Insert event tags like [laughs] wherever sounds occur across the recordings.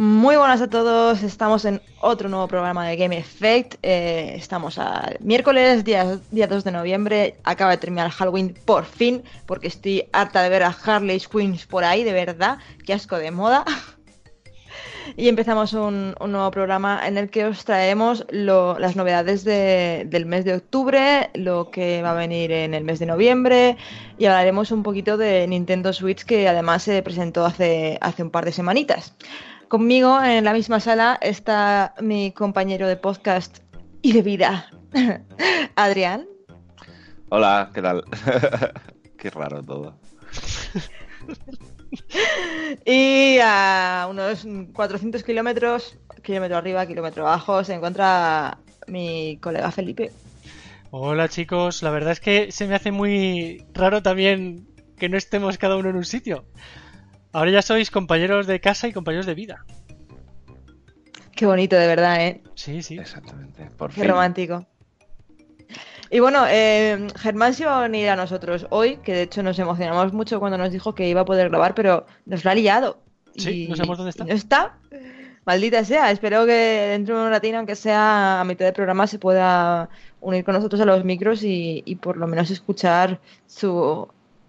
Muy buenas a todos, estamos en otro nuevo programa de Game Effect. Eh, estamos a miércoles, día, día 2 de noviembre. Acaba de terminar Halloween por fin, porque estoy harta de ver a Harley Quinn por ahí, de verdad. Qué asco de moda. [laughs] y empezamos un, nuevo programa en el que os traemos las novedades de, del mes de octubre, lo que va a venir en el mes de noviembre y hablaremos un poquito de Nintendo Switch que además se presentó hace, hace un par de semanitas. Conmigo en la misma sala está mi compañero de podcast y de vida, [laughs] Adrián. Hola, ¿qué tal? [laughs] Qué raro todo. [laughs] y a unos 400 kilómetros, kilómetro arriba, kilómetro abajo, se encuentra mi colega Felipe. Hola chicos, la verdad es que se me hace muy raro también que no estemos cada uno en un sitio. Ahora ya sois compañeros de casa y compañeros de vida. Qué bonito, de verdad, ¿eh? Sí, sí. Exactamente. Por Qué fin. romántico. Y bueno, eh, Germán se va a unir a nosotros hoy, que de hecho nos emocionamos mucho cuando nos dijo que iba a poder grabar, pero nos lo ha liado. Sí, y no sabemos dónde está. No está. Maldita sea. Espero que dentro de un ratito, aunque sea a mitad del programa, se pueda unir con nosotros a los micros y, y por lo menos escuchar su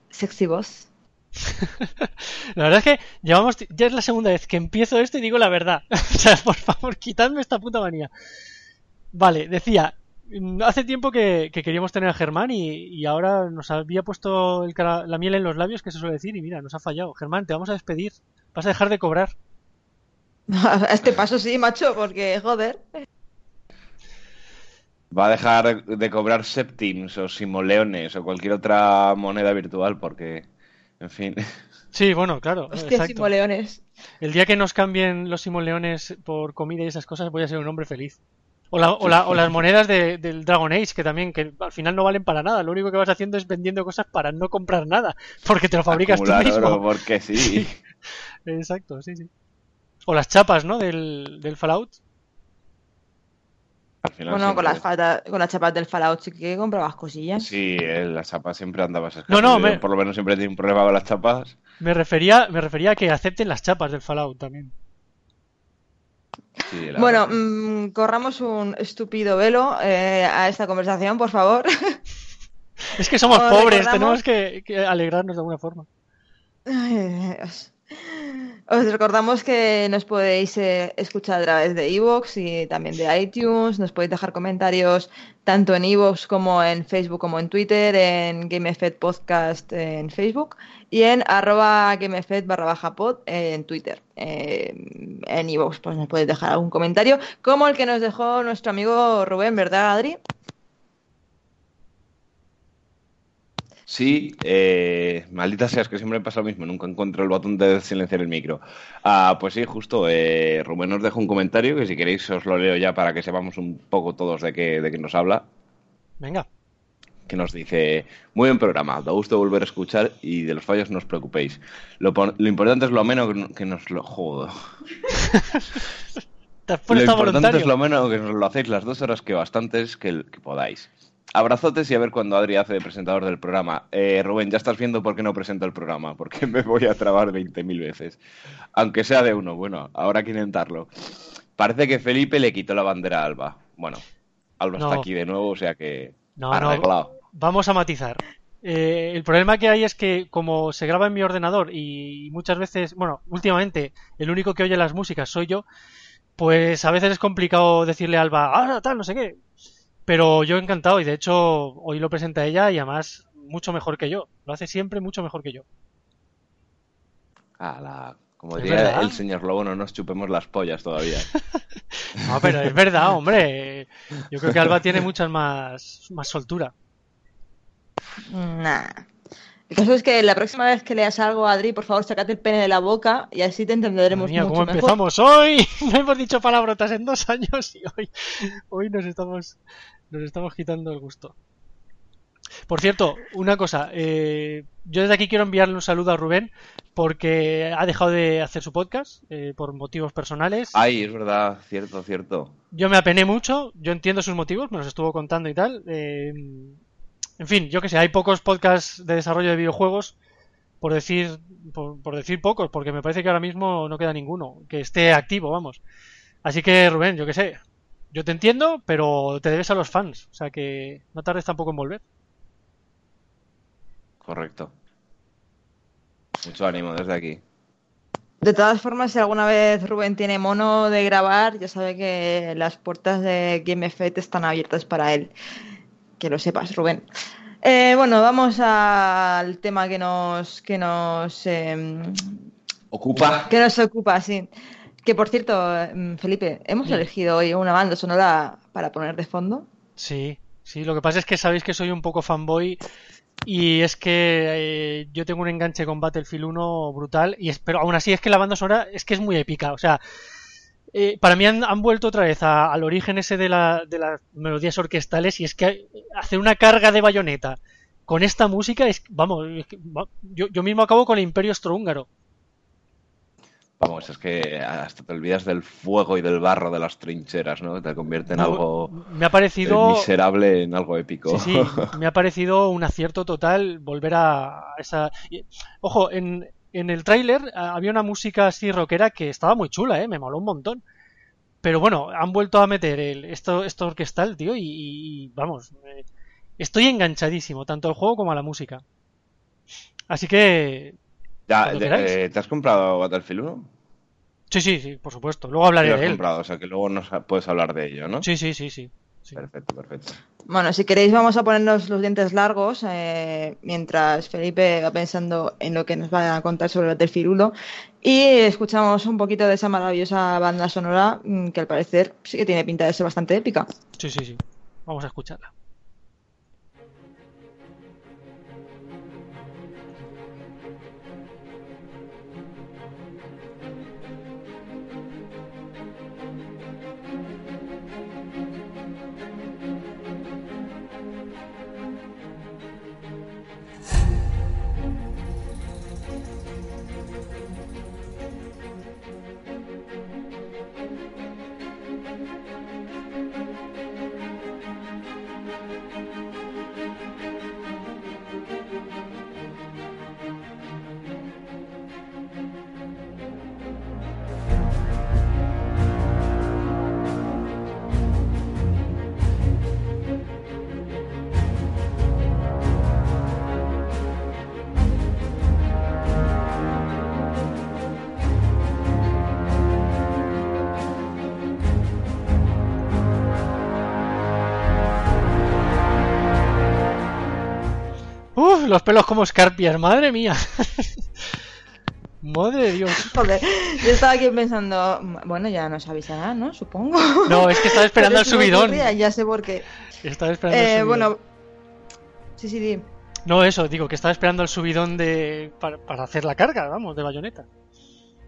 sexy voz. [laughs] la verdad es que llevamos ya es la segunda vez que empiezo esto y digo la verdad. [laughs] o sea, por favor, quitadme esta puta manía. Vale, decía, hace tiempo que, que queríamos tener a Germán y, y ahora nos había puesto el cara, la miel en los labios, que se suele decir, y mira, nos ha fallado. Germán, te vamos a despedir. Vas a dejar de cobrar. a [laughs] este paso sí, macho, porque joder. Va a dejar de cobrar septims o simoleones o cualquier otra moneda virtual porque en fin. Sí, bueno, claro. Hostia, simoleones. El día que nos cambien los simoleones por comida y esas cosas, voy a ser un hombre feliz. O, la, o, la, o las monedas de, del Dragon Age, que también, que al final no valen para nada. Lo único que vas haciendo es vendiendo cosas para no comprar nada, porque te lo fabricas Acumular tú mismo. Oro porque sí. [laughs] sí. Exacto, sí, sí. O las chapas, ¿no? Del, del Fallout. Bueno, siempre... con, las falta, con las chapas del Fallout sí que comprabas cosillas. Sí, eh, las chapas siempre andabas No, no, me... por lo menos siempre tengo un problema con las chapas. Me refería, me refería a que acepten las chapas del Fallout también. Sí, bueno, mmm, corramos un estúpido velo eh, a esta conversación, por favor. [laughs] Es que somos Os pobres, recordamos... tenemos que, que, alegrarnos de alguna forma. Ay, Dios. Os recordamos que nos podéis eh, escuchar a través de iVoox y también de iTunes. Nos podéis dejar comentarios tanto en iVoox como en Facebook como en Twitter, en GameFed Podcast en Facebook y en arroba GameFed barra baja pod en Twitter. Eh, en iVoox pues nos podéis dejar algún comentario como el que nos dejó nuestro amigo Rubén, ¿verdad Adri? Sí, eh, maldita seas que siempre me pasa lo mismo, nunca encuentro el botón de silenciar el micro. Ah, pues sí, justo, eh, Rubén nos dejó un comentario que si queréis os lo leo ya para que sepamos un poco todos de qué, de qué nos habla. Venga. Que nos dice, muy buen programa, da gusto volver a escuchar y de los fallos no os preocupéis. Lo, lo importante es lo menos que nos lo jodo. [laughs] lo importante voluntario? es lo menos que nos lo hacéis las dos horas que bastantes que, que podáis. Abrazotes y a ver cuando Adri hace de presentador del programa. Eh, Rubén, ya estás viendo por qué no presento el programa, porque [laughs] me voy a trabar 20.000 veces. Aunque sea de uno, bueno, ahora hay que intentarlo. Parece que Felipe le quitó la bandera a Alba. Bueno, Alba No. está aquí de nuevo, o sea que No, arreglado. no, vamos a matizar. Eh, el problema que hay es que como se graba en mi ordenador y muchas veces, bueno, últimamente el único que oye las músicas soy yo, pues a veces es complicado decirle a Alba, ah, tal, no sé qué. Pero yo encantado y de hecho hoy lo presenta ella y además mucho mejor que yo. Lo hace siempre mucho mejor que yo. La- Como ¿Es diría verdad? el señor Lobo, no nos chupemos las pollas todavía. [laughs] No, pero es verdad, hombre. Yo creo que Alba tiene muchas más, más soltura. Nah. El caso es que la próxima vez que leas algo, Adri, por favor, sacate el pene de la boca y así te entenderemos mía, mucho ¿cómo mejor. empezamos hoy? [laughs] No hemos dicho palabrotas en dos años y hoy, hoy nos estamos nos estamos quitando el gusto. Por cierto, una cosa, eh, yo desde aquí quiero enviarle un saludo a Rubén porque ha dejado de hacer su podcast eh, por motivos personales. Ay, es verdad, cierto, cierto. Yo me apené mucho, yo entiendo sus motivos, me los estuvo contando y tal. eh, en fin, yo que sé, hay pocos podcasts de desarrollo de videojuegos por decir, por, decir pocos, porque me parece que ahora mismo no queda ninguno que esté activo, vamos. Así que Rubén, yo qué sé, yo te entiendo, pero te debes a los fans, o sea que no tardes tampoco en volver. Correcto. Mucho ánimo desde aquí. De todas formas, si alguna vez Rubén tiene mono de grabar, ya sabe que las puertas de Game Effect están abiertas para él. Que lo sepas, Rubén. Eh, bueno, vamos al tema que nos que nos em, ocupa. Que nos ocupa, sí. Que por cierto, em, Felipe, hemos elegido hoy una banda sonora para poner de fondo. Sí, sí. Lo que pasa es que sabéis que soy un poco fanboy y es que eh, yo tengo un enganche con Battlefield 1 brutal, y pero aún así es que la banda sonora es que es muy épica. O sea, eh, para mí han, vuelto otra vez al origen ese de, la, de, las melodías orquestales, y es que hacer una carga de bayoneta con esta música es, vamos, yo, yo mismo acabo con el Imperio Austrohúngaro. Vamos, es que hasta te olvidas del fuego y del barro de las trincheras, ¿no? Te convierte en algo me ha parecido... miserable en algo épico. Sí, sí, [laughs] me ha parecido un acierto total volver a esa... Ojo, en, en el tráiler ah, había una música así rockera que estaba muy chula, ¿eh? Me moló un montón. Pero bueno, han vuelto a meter el, esto, esto orquestal, tío, y, vamos, estoy enganchadísimo, tanto al juego como a la música. Así que ya, eh, ¿Te has comprado Battlefield 1? Sí, sí, sí, por supuesto. Luego hablaré de él. comprado, o sea que luego nos puedes hablar de ello, ¿no? Sí, sí, sí, sí. Perfecto, perfecto. Bueno, si queréis vamos a ponernos los dientes largos eh, mientras Felipe va pensando en lo que nos va a contar sobre Battlefield 1 y escuchamos un poquito de esa maravillosa banda sonora mm, que al parecer sí que tiene pinta de ser bastante épica. Sí, sí, sí. Vamos a escucharla. Los pelos como escarpias, madre mía. Madre de Dios. Joder, yo estaba aquí pensando, bueno, ya nos avisará, ¿no? Supongo. No, es que estaba esperando el subidón. ya sé por qué. Estaba esperando el eh, subidón. Bueno, sí, sí, sí. No, eso, digo, que estaba esperando el subidón de para, hacer la carga, vamos, de bayoneta.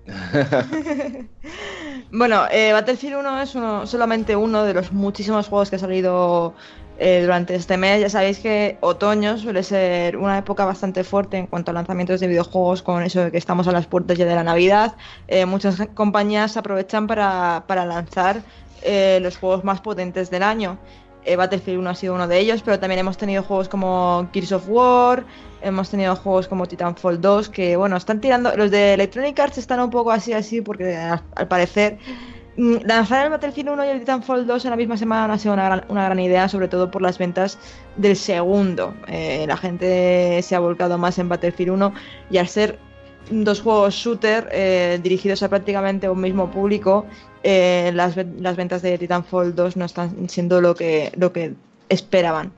[laughs] [laughs] bueno, eh, Battlefield 1 es uno, solamente uno de los muchísimos juegos que ha salido eh, durante este mes. Ya sabéis que otoño suele ser una época bastante fuerte en cuanto a lanzamientos de videojuegos, con eso de que estamos a las puertas ya de la Navidad. Eh, muchas compañías aprovechan para, lanzar eh, los juegos más potentes del año. Battlefield 1 ha sido uno de ellos, pero también hemos tenido juegos como Gears of War, hemos tenido juegos como Titanfall 2, que bueno, están tirando, los de Electronic Arts están un poco así así, porque al parecer lanzar el Battlefield 1 y el Titanfall 2 en la misma semana ha sido una gran, una gran idea, sobre todo por las ventas del segundo. Eh, la gente se ha volcado más en Battlefield 1 y al ser dos juegos shooter eh, dirigidos a prácticamente un mismo público, eh, las, las, ventas de Titanfall 2 no están siendo lo que, lo que esperaban.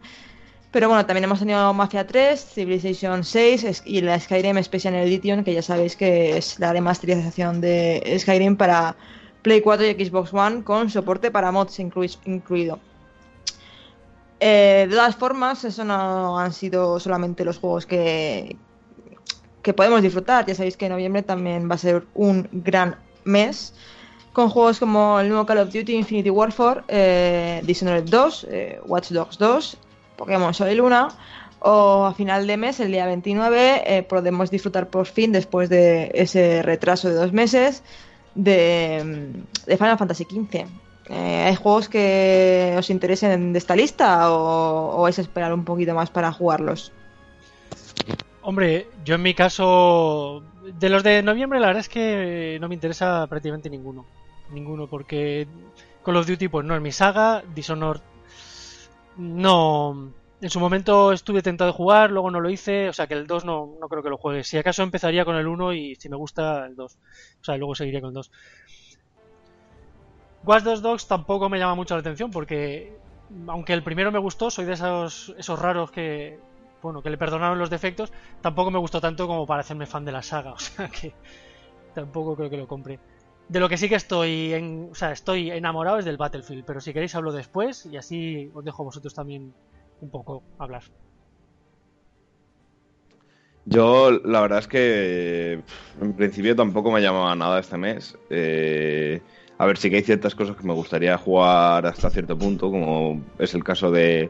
Pero bueno, también hemos tenido Mafia 3, Civilization 6 y la Skyrim Special Edition, que ya sabéis que es la remasterización de Skyrim para Play 4 y Xbox One con soporte para mods incluido. Eh, de todas formas, eso no han sido solamente los juegos que, que podemos disfrutar. Ya sabéis que noviembre también va a ser un gran mes con juegos como el nuevo Call of Duty Infinity Warfare, eh, Dishonored 2, eh, Watch Dogs 2, Pokémon Sol y Luna, o a final de mes, el día 29, eh, podemos disfrutar por fin, después de ese retraso de dos meses, de, Final Fantasy XV. Eh, ¿Hay juegos que os interesen de esta lista o, o vais a esperar un poquito más para jugarlos? Hombre, yo en mi caso, de los de noviembre, la verdad es que no me interesa prácticamente ninguno. Ninguno, porque Call of Duty, pues no es mi saga, Dishonored no. En su momento estuve tentado de jugar, luego no lo hice, o sea que el 2 no, no creo que lo juegue. Si acaso empezaría con el 1 y si me gusta el 2. O sea, luego seguiría con el 2. Watch Dogs Dogs tampoco me llama mucho la atención porque, aunque el primero me gustó, soy de esos, esos raros que, bueno, que le perdonaron los defectos, tampoco me gustó tanto como para hacerme fan de la saga, [laughs] o sea que tampoco creo que lo compre. De lo que sí que estoy, o sea, estoy enamorado es del Battlefield, pero si queréis hablo después y así os dejo vosotros también un poco hablar. Yo, la verdad es que en principio tampoco me llamaba nada este mes. Eh, a ver, sí que hay ciertas cosas que me gustaría jugar hasta cierto punto, como es el caso de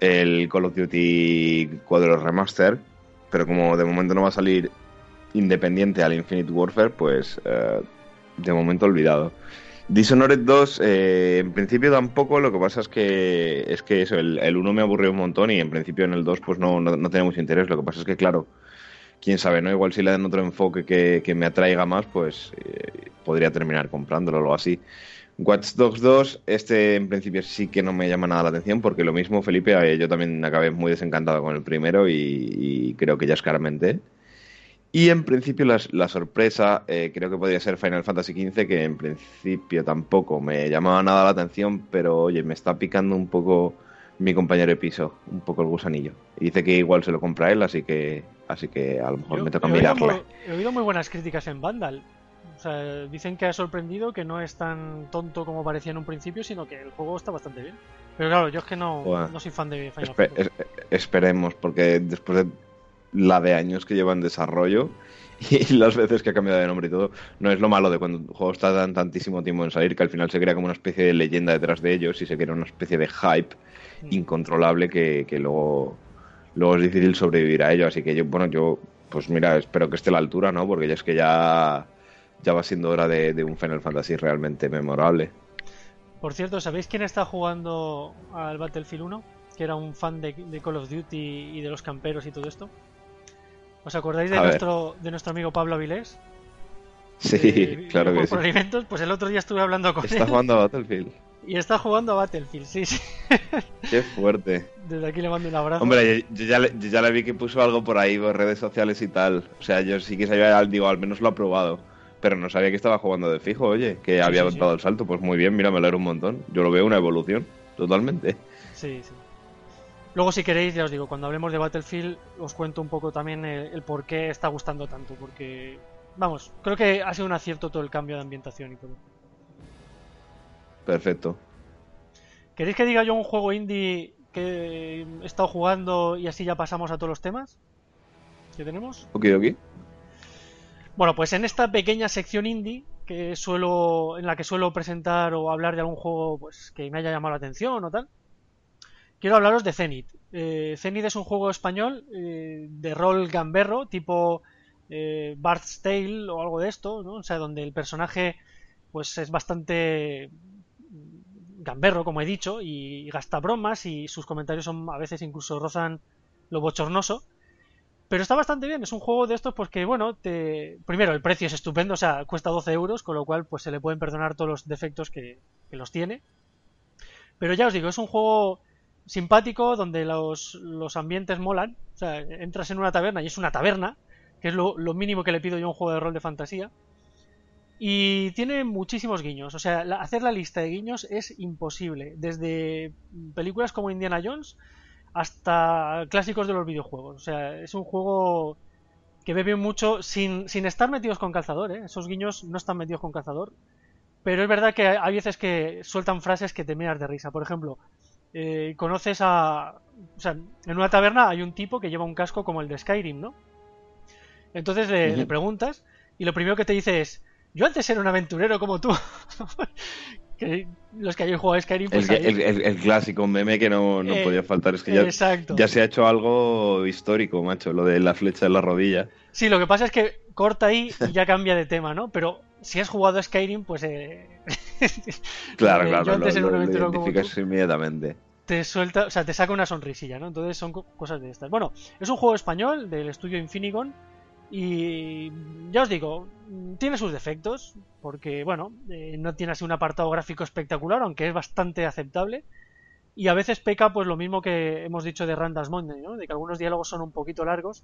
el Call of Duty 4 Remaster, pero como de momento no va a salir independiente al Infinite Warfare, pues eh, de momento olvidado. Dishonored 2, eh, en principio tampoco, lo que pasa es que es que eso, el, 1 me aburrió un montón y en principio en el 2 pues no, no, tenemos interés, lo que pasa es que claro, quién sabe, ¿no? Igual si le dan otro enfoque que, me atraiga más, pues eh, podría terminar comprándolo o algo así. Watch Dogs 2, este en principio sí que no me llama nada la atención porque lo mismo, Felipe, eh, yo también acabé muy desencantado con el primero y, creo que ya es claramente. Y en principio la, sorpresa eh, creo que podría ser Final Fantasy XV, que en principio tampoco me llamaba nada la atención, pero oye, me está picando un poco mi compañero de piso, un poco el gusanillo. Y dice que igual se lo compra él, así que así que a lo mejor me toca mirarla. he oído muy buenas críticas en Vandal. O sea, dicen que ha sorprendido que no es tan tonto como parecía en un principio, sino que el juego está bastante bien. Pero claro, yo es que no, no soy fan de Final Fantasy. esperemos, porque después de la de años que lleva en desarrollo [laughs] y las veces que ha cambiado de nombre y todo, no es lo malo de cuando un juego está tan tantísimo tiempo en salir que al final se crea como una especie de leyenda detrás de ellos y se crea una especie de hype mm. incontrolable que, que luego, luego es difícil sobrevivir a ello. Así que yo, bueno, yo, pues mira, espero que esté a la altura, ¿no? Porque ya es que ya ya va siendo hora de, un Final Fantasy realmente memorable. Por cierto, ¿sabéis quién está jugando al Battlefield 1? Que era un fan de, Call of Duty y de los camperos y todo esto. ¿Os acordáis de, nuestro, de nuestro amigo Pablo Avilés? Sí, [laughs] claro que sí. pues el otro día estuve hablando con él. Está jugando a Battlefield. Y está jugando a Battlefield, sí, sí. Qué fuerte. Desde aquí le mando un abrazo. Hombre, yo, ya, le, ya, le, vi que puso algo por ahí, por redes sociales y tal. O sea, yo sí que sabía, digo, al menos lo ha probado pero no sabía que estaba jugando de fijo, oye, que había dado el salto. Pues muy bien, mira, me lo un montón. Yo lo veo una evolución, totalmente. Sí, sí. Luego, si queréis, ya os digo, cuando hablemos de Battlefield, os cuento un poco también el, por qué está gustando tanto. Porque, vamos, creo que ha sido un acierto todo el cambio de ambientación y todo. Perfecto. ¿Queréis que diga yo un juego indie que he estado jugando y así ya pasamos a todos los temas que tenemos? Ok, ok. Bueno, pues en esta pequeña sección indie que suelo, en la que suelo presentar o hablar de algún juego pues, que me haya llamado la atención o tal, quiero hablaros de Zenith. Eh, Zenith es un juego español eh, de rol gamberro, tipo eh, Bart's Tale o algo de esto, ¿no? O sea, donde el personaje pues es bastante gamberro, como he dicho, y gasta bromas y sus comentarios son a veces incluso rozan lo bochornoso. Pero está bastante bien, es un juego de estos pues que, bueno, te... primero el precio es estupendo, o sea, cuesta 12 euros, con lo cual pues se le pueden perdonar todos los defectos que, los tiene. Pero ya os digo, es un juego simpático donde los, los, ambientes molan, o sea, entras en una taberna y es una taberna, que es lo, mínimo que le pido yo a un juego de rol de fantasía. Y tiene muchísimos guiños, o sea, hacer la lista de guiños es imposible, desde películas como Indiana Jones hasta clásicos de los videojuegos. O sea, es un juego que bebe mucho sin, sin estar metidos con calzador, ¿eh? Esos guiños no están metidos con calzador. Pero es verdad que hay veces que sueltan frases que te miras de risa. Por ejemplo, eh, conoces a... O sea, en una taberna hay un tipo que lleva un casco como el de Skyrim, ¿no? Entonces le preguntas y lo primero que te dice es, yo antes era un aventurero como tú. [laughs] que los que hayan jugado a Skyrim. Pues el, clásico meme que no, no eh, podía faltar. Es que ya, ya, se ha hecho algo histórico, macho, lo de la flecha en la rodilla. Sí, lo que pasa es que corta ahí y ya cambia de tema, ¿no? Pero si has jugado a Skyrim, pues. Eh... [laughs] claro, claro, lo, lo, identificas inmediatamente. te suelta, o sea, te saca una sonrisilla, ¿no? Entonces son cosas de estas. Bueno, es un juego español del estudio Infinigon y ya os digo, tiene sus defectos, porque, bueno, eh, no tiene así un apartado gráfico espectacular, aunque es bastante aceptable. Y a veces peca, pues lo mismo que hemos dicho de Randas Monday, ¿no? De que algunos diálogos son un poquito largos.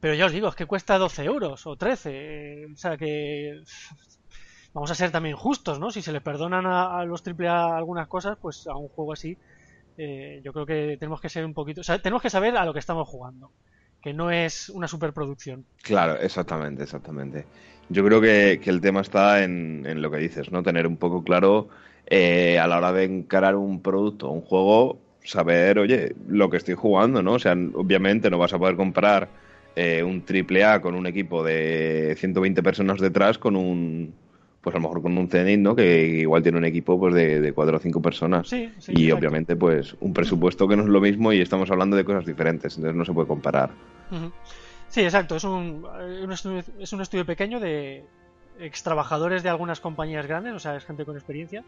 Pero ya os digo, es que cuesta 12 euros o 13. o sea que. [sighs] Vamos a ser también justos, ¿no? Si se le perdonan a, los AAA algunas cosas, pues a un juego así. Eh, yo creo que tenemos que ser un poquito. O sea, tenemos que saber a lo que estamos jugando que no es una superproducción. Claro, exactamente, exactamente. Yo creo que, el tema está en, lo que dices, ¿no? Tener un poco claro eh, a la hora de encarar un producto, un juego, saber, oye, lo que estoy jugando, ¿no? O sea, obviamente no vas a poder comprar eh, un triple A con un equipo de 120 personas detrás con un pues a lo mejor con un Zenit, ¿no? Que igual tiene un equipo pues de, de cuatro o cinco personas. y obviamente, pues, un presupuesto que no es lo mismo y estamos hablando de cosas diferentes, entonces no se puede comparar. Sí, exacto. Es un, estudio, es un estudio pequeño de ex trabajadores de algunas compañías grandes, o sea, es gente con experiencia.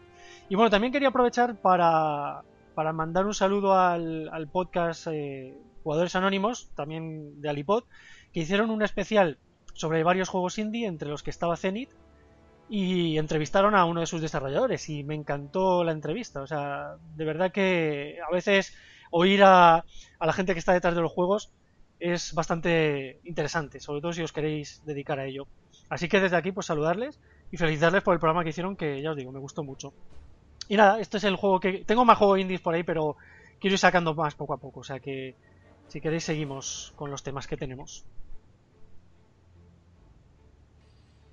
Y bueno, también quería aprovechar para, para mandar un saludo al, al podcast eh, Jugadores Anónimos, también de Alipod, que hicieron un especial sobre varios juegos indie, entre los que estaba Zenith y entrevistaron a uno de sus desarrolladores y me encantó la entrevista. O sea, de verdad que a veces oír a, a la gente que está detrás de los juegos es bastante interesante, sobre todo si os queréis dedicar a ello. Así que desde aquí pues saludarles y felicitarles por el programa que hicieron que ya os digo, me gustó mucho. Y nada, este es el juego que... Tengo más juegos indies por ahí, pero quiero ir sacando más poco a poco. O sea que si queréis seguimos con los temas que tenemos.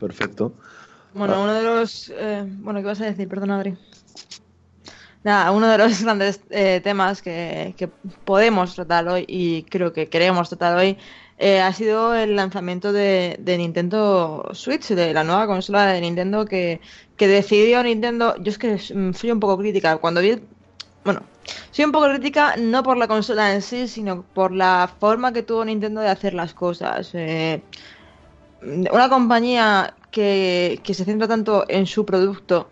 Perfecto. Bueno, ah. uno de los. Eh, bueno, ¿qué vas a decir? Perdona, Adri. Nada, uno de los [laughs] grandes eh, temas que, podemos tratar hoy y creo que queremos tratar hoy eh, ha sido el lanzamiento de, Nintendo Switch, de la nueva consola de Nintendo que, decidió Nintendo. Yo es que fui un poco crítica cuando vi. Bueno, soy un poco crítica no por la consola en sí, sino por la forma que tuvo Nintendo de hacer las cosas. una compañía que, se centra tanto en su producto,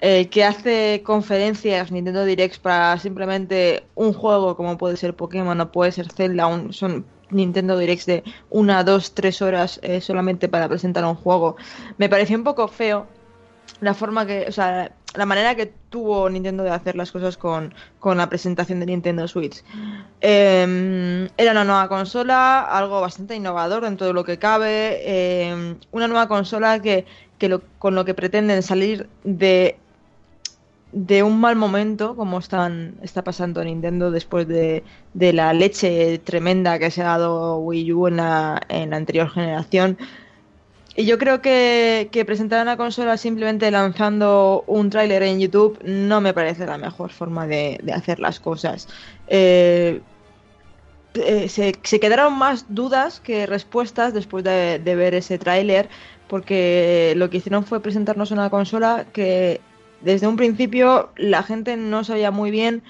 eh, que hace conferencias Nintendo Directs para simplemente un juego como puede ser Pokémon o puede ser Zelda, son Nintendo Directs de una, dos, tres horas eh, solamente para presentar un juego, me pareció un poco feo la forma que, la manera que tuvo Nintendo de hacer las cosas con, la presentación de Nintendo Switch. Em, era una nueva consola, algo bastante innovador dentro de lo que cabe, em, una nueva consola que, con lo que pretenden salir de de un mal momento como están está pasando Nintendo después de, de la leche tremenda que se ha dado Wii U en la, en la anterior generación y yo creo que, presentar una consola simplemente lanzando un tráiler en YouTube no me parece la mejor forma de, hacer las cosas. Eh, eh, se, quedaron más dudas que respuestas después de, ver ese tráiler, porque lo que hicieron fue presentarnos una consola que desde un principio la gente no sabía muy bien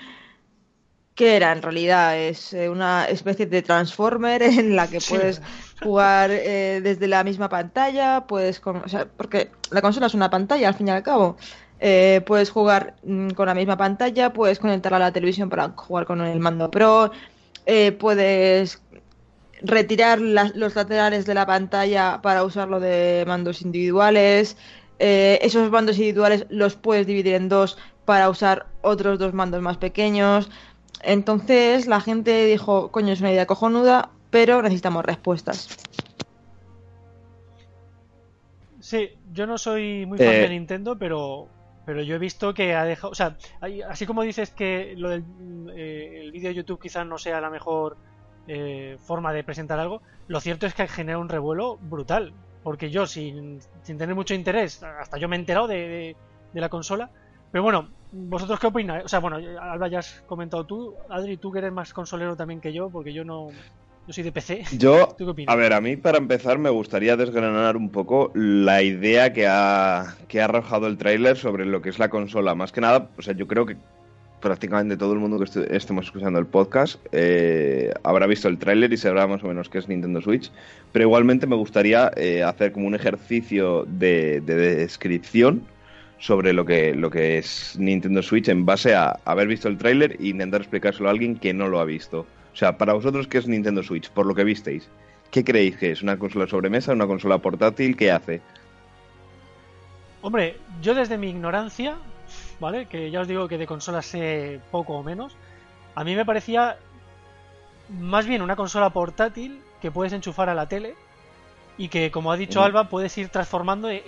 qué era en realidad. Es eh, una especie de transformer [laughs] en la que puedes jugar eh, desde la misma pantalla, puedes, o sea, porque la consola es una pantalla al fin y al cabo. Eh, puedes jugar mm, con la misma pantalla, puedes conectarla a la televisión para jugar con el mando Pro, eh, puedes retirar los laterales de la pantalla para usarlo de mandos individuales. esos mandos individuales los puedes dividir en dos para usar otros dos mandos más pequeños. Entonces la gente dijo, coño, es una idea cojonuda, pero necesitamos respuestas. Sí, yo no soy muy fan de eh. Nintendo, pero pero yo he visto que ha dejado, o sea, así como dices que lo del eh, el vídeo de YouTube quizás no sea la mejor eh, forma de presentar algo, lo cierto es que genera un revuelo brutal, porque yo sin, sin tener mucho interés, hasta yo me he enterado de, de, la consola, pero bueno, ¿vosotros qué opináis? O sea, bueno, Alba ya has comentado tú, Adri, tú que eres más consolero también que yo, porque yo no, yo soy de PC. Yo, [laughs] a ver, a mí para empezar me gustaría desgranar un poco la idea que ha, que ha arrojado el tráiler sobre lo que es la consola. Más que nada, o sea, yo creo que prácticamente todo el mundo que estemos escuchando el podcast eh, habrá visto el tráiler y sabrá más o menos qué es Nintendo Switch. Pero igualmente me gustaría eh, hacer como un ejercicio de, de descripción sobre lo que, lo que es Nintendo Switch en base a haber visto el tráiler e intentar explicárselo a alguien que no lo ha visto. O sea, para vosotros, ¿qué es Nintendo Switch? Por lo que visteis. ¿Qué creéis que es? ¿Una consola sobremesa? ¿Una consola portátil? ¿Qué hace? Hombre, yo desde mi ignorancia, ¿vale? Que ya os digo que de consolas sé poco o menos. A mí me parecía más bien una consola portátil que puedes enchufar a la tele y que, como ha dicho Alba, puedes ir transformando en,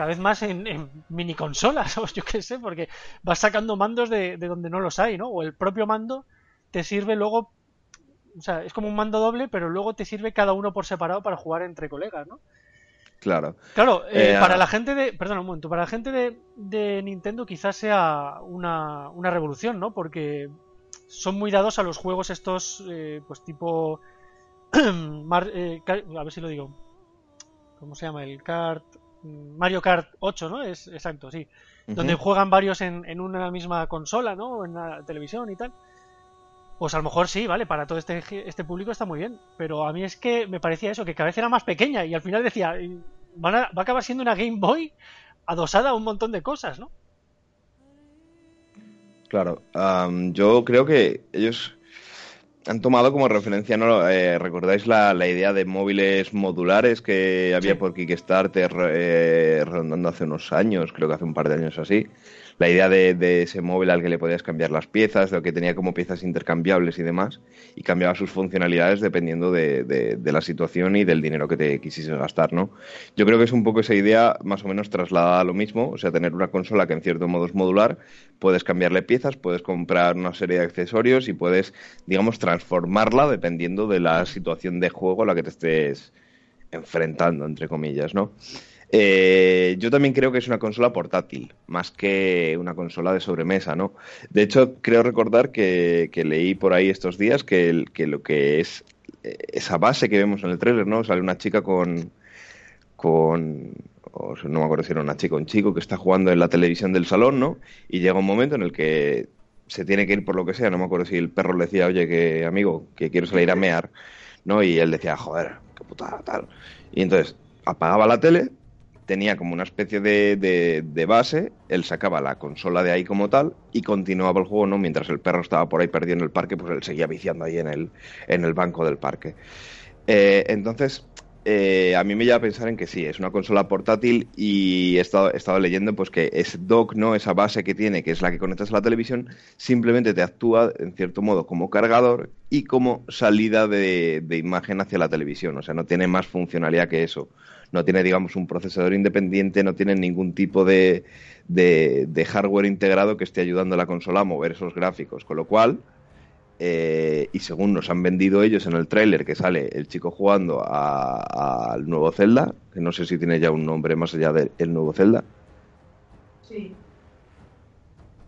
cada vez más en, mini consolas, [laughs] o yo qué sé, porque vas sacando mandos de, de, donde no los hay, ¿no? O el propio mando te sirve luego, o sea, es como un mando doble, pero luego te sirve cada uno por separado para jugar entre colegas, ¿no? Claro. Claro, eh, para la gente de. Perdón un momento, para la gente de, de Nintendo quizás sea una, una, revolución, ¿no? Porque son muy dados a los juegos estos, eh, pues tipo. [clears throat] eh, a ver si lo digo. ¿Cómo se llama? El Kart. Mario Kart 8, ¿no? Es exacto, sí. Uh -huh. Donde juegan varios en, en, una misma consola, ¿no? En la televisión y tal. Pues a lo mejor sí, vale, para todo este, este público está muy bien. Pero a mí es que me parecía eso, que cada vez era más pequeña y al final decía, van a, va a acabar siendo una Game Boy adosada a un montón de cosas, ¿no? Claro, um, yo creo que ellos han tomado como referencia, ¿no? Eh, ¿Recordáis la, la, idea de móviles modulares que había sí. por Kickstarter eh, rondando hace unos años? Creo que hace un par de años así la idea de, ese móvil al que le podías cambiar las piezas, de lo que tenía como piezas intercambiables y demás, y cambiaba sus funcionalidades dependiendo de, de, de, la situación y del dinero que te quisieses gastar, ¿no? Yo creo que es un poco esa idea más o menos trasladada a lo mismo, o sea, tener una consola que en cierto modo es modular, puedes cambiarle piezas, puedes comprar una serie de accesorios y puedes, digamos, transformarla dependiendo de la situación de juego a la que te estés enfrentando, entre comillas, ¿no? Eh, yo también creo que es una consola portátil, más que una consola de sobremesa, ¿no? De hecho, creo recordar que, leí por ahí estos días que, que, lo que es eh, esa base que vemos en el trailer, ¿no? Sale una chica con. con no me acuerdo si era una chica o un chico que está jugando en la televisión del salón, ¿no? Y llega un momento en el que se tiene que ir por lo que sea, no me acuerdo si el perro le decía, oye, que amigo, que quiero salir a mear, ¿no? Y él decía, joder, qué putada, tal. Y entonces apagaba la tele, tenía como una especie de, de, base, él sacaba la consola de ahí como tal y continuaba el juego, ¿no? Mientras el perro estaba por ahí perdido en el parque, pues él seguía viciando ahí en el, en el banco del parque. Eh, entonces, eh, a mí me lleva a pensar en que sí, es una consola portátil y he estado, he estado, leyendo pues que ese dock, ¿no? esa base que tiene, que es la que conectas a la televisión, simplemente te actúa en cierto modo como cargador y como salida de, de imagen hacia la televisión, o sea, no tiene más funcionalidad que eso no tiene, digamos, un procesador independiente, no tiene ningún tipo de, de, de, hardware integrado que esté ayudando a la consola a mover esos gráficos. Con lo cual, eh, y según nos han vendido ellos en el tráiler que sale el chico jugando al nuevo Zelda, que no sé si tiene ya un nombre más allá del nuevo Zelda. Sí.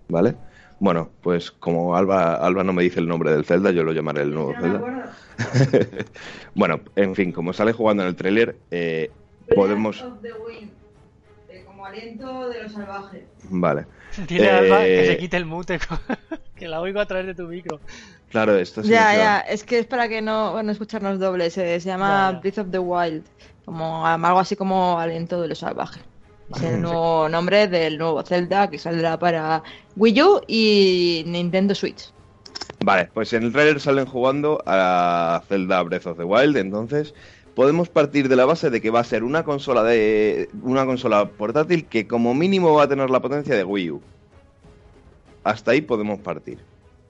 ¿Vale? Bueno, pues como Alba, Alba no me dice el nombre del Zelda, yo lo llamaré el nuevo Zelda. [laughs] bueno, en fin, como sale jugando en el tráiler, eh, podemos. como aliento de lo salvaje. Vale. Tiene eh... Alba que se quite el mute, [laughs] que la oigo a través de tu micro. Claro, esto sí. Ya, ya, es que es para que no, bueno, escucharnos dobles. Se, se llama. Breath of the Wild, como algo así como aliento de lo salvaje. Es el nuevo nombre del nuevo Zelda que saldrá para Wii U y Nintendo Switch. Vale, pues en el trailer salen jugando a Zelda Breath of the Wild, entonces podemos partir de la base de que va a ser una consola de una consola portátil que como mínimo va a tener la potencia de Wii U. Hasta ahí podemos partir,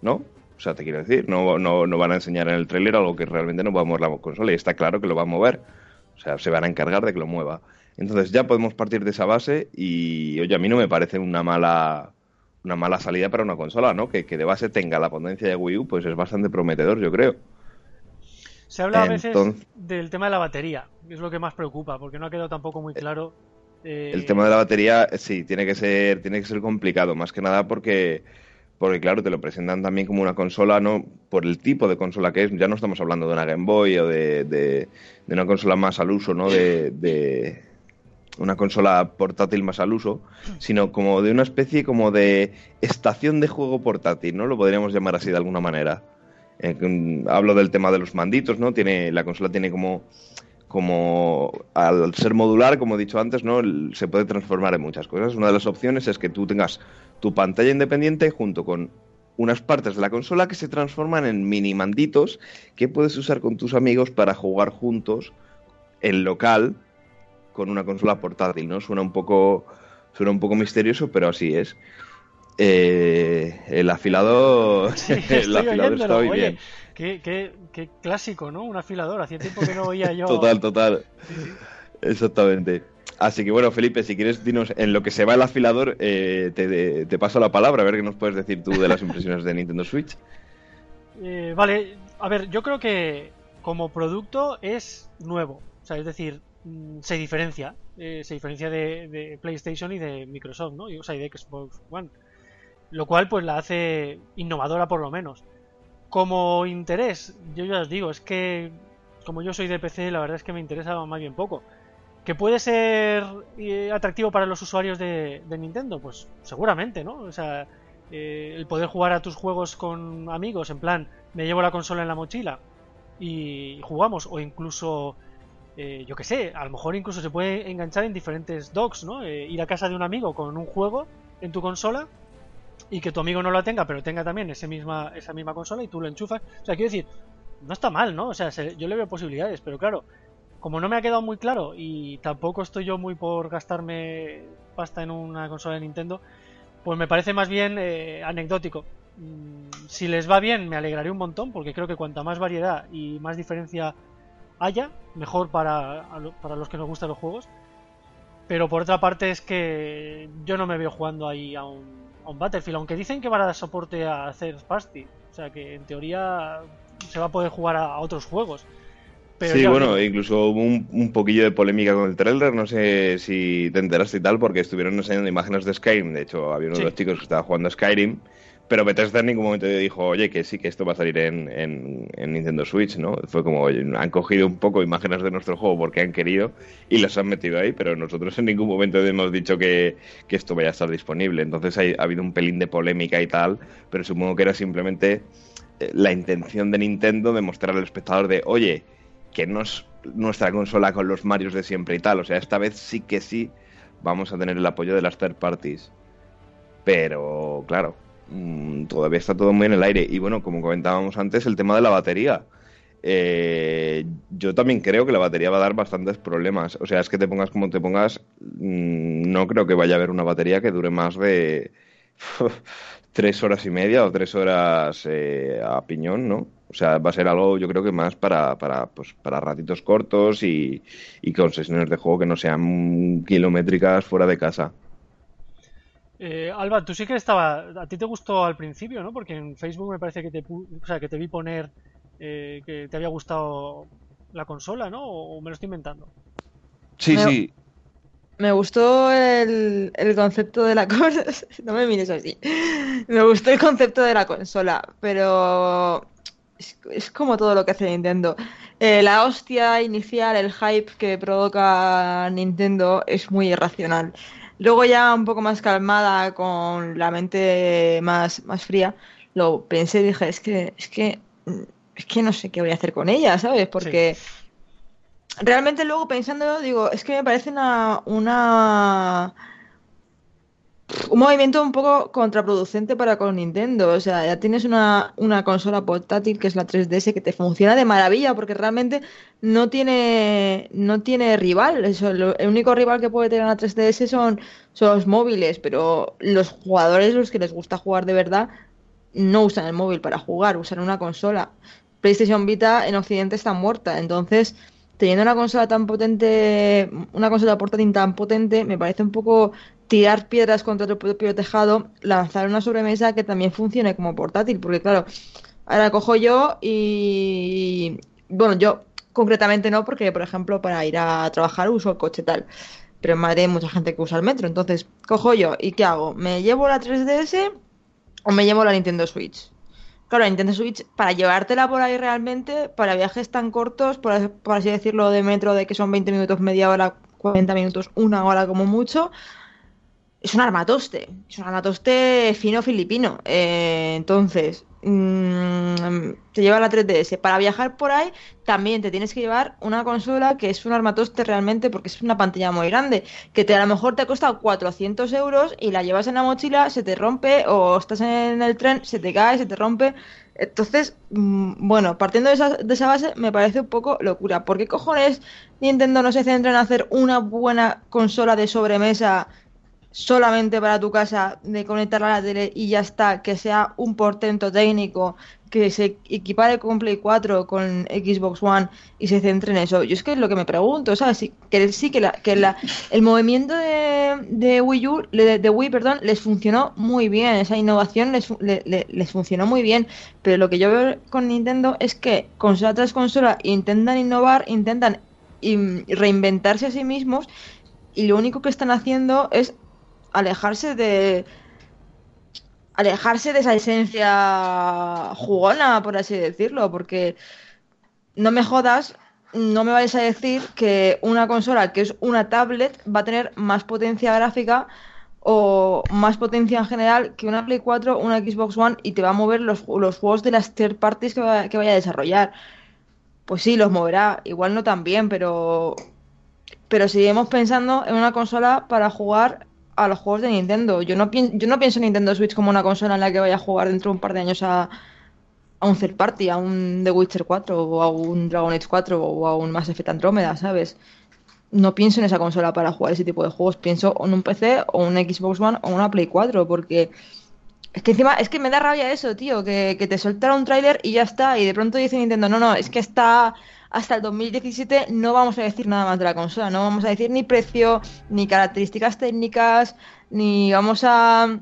¿no? O sea, te quiero decir, no, no, no van a enseñar en el trailer algo que realmente no va a mover la consola y está claro que lo va a mover. O sea, se van a encargar de que lo mueva. Entonces ya podemos partir de esa base y, oye, a mí no me parece una mala una mala salida para una consola, ¿no? Que, que de base tenga la potencia de Wii U, pues es bastante prometedor, yo creo. Se habla a veces Entonces, del tema de la batería, que es lo que más preocupa, porque no ha quedado tampoco muy claro. Eh... El tema de la batería, sí, tiene que ser, tiene que ser complicado, más que nada porque, porque claro, te lo presentan también como una consola, no, por el tipo de consola que es. Ya no estamos hablando de una Game Boy o de, de, de una consola más al uso, ¿no? De, de, una consola portátil más al uso, sino como de una especie como de estación de juego portátil, ¿no? Lo podríamos llamar así de alguna manera. Eh, hablo del tema de los manditos, ¿no? Tiene, la consola tiene como, como al ser modular, como he dicho antes, ¿no? se puede transformar en muchas cosas. Una de las opciones es que tú tengas tu pantalla independiente junto con unas partes de la consola que se transforman en mini manditos que puedes usar con tus amigos para jugar juntos en local con una consola portátil, ¿no? Suena un poco, suena un poco misterioso, pero así es. Eh, el afilador, [laughs] [laughs] el afilador está muy bien. Qué, qué, qué, clásico, ¿no? Un afilador. Hacía tiempo que no oía yo. total, total. Exactamente. Así que bueno, Felipe, si quieres, dinos en lo que se va el afilador, eh, te, te, paso la palabra, a ver qué nos puedes decir tú de las impresiones de Nintendo Switch. [laughs] Eh, vale, a ver, yo creo que como producto es nuevo. O sea, es decir, mm, se diferencia. Eh, se diferencia de, de, PlayStation y de Microsoft, ¿no? Y, o sea, y de Xbox One. Lo cual, pues la hace innovadora por lo menos. Como interés, yo ya os digo, es que como yo soy de PC, la verdad es que me interesa más bien poco. ¿Que puede ser eh, atractivo para los usuarios de, Nintendo? Pues seguramente, ¿no? O sea, eh, el poder jugar a tus juegos con amigos, en plan, me llevo la consola en la mochila y jugamos, o incluso, eh, yo qué sé, a lo mejor incluso se puede enganchar en diferentes docks, ¿no? ir a casa de un amigo con un juego en tu consola y que tu amigo no lo tenga, pero tenga también ese misma, esa misma consola y tú lo enchufas. O sea, quiero decir, no está mal, ¿no? O sea, yo le veo posibilidades, pero claro, como no me ha quedado muy claro y tampoco estoy yo muy por gastarme pasta en una consola de Nintendo, pues me parece más bien eh, anecdótico. Mm, si les va bien, me alegraré un montón, porque creo que cuanta más variedad y más diferencia haya, mejor para, para los que nos gustan los juegos. Pero por otra parte es que yo no me veo jugando ahí a un un Battlefield, aunque dicen que van a dar soporte a hacer party, o sea que en teoría se va a poder jugar a, otros juegos. sí, bueno, incluso hubo un, poquillo de polémica con el trailer, no sé si te enteraste y tal, porque estuvieron enseñando imágenes de Skyrim, de hecho había uno de los chicos que estaba jugando a Skyrim pero Bethesda en ningún momento dijo, oye, que sí, que esto va a salir en, en, Nintendo Switch, ¿no? Fue como, han cogido un poco imágenes de nuestro juego porque han querido y las han metido ahí, pero nosotros en ningún momento hemos dicho que, que esto vaya a estar disponible. Entonces ha habido un pelín de polémica y tal, pero supongo que era simplemente eh, la intención de Nintendo de mostrar al espectador de, oye, que no es nuestra consola con los Marios de siempre y tal. O sea, esta vez sí que sí vamos a tener el apoyo de las third parties. Pero, claro, Mm, todavía está todo muy en el aire. Y bueno, como comentábamos antes, el tema de la batería. Eh, yo también creo que la batería va a dar bastantes problemas. O sea, es que te pongas como te pongas, mm, no creo que vaya a haber una batería que dure más de [laughs] tres horas y media o tres horas eh, a piñón, ¿no? O sea, va a ser algo, yo creo que más para, para, pues, para ratitos cortos y, y con sesiones de juego que no sean kilométricas fuera de casa. Eh, Alba, tú sí que estaba. A ti te gustó al principio, ¿no? Porque en Facebook me parece que te, o sea, que te vi poner eh, que te había gustado la consola, ¿no? ¿O me lo estoy inventando? Sí, sí. Me gustó el, el concepto de la consola. [laughs] no me mires así. Me gustó el concepto de la consola, pero es, como todo lo que hace Nintendo. Eh, la hostia inicial, el hype que provoca Nintendo es muy irracional. Luego ya un poco más calmada, con la mente más, más fría, lo pensé y dije, es que, es que, es que no sé qué voy a hacer con ella, ¿sabes? Porque realmente luego pensando, digo, es que me parece una, una un movimiento un poco contraproducente para con Nintendo. O sea, ya tienes una, una, consola portátil que es la 3DS que te funciona de maravilla porque realmente no tiene no tiene rival. Eso, el único rival que puede tener una 3DS son, son los móviles, pero los jugadores, los que les gusta jugar de verdad, no usan el móvil para jugar, usan una consola. PlayStation Vita en Occidente está muerta, entonces teniendo una consola tan potente, una consola portátil tan potente, me parece un poco tirar piedras contra tu propio tejado, lanzar una sobremesa que también funcione como portátil, porque claro, ahora cojo yo y bueno, yo concretamente no, porque por ejemplo para ir a trabajar uso el coche tal, pero en Madrid hay mucha gente que usa el metro, entonces cojo yo y ¿qué hago? ¿Me llevo la 3DS o me llevo la Nintendo Switch? Claro, la Nintendo Switch, para llevártela por ahí realmente, para viajes tan cortos, por, por así decirlo, de metro, de que son 20 minutos, media hora, 40 minutos, una hora como mucho, es un armatoste, es un armatoste fino filipino. Eh, entonces, mm, te lleva la 3DS. Para viajar por ahí también te tienes que llevar una consola que es un armatoste realmente porque es una pantalla muy grande, que te, a lo mejor te ha costado 400 euros y la llevas en la mochila, se te rompe o estás en el tren, se te cae, se te rompe. Entonces, mm, bueno, partiendo de esa, de esa base me parece un poco locura. ¿Por qué cojones Nintendo no se centra en hacer una buena consola de sobremesa solamente para tu casa, de conectarla a la tele y ya está, que sea un portento técnico, que se equipare con Play 4, con Xbox One y se centre en eso. Yo es que es lo que me pregunto, ¿sabes? Sí, que sí, que, la, el movimiento de, Wii U, de, Wii, perdón, les funcionó muy bien, esa innovación les, le, les funcionó muy bien, pero lo que yo veo con Nintendo es que consola tras consola intentan innovar, intentan reinventarse a sí mismos y lo único que están haciendo es alejarse de alejarse de esa esencia jugona, por así decirlo, porque no me jodas, no me vayas a decir que una consola que es una tablet va a tener más potencia gráfica o más potencia en general que una Play 4 una Xbox One y te va a mover los, los juegos de las third parties que, va, que vaya a desarrollar. Pues sí, los moverá, igual no tan bien, pero pero seguimos pensando en una consola para jugar a los juegos de Nintendo. Yo no, yo no pienso en Nintendo Switch como una consola en la que vaya a jugar dentro de un par de años a, un third party, a un The Witcher 4 o a un Dragon Age 4 o a un Mass Effect Andromeda, ¿sabes? No pienso en esa consola para jugar ese tipo de juegos, pienso en un PC o un Xbox One o una Play 4 porque es que encima es que me da rabia eso, tío, que, que te soltara un tráiler y ya está y de pronto dice Nintendo, no, no, es que está hasta el 2017 no vamos a decir nada más de la consola, no vamos a decir ni precio, ni características técnicas, ni vamos a,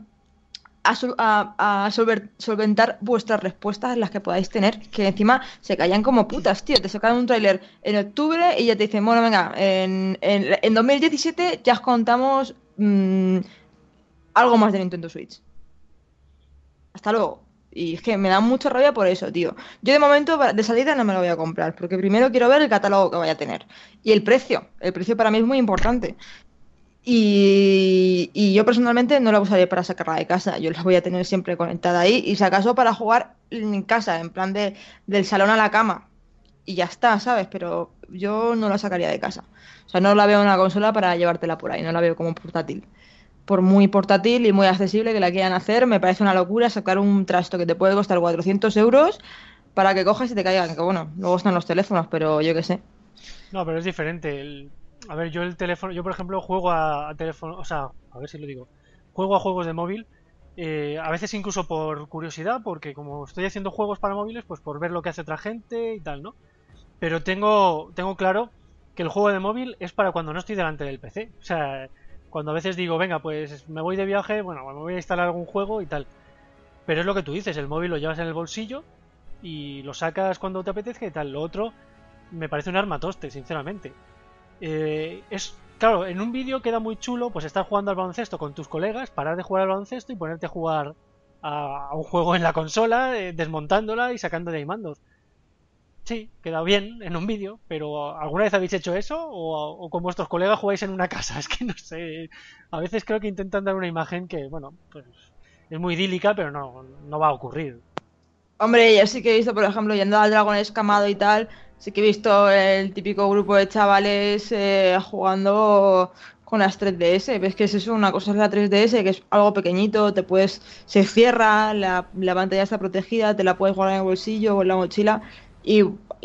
solventar vuestras respuestas, las que podáis tener, que encima se callan como putas, tío. Te sacan un tráiler en octubre y ya te dicen, bueno, venga, en, en, 2017 ya os contamos mmm, algo más de Nintendo Switch. Hasta luego. Y es que me da mucha rabia por eso, tío. Yo de momento de salida no me lo voy a comprar, porque primero quiero ver el catálogo que vaya a tener. Y el precio. El precio para mí es muy importante. Y, y, yo personalmente no la usaré para sacarla de casa. Yo la voy a tener siempre conectada ahí. Y si acaso para jugar en casa, en plan de, del salón a la cama. Y ya está, ¿sabes? Pero yo no la sacaría de casa. O sea, no la veo una consola para llevártela por ahí. No la veo como portátil por muy portátil y muy accesible que la quieran hacer, me parece una locura sacar un trasto que te puede costar 400 euros para que cojas y te caigan. Que bueno, luego están los teléfonos, pero yo qué sé. No, pero es diferente. A ver, yo el teléfono, yo por ejemplo juego a, teléfono, o sea, a ver si lo digo, juego a juegos de móvil. Eh, a veces incluso por curiosidad, porque como estoy haciendo juegos para móviles, pues por ver lo que hace otra gente y tal, ¿no? Pero tengo, tengo claro que el juego de móvil es para cuando no estoy delante del PC. O sea, cuando a veces digo, venga, pues me voy de viaje, bueno, me voy a instalar algún juego y tal. Pero es lo que tú dices, el móvil lo llevas en el bolsillo y lo sacas cuando te apetezca y tal. Lo otro me parece un armatoste, sinceramente. Eh, es claro, en un vídeo queda muy chulo, pues estar jugando al baloncesto con tus colegas, parar de jugar al baloncesto y ponerte a jugar a, un juego en la consola, eh, desmontándola y sacando de ahí mandos. Sí, queda bien en un vídeo, pero ¿alguna vez habéis hecho eso? ¿O, con vuestros colegas jugáis en una casa? [laughs] Es que no sé. A veces creo que intentan dar una imagen que, bueno, pues es muy idílica, pero no, no va a ocurrir. Hombre, yo sí que he visto, por ejemplo, yendo al dragón escamado y tal, sí que he visto el típico grupo de chavales eh, jugando con las 3DS. Ves que es eso, una cosa es la 3DS, que es algo pequeñito, te puedes, se cierra, la, la pantalla está protegida, te la puedes guardar en el bolsillo o en la mochila y,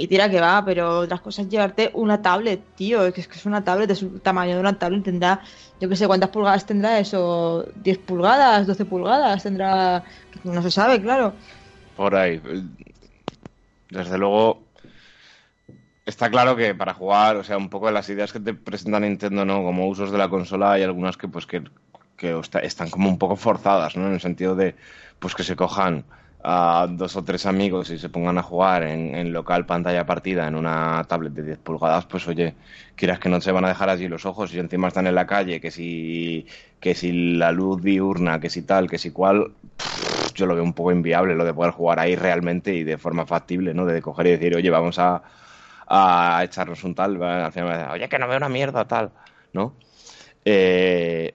tira que va, pero otras cosas llevarte una tablet, tío. Es que, es una tablet, es un tamaño de una tablet. Tendrá, yo que sé, ¿cuántas pulgadas tendrá eso? ¿10 pulgadas? ¿12 pulgadas? Tendrá. No se sabe, claro. Por ahí. Desde luego. Está claro que para jugar, o sea, un poco de las ideas que te presenta Nintendo, ¿no? Como usos de la consola, hay algunas que, pues, que, que están como un poco forzadas, ¿no? En el sentido de, pues, que se cojan a dos o tres amigos y se pongan a jugar en, local pantalla partida en una tablet de 10 pulgadas, pues oye, quieras que no se van a dejar allí los ojos y encima están en la calle, que si, que si la luz diurna, que si tal, que si cual, yo lo veo un poco inviable lo de poder jugar ahí realmente y de forma factible, ¿no? De coger y decir, oye, vamos a, echarnos un tal, oye, que no veo una mierda tal, ¿no? Eh,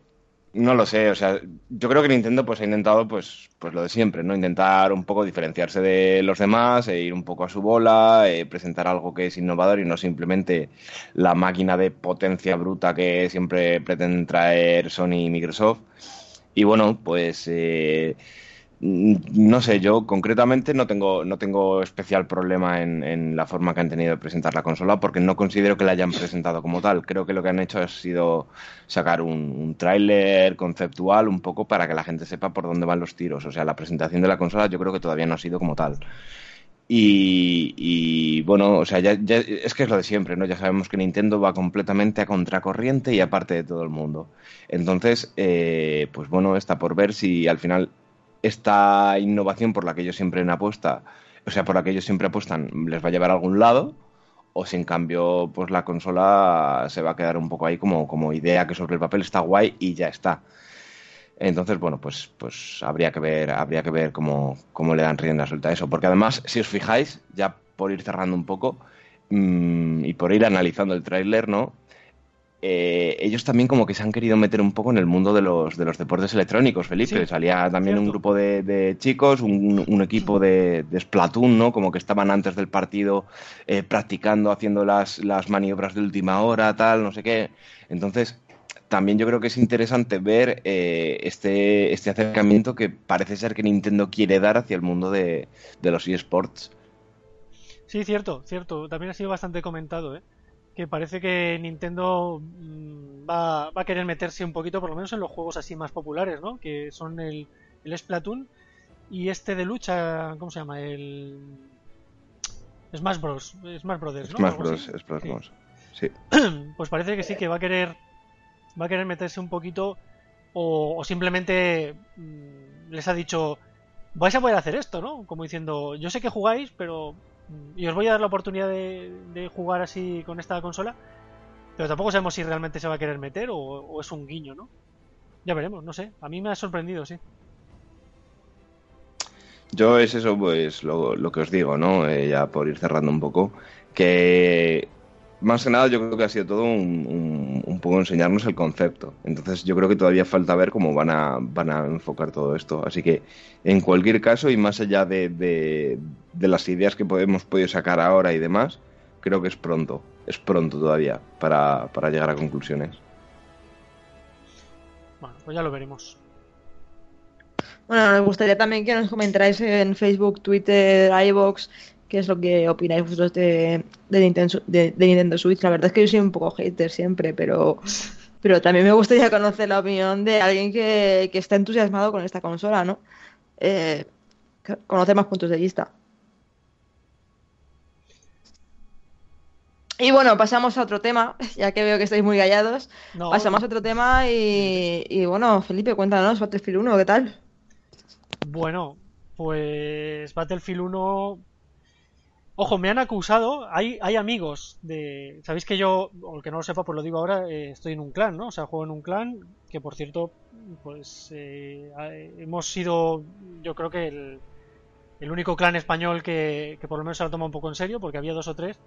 No lo sé, o sea, yo creo que Nintendo pues ha intentado pues, pues lo de siempre, ¿no? Intentar un poco diferenciarse de los demás e ir un poco a su bola, eh, presentar algo que es innovador y no simplemente la máquina de potencia bruta que siempre pretenden traer Sony y Microsoft. Y bueno, pues eh, no sé, yo concretamente no tengo, no tengo especial problema en, la forma que han tenido de presentar la consola porque no considero que la hayan presentado como tal. Creo que lo que han hecho ha sido sacar un, un tráiler conceptual un poco para que la gente sepa por dónde van los tiros. O sea, la presentación de la consola yo creo que todavía no ha sido como tal. Y, bueno, o sea, ya, es que es lo de siempre, ¿no? Ya sabemos que Nintendo va completamente a contracorriente y aparte de todo el mundo. Entonces, eh, pues bueno, está por ver si al final esta innovación por la que ellos siempre apuesta, o sea, por la que ellos siempre apuestan, les va a llevar a algún lado, o si en cambio, pues la consola se va a quedar un poco ahí como, como idea que sobre el papel está guay y ya está. Entonces, bueno, pues, pues habría que ver, habría que ver cómo, cómo le dan rienda suelta a eso. Porque además, si os fijáis, ya por ir cerrando un poco, mmm, y por ir analizando el tráiler, ¿no? Eh, ellos también como que se han querido meter un poco en el mundo de los, de los deportes electrónicos, Felipe. Salía también un grupo de, chicos, un, equipo de, Splatoon, ¿no? Como que estaban antes del partido eh, practicando, haciendo las, las maniobras de última hora, tal, no sé qué. Entonces, también yo creo que es interesante ver eh, este, este acercamiento que parece ser que Nintendo quiere dar hacia el mundo de, de los eSports. Sí, cierto, cierto. También ha sido bastante comentado, ¿eh? Que parece que Nintendo mm, va, a querer meterse un poquito, por lo menos en los juegos así más populares, ¿no? Que son el, el Splatoon y este de lucha, ¿cómo se llama? El Smash Bros. Smash Brothers, ¿no? Smash Bros. Smash Bros. Sí. [clears throat] Pues parece que sí, que va a querer va a querer meterse un poquito o, simplemente mm, les ha dicho vais a poder hacer esto, ¿no? Como diciendo, yo sé que jugáis, pero y os voy a dar la oportunidad de, jugar así con esta consola, pero tampoco sabemos si realmente se va a querer meter o, es un guiño, ¿no? Ya veremos, no sé. A mí me ha sorprendido, sí. Yo es eso, pues lo, que os digo, ¿no? Eh, ya por ir cerrando un poco, que más que nada yo creo que ha sido todo un, un, poco enseñarnos el concepto. Entonces yo creo que todavía falta ver cómo van a, van a enfocar todo esto. Así que en cualquier caso y más allá de, de, las ideas que hemos podido sacar ahora y demás, creo que es pronto, es pronto todavía para, para llegar a conclusiones. Bueno, pues ya lo veremos. Bueno, nos gustaría también que nos comentarais en Facebook, Twitter, iVoox qué es lo que opináis vosotros de, de, Nintendo, Switch. La verdad es que yo soy un poco hater siempre, pero, pero también me gustaría conocer la opinión de alguien que, está entusiasmado con esta consola, ¿no? Eh, conocer más puntos de vista. Y bueno, pasamos a otro tema, [laughs] ya que veo que estáis muy callados. pasamos a otro tema y, y, bueno, Felipe, cuéntanos, Battlefield 1, ¿qué tal? Bueno, pues Battlefield 1 Ojo, me han acusado, hay, hay amigos de... Sabéis que yo, o que no lo sepa, pues lo digo ahora, eh, estoy en un clan, ¿no? O sea, juego en un clan que, por cierto, pues eh, hemos sido, yo creo que el, el único clan español que, que, por lo menos se lo toma un poco en serio, porque había dos o tres,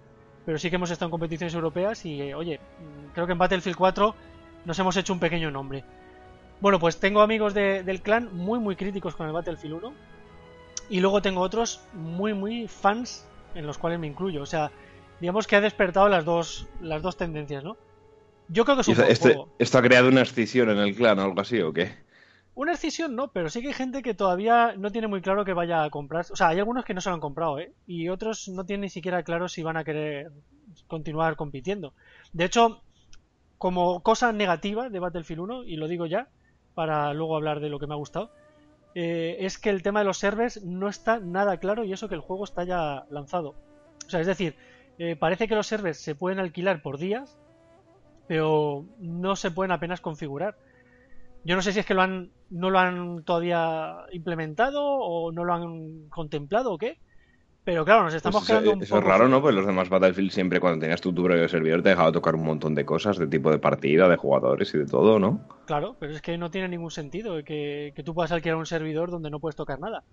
pero sí que hemos estado en competiciones europeas y, eh, oye, creo que en Battlefield 4 nos hemos hecho un pequeño nombre. Bueno, pues tengo amigos del clan muy, muy críticos con el Battlefield 1. Y luego tengo otros muy, muy fans en los cuales me incluyo. O sea, digamos que ha despertado las dos, las dos tendencias, ¿no? Yo creo que es un este, ¿Esto ha creado una escisión en el clan o algo así o qué? Una escisión no, pero sí que hay gente que todavía no tiene muy claro que vaya a comprar. O sea, hay algunos que no se lo han comprado, ¿eh? Y otros no tienen ni siquiera claro si van a querer continuar compitiendo. De hecho, como cosa negativa de Battlefield 1, y lo digo ya, para luego hablar de lo que me ha gustado, eh, es que el tema de los servers no está nada claro y eso que el juego está ya lanzado. O sea, es decir, eh, parece que los servers se pueden alquilar por días, pero no se pueden apenas configurar. Yo no sé si es que lo han, no lo han todavía implementado o no lo han contemplado o qué, pero claro, nos estamos pues quedando un Eso es raro, ¿no? Pues los demás Battlefield siempre cuando tenías tu, tu propio servidor te dejaba tocar un montón de cosas, de tipo de partida, de jugadores y de todo, ¿no? Claro, pero es que no tiene ningún sentido que, que tú puedas alquilar un servidor donde no puedes tocar nada.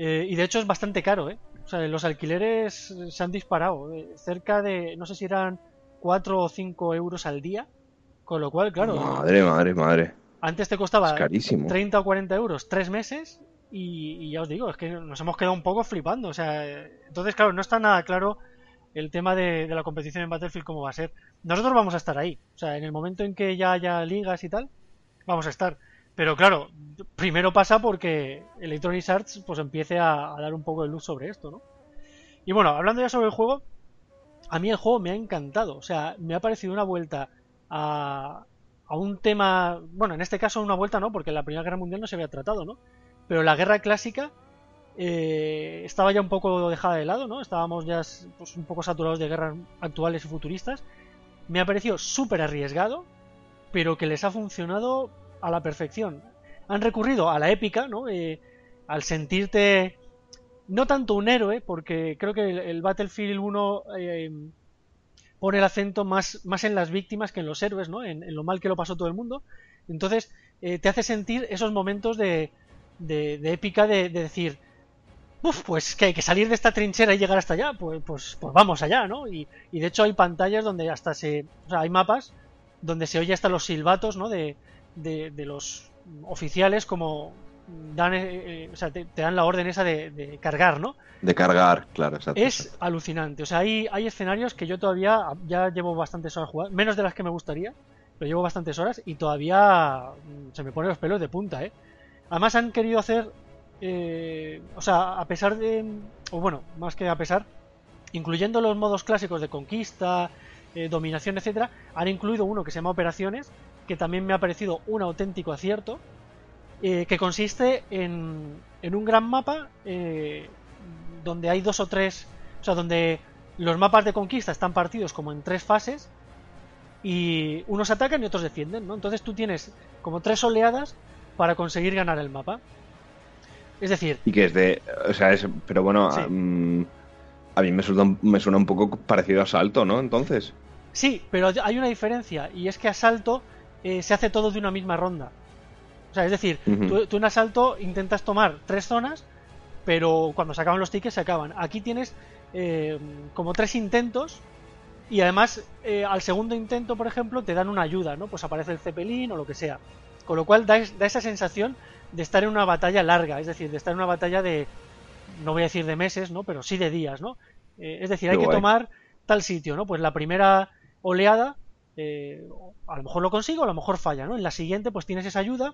Eh, y de hecho es bastante caro, ¿eh? O sea, los alquileres se han disparado. Eh, cerca de, no sé si eran 4 o 5 euros al día. Con lo cual, claro. Madre, madre, madre. Antes te costaba Es carísimo. 30 o 40 euros tres meses y, y ya os digo, es que nos hemos quedado un poco flipando. O sea, entonces, claro, no está nada claro el tema de, la competición en Battlefield cómo va a ser. Nosotros vamos a estar ahí. O sea, en el momento en que ya haya ligas y tal, vamos a estar. Pero claro, primero pasa porque Electronic Arts pues empiece a, a dar un poco de luz sobre esto, ¿no? Y bueno, hablando ya sobre el juego, a mí el juego me ha encantado. O sea, me ha parecido una vuelta a, a un tema. Bueno, en este caso una vuelta no, porque en la Primera Guerra Mundial no se había tratado, ¿no? Pero la guerra clásica eh, estaba ya un poco dejada de lado, ¿no? Estábamos ya pues, un poco saturados de guerras actuales y futuristas. Me ha parecido súper arriesgado, pero que les ha funcionado a la perfección. Han recurrido a la épica, ¿no? Eh, al sentirte no tanto un héroe, porque creo que el, el Battlefield 1 eh, pone el acento más, más en las víctimas que en los héroes, ¿no? En, en lo mal que lo pasó todo el mundo. Entonces, te hace sentir esos momentos de, de, de épica de, de decir, Uf, pues que hay que salir de esta trinchera y llegar hasta allá, pues, pues, pues vamos allá, ¿no? Y, y, de hecho hay pantallas donde hasta se. O sea, hay mapas donde se oye hasta los silbatos, ¿no? De, de, de los oficiales como dan. Eh, eh, o sea, te, te, dan la orden esa de, de, cargar, ¿no? De cargar, claro, exacto. Es exacto. alucinante. O sea, hay, hay escenarios que yo todavía. Ya llevo bastantes horas jugando, menos de las que me gustaría, pero llevo bastantes horas y todavía mm, se me ponen los pelos de punta, ¿eh? Además han querido hacer eh, o sea, a pesar de, o bueno, más que a pesar, incluyendo los modos clásicos de conquista, eh, dominación, etcétera, han incluido uno que se llama operaciones, que también me ha parecido un auténtico acierto, eh, que consiste en, en, un gran mapa donde hay dos o tres, o sea, donde los mapas de conquista están partidos como en tres fases y unos atacan y otros defienden, ¿no? Entonces tú tienes como tres oleadas para conseguir ganar el mapa. Es decir. Y que es de. O sea, es. Pero bueno, sí. um, a mí me suena, me suena un poco parecido a Asalto, ¿no? Entonces. Sí, pero hay una diferencia. Y es que Asalto eh, se hace todo de una misma ronda. O sea, es decir, uh -huh. tú, tú, en Asalto intentas tomar tres zonas, pero cuando se acaban los tickets se acaban. Aquí tienes eh, como tres intentos. Y además, eh, al segundo intento, por ejemplo, te dan una ayuda, ¿no? Pues aparece el Zeppelin o lo que sea. Con lo cual da, da esa sensación de estar en una batalla larga, es decir, de estar en una batalla de, no voy a decir de meses, ¿no? Pero sí de días, ¿no? Eh, es decir, hay que tomar tal sitio, ¿no? Pues la primera oleada, eh, a lo mejor lo consigo, a lo mejor falla, ¿no? En la siguiente, pues tienes esa ayuda.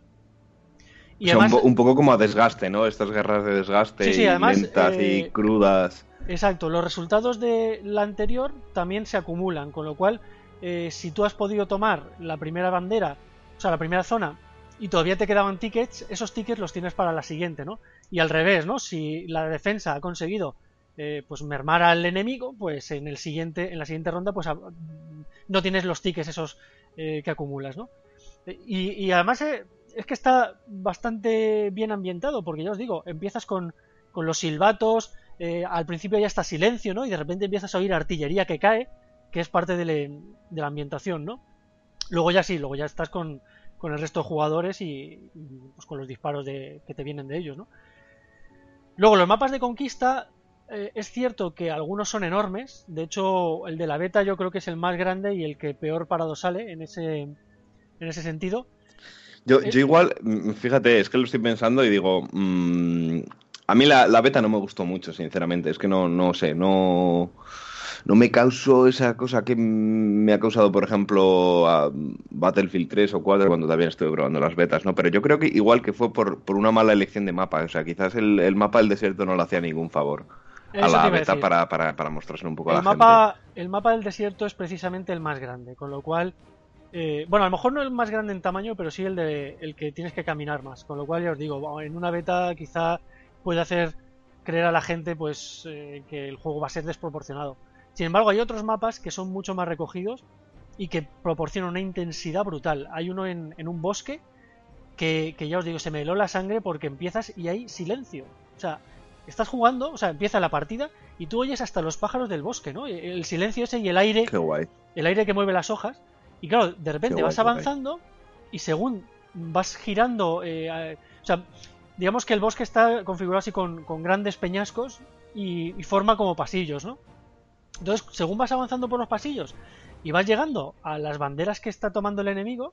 Y o sea, además, un, un, poco como a desgaste, ¿no? Estas guerras de desgaste sí, sí, además, lentas eh, y crudas. Exacto, los resultados de la anterior también se acumulan, con lo cual, eh, si tú has podido tomar la primera bandera, sea, la primera zona, y todavía te quedaban tickets, esos tickets los tienes para la siguiente, ¿no? Y al revés, ¿no? Si la defensa ha conseguido eh, pues mermar al enemigo, pues en el siguiente, en la siguiente ronda, pues no tienes los tickets esos eh, que acumulas, ¿no? Y, además eh, es que está bastante bien ambientado, porque ya os digo, empiezas con, con los silbatos, al principio ya está silencio, ¿no? Y de repente empiezas a oír artillería que cae, que es parte de, de la ambientación, ¿no? Luego ya sí, luego ya estás con, con el resto de jugadores y, y pues con los disparos de, que te vienen de ellos, ¿no? Luego, los mapas de conquista, eh, es cierto que algunos son enormes. De hecho, el de la beta yo creo que es el más grande y el que peor parado sale en ese, en ese sentido. Yo, yo igual, mm, fíjate, es que lo estoy pensando y digo, mmm, a mí la, la, beta no me gustó mucho, sinceramente. Es que no, no sé, no no me causó esa cosa que me ha causado, por ejemplo, a Battlefield 3 o 4 cuando también estuve probando las betas, ¿no? Pero yo creo que igual que fue por, por una mala elección de mapa, o sea, quizás el, el mapa del desierto no le hacía ningún favor a la beta para, para, para, mostrarse un poco el a la mapa, gente. El mapa del desierto es precisamente el más grande, con lo cual, eh, bueno, a lo mejor no el más grande en tamaño, pero sí el, de, el que tienes que caminar más, con lo cual ya os digo, en una beta quizá puede hacer creer a la gente pues eh, que el juego va a ser desproporcionado. Sin embargo, hay otros mapas que son mucho más recogidos y que proporcionan una intensidad brutal. Hay uno en, en un bosque que, que, ya os digo, se me heló la sangre porque empiezas y hay silencio. O sea, estás jugando, o sea, empieza la partida y tú oyes hasta los pájaros del bosque, ¿no? El silencio ese y el aire. Qué guay. El aire que mueve las hojas. Y claro, de repente guay, vas avanzando y según vas girando, eh, o sea, digamos que el bosque está configurado así con, con grandes peñascos y, y forma como pasillos, ¿no? Entonces, según vas avanzando por los pasillos y vas llegando a las banderas que está tomando el enemigo,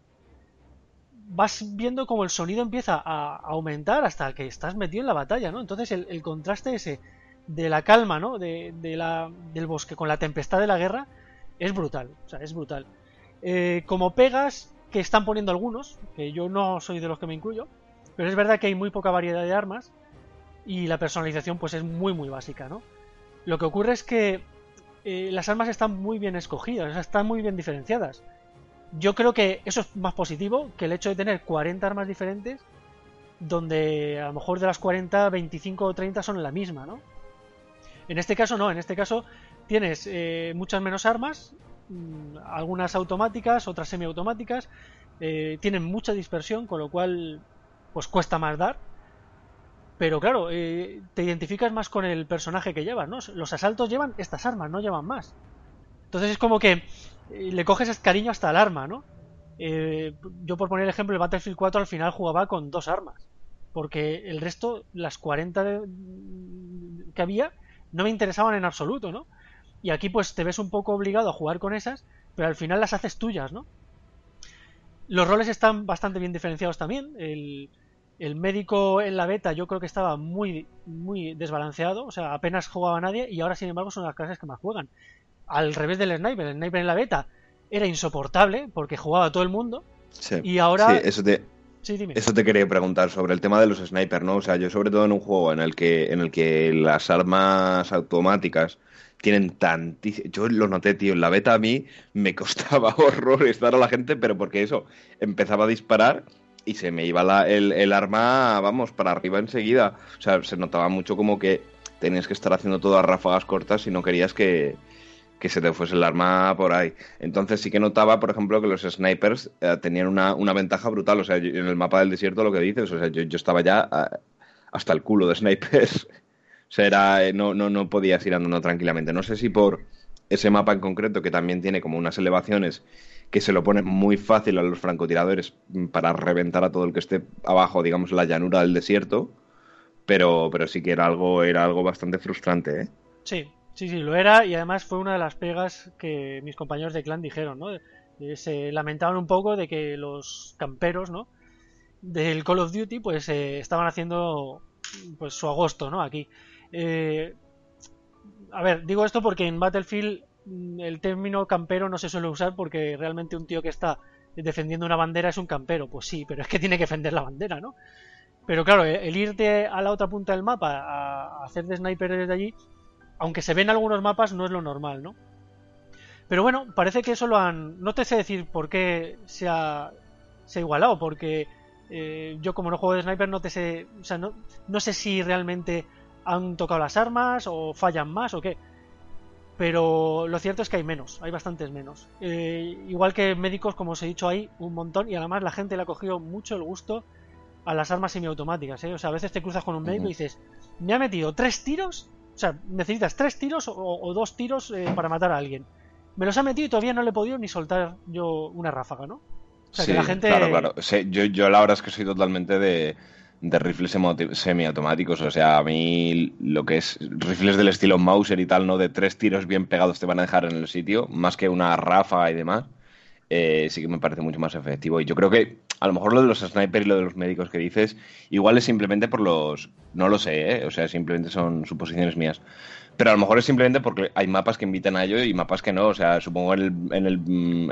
vas viendo como el sonido empieza a aumentar hasta que estás metido en la batalla, ¿no? Entonces el, contraste ese de la calma, ¿no? De, la, del bosque con la tempestad de la guerra es brutal, o sea, es brutal. Eh, como pegas que están poniendo algunos, que yo no soy de los que me incluyo, pero es verdad que hay muy poca variedad de armas y la personalización pues es muy muy básica, ¿no? Lo que ocurre es que eh, las armas están muy bien escogidas, están muy bien diferenciadas. Yo creo que eso es más positivo que el hecho de tener 40 armas diferentes, donde a lo mejor de las 40, 25 o 30 son la misma, ¿no? En este caso no, en este caso tienes eh, muchas menos armas, mm, algunas automáticas, otras semiautomáticas, eh, tienen mucha dispersión, con lo cual pues cuesta más dar. Pero claro, eh, te identificas más con el personaje que llevas, ¿no? Los asaltos llevan estas armas, no llevan más. Entonces es como que le coges cariño hasta el arma, ¿no? Eh, yo por poner el ejemplo, el Battlefield 4 al final jugaba con dos armas. Porque el resto, las 40 que había, no me interesaban en absoluto, ¿no? Y aquí pues te ves un poco obligado a jugar con esas, pero al final las haces tuyas, ¿no? Los roles están bastante bien diferenciados también. El médico en la beta yo creo que estaba muy, muy desbalanceado, o sea, apenas jugaba nadie y ahora sin embargo son las clases que más juegan al revés del sniper. El sniper en la beta era insoportable porque jugaba todo el mundo. y ahora. Sí, eso te. Eso te quería preguntar sobre el tema de los snipers, ¿no? O sea, yo sobre todo en un juego en el que, en el que las armas automáticas tienen tantísimo... Yo lo noté, tío, en la beta a mí me costaba [laughs] horror estar a la gente, pero porque eso, empezaba a disparar y se me iba el, el, arma, vamos, para arriba enseguida. O sea, se notaba mucho como que tenías que estar haciendo todas ráfagas cortas si no querías que, que se te fuese el arma por ahí. Entonces sí que notaba, por ejemplo, que los snipers eh, tenían una, ventaja brutal. O sea, en el mapa del desierto lo que dices, o sea, yo, estaba ya eh, hasta el culo de snipers. [laughs] o sea, era, eh, no, no, no podías ir andando tranquilamente. No sé si por ese mapa en concreto, que también tiene como unas elevaciones que se lo pone muy fácil a los francotiradores para reventar a todo el que esté abajo, digamos, la llanura del desierto. Pero, pero sí que era algo, era algo bastante frustrante, ¿eh? Sí, Sí, sí, lo era y además fue una de las pegas que mis compañeros de clan dijeron, ¿no? Se lamentaban un poco de que los camperos, ¿no? Del Call of Duty, pues eh, estaban haciendo pues su agosto, ¿no? Aquí. Eh, a ver, digo esto porque en Battlefield el término campero no se suele usar porque realmente un tío que está defendiendo una bandera es un campero. Pues sí, pero es que tiene que defender la bandera, ¿no? Pero claro, el irte a la otra punta del mapa a hacer de sniper desde allí, aunque se ven algunos mapas, no es lo normal, ¿no? Pero bueno, parece que eso lo han... No te sé decir por qué se ha, se ha igualado, porque eh, yo como no juego de sniper no te sé... O sea, no, no sé si realmente han tocado las armas o fallan más o qué. Pero lo cierto es que hay menos, hay bastantes menos. Eh, igual que médicos, como os he dicho, hay un montón y además la gente le ha cogido mucho el gusto a las armas semiautomáticas. ¿eh? O sea, a veces te cruzas con un médico y dices, me ha metido tres tiros o sea, necesitas tres tiros o, dos tiros eh, para matar a alguien. Me los ha metido y todavía no le he podido ni soltar yo una ráfaga, ¿no? O sea, que la gente... Claro, claro. yo, yo la verdad es que soy totalmente de, de rifles semiautomáticos. O sea, a mí lo que es rifles del estilo Mauser y tal, ¿no? De tres tiros bien pegados te van a dejar en el sitio, más que una ráfaga y demás. Eh, sí que me parece mucho más efectivo. Y yo creo que a lo mejor lo de los snipers y lo de los médicos que dices, igual es simplemente por los. No lo sé, ¿eh? o sea, simplemente son suposiciones mías. Pero a lo mejor es simplemente porque hay mapas que invitan a ello y mapas que no. O sea, supongo en el, en el,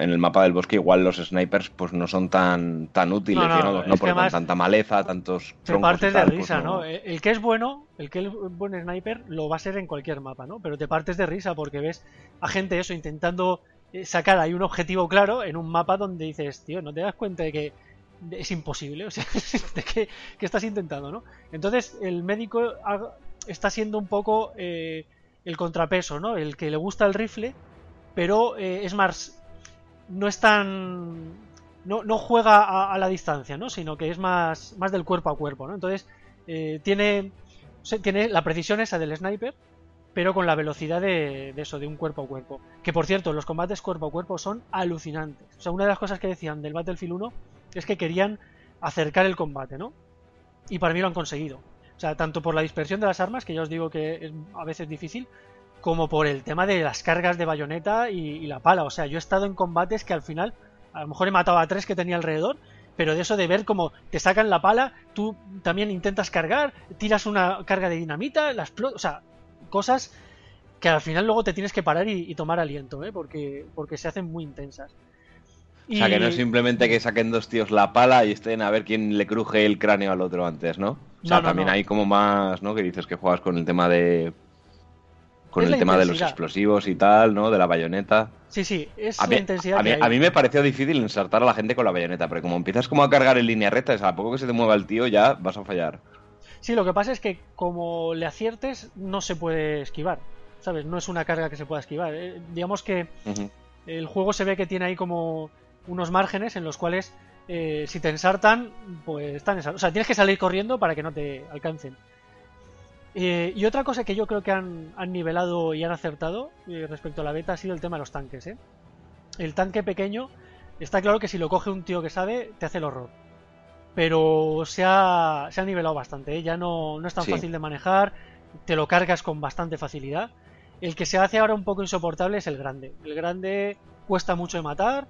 en el mapa del bosque igual los snipers pues no son tan, tan útiles, no, no, porque con tanta maleza, tantos troncos partes de pues risa, ¿no? El que es bueno, el que es buen sniper lo va a ser en cualquier mapa, ¿no? Pero te partes de risa porque ves a gente eso intentando eh, sacar ahí un objetivo claro en un mapa donde dices, tío, ¿no te das cuenta de que es imposible? [laughs] O sea, ¿de qué, estás intentando, no? Entonces, el médico está siendo un poco eh, el contrapeso, ¿no? El que le gusta el rifle, pero eh, es más. No es tan. No, no juega a, la distancia, ¿no? Sino que es más, más del cuerpo a cuerpo, ¿no? Entonces, tiene, tiene la precisión esa del sniper, pero con la velocidad de, eso, de un cuerpo a cuerpo. Que por cierto, los combates cuerpo a cuerpo son alucinantes. O sea, una de las cosas que decían del Battlefield 1 es que querían acercar el combate, ¿no? Y para mí lo han conseguido. O sea, tanto por la dispersión de las armas, que ya os digo que es a veces difícil, como por el tema de las cargas de bayoneta y, la pala. O sea, yo he estado en combates que al final, a lo mejor he matado a tres que tenía alrededor, pero de eso de ver cómo te sacan la pala, tú también intentas cargar, tiras una carga de dinamita, la explotas, o sea, cosas que al final luego te tienes que parar y, tomar aliento, ¿eh? porque, porque se hacen muy intensas. O sea, que no es simplemente que saquen dos tíos la pala y estén a ver quién le cruje el cráneo al otro antes, ¿no? O sea, también hay como más, ¿no? Que dices que juegas con el tema de con el tema de los explosivos y tal, ¿no? De la bayoneta. Sí, sí, es la intensidad. A mí, me pareció difícil ensartar a la gente con la bayoneta, pero como empiezas como a cargar en línea recta, a poco que se te mueva el tío ya vas a fallar. Sí, lo que pasa es que como le aciertes, no se puede esquivar, ¿sabes? No es una carga que se pueda esquivar. Eh, digamos que el juego se ve que tiene ahí como unos márgenes en los cuales eh, si te ensartan, pues están ensartados. O sea, tienes que salir corriendo para que no te alcancen. Eh, y otra cosa que yo creo que han, nivelado y han acertado eh, respecto a la beta ha sido el tema de los tanques. ¿eh? El tanque pequeño, está claro que si lo coge un tío que sabe, te hace el horror. Pero se ha, se ha nivelado bastante, ya no, no, es tan fácil de manejar, te lo cargas con bastante facilidad. El que se hace ahora un poco insoportable es el grande. El grande cuesta mucho de matar,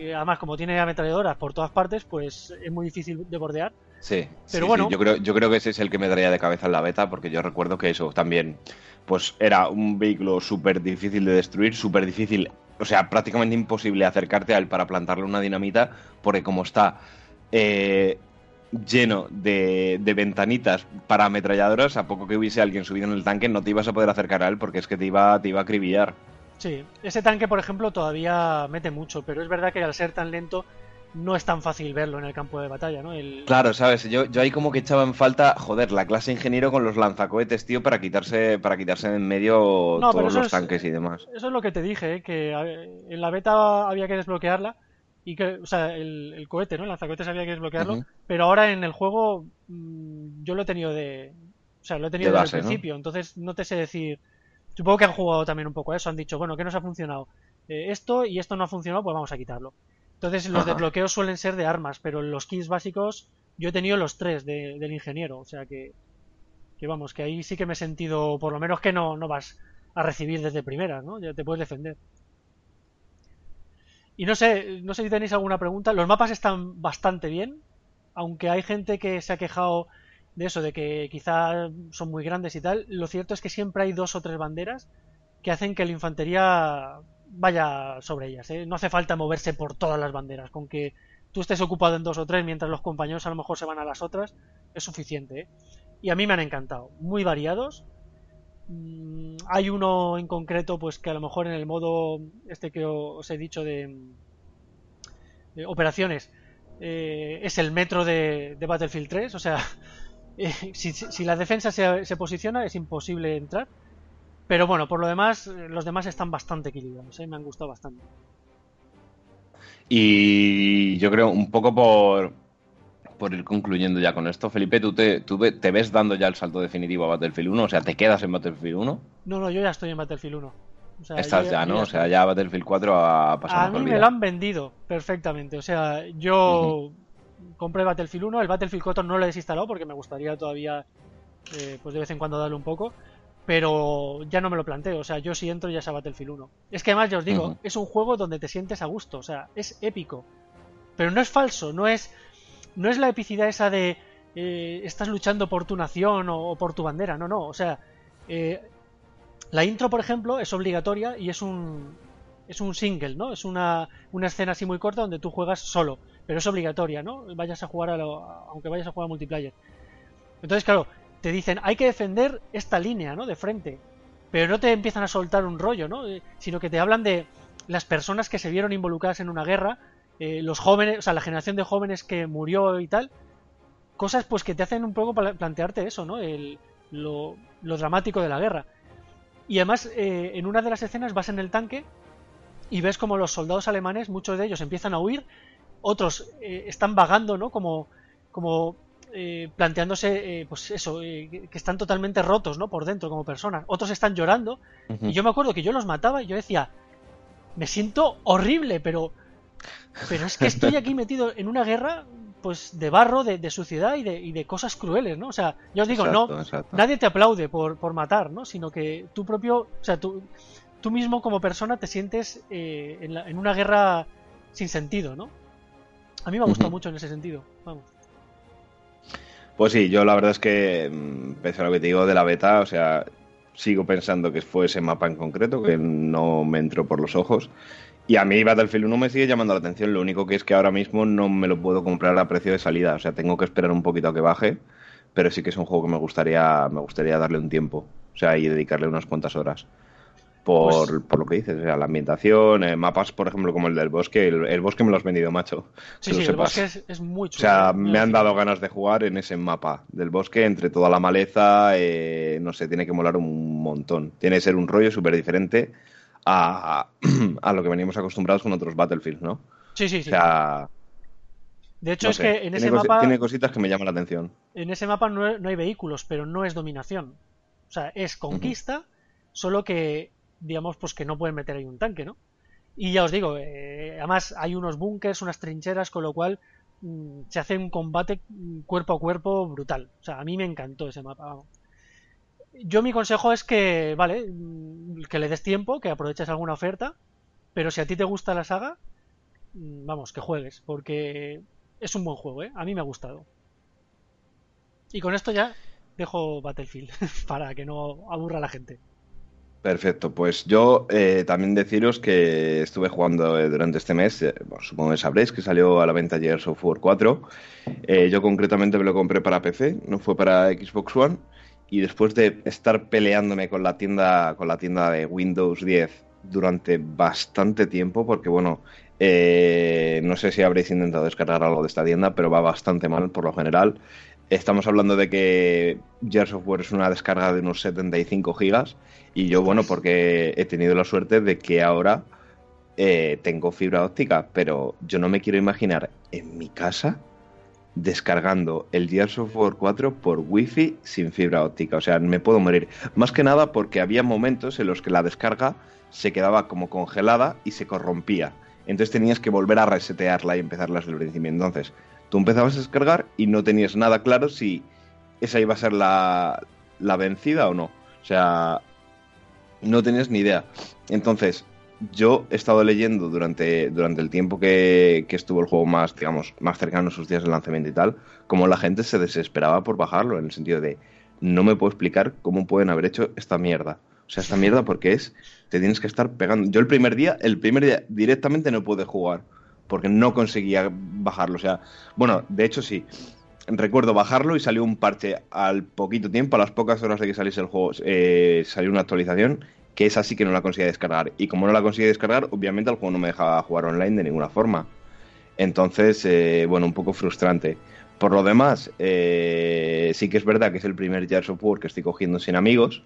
y además como tiene ametralladoras por todas partes, pues es muy difícil de bordear. Sí, pero bueno. Yo, creo, yo creo que ese es el que me daría de cabeza en la beta, porque yo recuerdo que eso también, pues era un vehículo súper difícil de destruir, súper difícil, o sea, prácticamente imposible acercarte a él para plantarle una dinamita, porque como está eh, lleno de, de, ventanitas para ametralladoras, a poco que hubiese alguien subido en el tanque, no te ibas a poder acercar a él, porque es que te iba, te iba a acribillar. Sí, ese tanque, por ejemplo, todavía mete mucho, pero es verdad que al ser tan lento no es tan fácil verlo en el campo de batalla, ¿no? Claro, sabes, yo, yo ahí como que echaba en falta, joder, la clase ingeniero con los lanzacohetes, tío, para quitarse, para quitarse en medio todos los tanques y demás. Eso es lo que te dije, ¿eh? que en la beta había que desbloquearla y que, o sea, el, cohete, ¿no? El lanzacohetes había que desbloquearlo, pero ahora en el juego mm, yo lo he tenido de, o sea, lo he tenido desde el principio, entonces no te sé decir. Supongo que han jugado también un poco a eso, han dicho, bueno, ¿qué nos ha funcionado? Eh, esto y esto no ha funcionado, pues vamos a quitarlo. Entonces los desbloqueos suelen ser de armas, pero los kits básicos yo he tenido los tres del ingeniero, o sea que, que vamos, que ahí sí que me he sentido, por lo menos que no, no vas a recibir desde primera, ¿no? Ya te puedes defender. Y no sé, no sé si tenéis alguna pregunta. Los mapas están bastante bien, aunque hay gente que se ha quejado de eso, de que quizá son muy grandes y tal. Lo cierto es que siempre hay dos o tres banderas que hacen que la infantería vaya sobre ellas. ¿eh? No hace falta moverse por todas las banderas. Con que tú estés ocupado en dos o tres mientras los compañeros a lo mejor se van a las otras, es suficiente. ¿eh? Y a mí me han encantado. Muy variados. Mm, hay uno en concreto, pues que a lo mejor en el modo este que os he dicho de, operaciones eh, es el metro de, Battlefield 3. O sea, [laughs] si, la defensa se posiciona es imposible entrar. Pero bueno, por lo demás, los demás están bastante equilibrados, ¿eh? me han gustado bastante. Y yo creo, un poco por, por ir concluyendo ya con esto, Felipe, ¿tú te, tú te ves dando ya el salto definitivo a Battlefield 1? O sea, ¿te quedas en Battlefield 1? No, no, yo ya estoy en Battlefield 1. Estás ya, ¿no? o sea, ya Battlefield 4 ha pasado A mí me lo han vendido perfectamente. O sea, yo compré Battlefield 1, el Battlefield 4 no lo he desinstalado porque me gustaría todavía, eh, pues de vez en cuando darle un poco pero ya no me lo planteo. O sea, yo si entro ya es a Battlefield 1. Es que además, ya os digo, es un juego donde te sientes a gusto, o sea, es épico. Pero no es falso, no es, no es la epicidad esa de eh, estás luchando por tu nación o, por tu bandera, no, no, o sea, eh, la intro, por ejemplo, es obligatoria y es un, es un single, ¿no? Es una, una escena así muy corta donde tú juegas solo, pero es obligatoria, ¿no? Vayas a jugar a lo, aunque vayas a jugar a multiplayer. Entonces, claro, te dicen, hay que defender esta línea, ¿no? De frente. Pero no te empiezan a soltar un rollo, ¿no? Eh, sino que te hablan de las personas que se vieron involucradas en una guerra, eh, los jóvenes, o sea, la generación de jóvenes que murió y tal. Cosas pues que te hacen un poco plantearte eso, ¿no? El, lo, dramático de la guerra. Y además, eh, en una de las escenas vas en el tanque y ves como los soldados alemanes, muchos de ellos empiezan a huir, otros están vagando, ¿no? Como, como eh, planteándose, eh, pues eso, eh, que están totalmente rotos, ¿no? Por dentro como personas. Otros están llorando. Y yo me acuerdo que yo los mataba y yo decía, me siento horrible, pero, pero es que estoy aquí metido en una guerra, pues de barro, de, suciedad y de, y de, cosas crueles, ¿no? O sea, yo os digo, no, nadie te aplaude por, por matar, ¿no? Sino que tú propio, o sea, tú, tú mismo como persona te sientes en, en una guerra sin sentido, ¿no? A mí me ha gustado mucho en ese sentido. Vamos. Pues sí, yo la verdad es que, mm, pese a lo que te digo de la beta, o sea, sigo pensando que fue ese mapa en concreto, que no me entró por los ojos. Y a mí Battlefield 1 me sigue llamando la atención, lo único que es que ahora mismo no me lo puedo comprar a precio de salida, o sea, tengo que esperar un poquito a que baje, pero sí que es un juego que me gustaría, me gustaría darle un tiempo, o sea, y dedicarle unas cuantas horas. Por, Pues- por lo que dices, o sea, la ambientación, eh, mapas, por ejemplo, como el del bosque, el, el bosque me lo has vendido, macho. Sí, sí, el bosque es, es muy O chulo. sea, ¿eh? me han dado ganas de jugar en ese mapa del bosque, entre toda la maleza, eh, no sé, tiene que molar un montón. Tiene que ser un rollo súper diferente a, a [clears throat] lo que veníamos acostumbrados con otros Battlefields, ¿no? Sí, sí, O sí. sea, de hecho, no es sé, que en ese, mapa, tiene cositas que me llaman la atención. en ese mapa no, no hay vehículos, pero no es dominación. O sea, es conquista, solo que, digamos, pues que no pueden meter ahí un tanque, ¿no? Y ya os digo, eh, además hay unos búnkers, unas trincheras, con lo cual mm, se hace un combate mm, cuerpo a cuerpo brutal. O sea, a mí me encantó ese mapa. vamos. Yo mi consejo es que, vale, mm, que le des tiempo, que aproveches alguna oferta, pero si a ti te gusta la saga, vamos, que juegues, porque es un buen juego, ¿eh? A mí me ha gustado. Y con esto ya dejo Battlefield, [laughs] para que no aburra la gente. Perfecto, pues yo eh, también deciros que estuve jugando eh, durante este mes, eh, bueno, supongo que sabréis que salió a la venta ayer Software 4. Eh, yo concretamente me lo compré para PC, no fue para Xbox One. Y después de estar peleándome con la tienda, con la tienda de Windows 10 durante bastante tiempo, porque bueno, no sé si habréis intentado descargar algo de esta tienda, pero va bastante mal por lo general. Estamos hablando de que Gears of War es una descarga de unos 75 gigas y yo, bueno, porque he tenido la suerte de que ahora eh, tengo fibra óptica, pero yo no me quiero imaginar en mi casa descargando el Gears of War 4 por wifi sin fibra óptica. O sea, me puedo morir. Más que nada porque había momentos en los que la descarga se quedaba como congelada y se corrompía. Entonces tenías que volver a resetearla y empezarla desde el principio. Entonces, tú empezabas a descargar y no tenías nada claro si esa iba a ser la, la vencida o no. O sea, no tenías ni idea. Entonces, yo he estado leyendo durante, durante el tiempo que, que estuvo el juego más, digamos, más cercano a sus días de lanzamiento y tal, como la gente se desesperaba por bajarlo, en el sentido de no me puedo explicar cómo pueden haber hecho esta mierda. O sea, esta mierda porque es, te tienes que estar pegando. Yo el primer día, el primer día directamente no pude jugar, porque no conseguía bajarlo. O sea, bueno, de hecho sí. Recuerdo bajarlo y salió un parche al poquito tiempo, a las pocas horas de que saliese el juego, eh, salió una actualización que es así que no la conseguía descargar. Y como no la conseguía descargar, obviamente el juego no me dejaba jugar online de ninguna forma. Entonces, eh, bueno, un poco frustrante. Por lo demás, eh, sí que es verdad que es el primer Gears of War que estoy cogiendo sin amigos.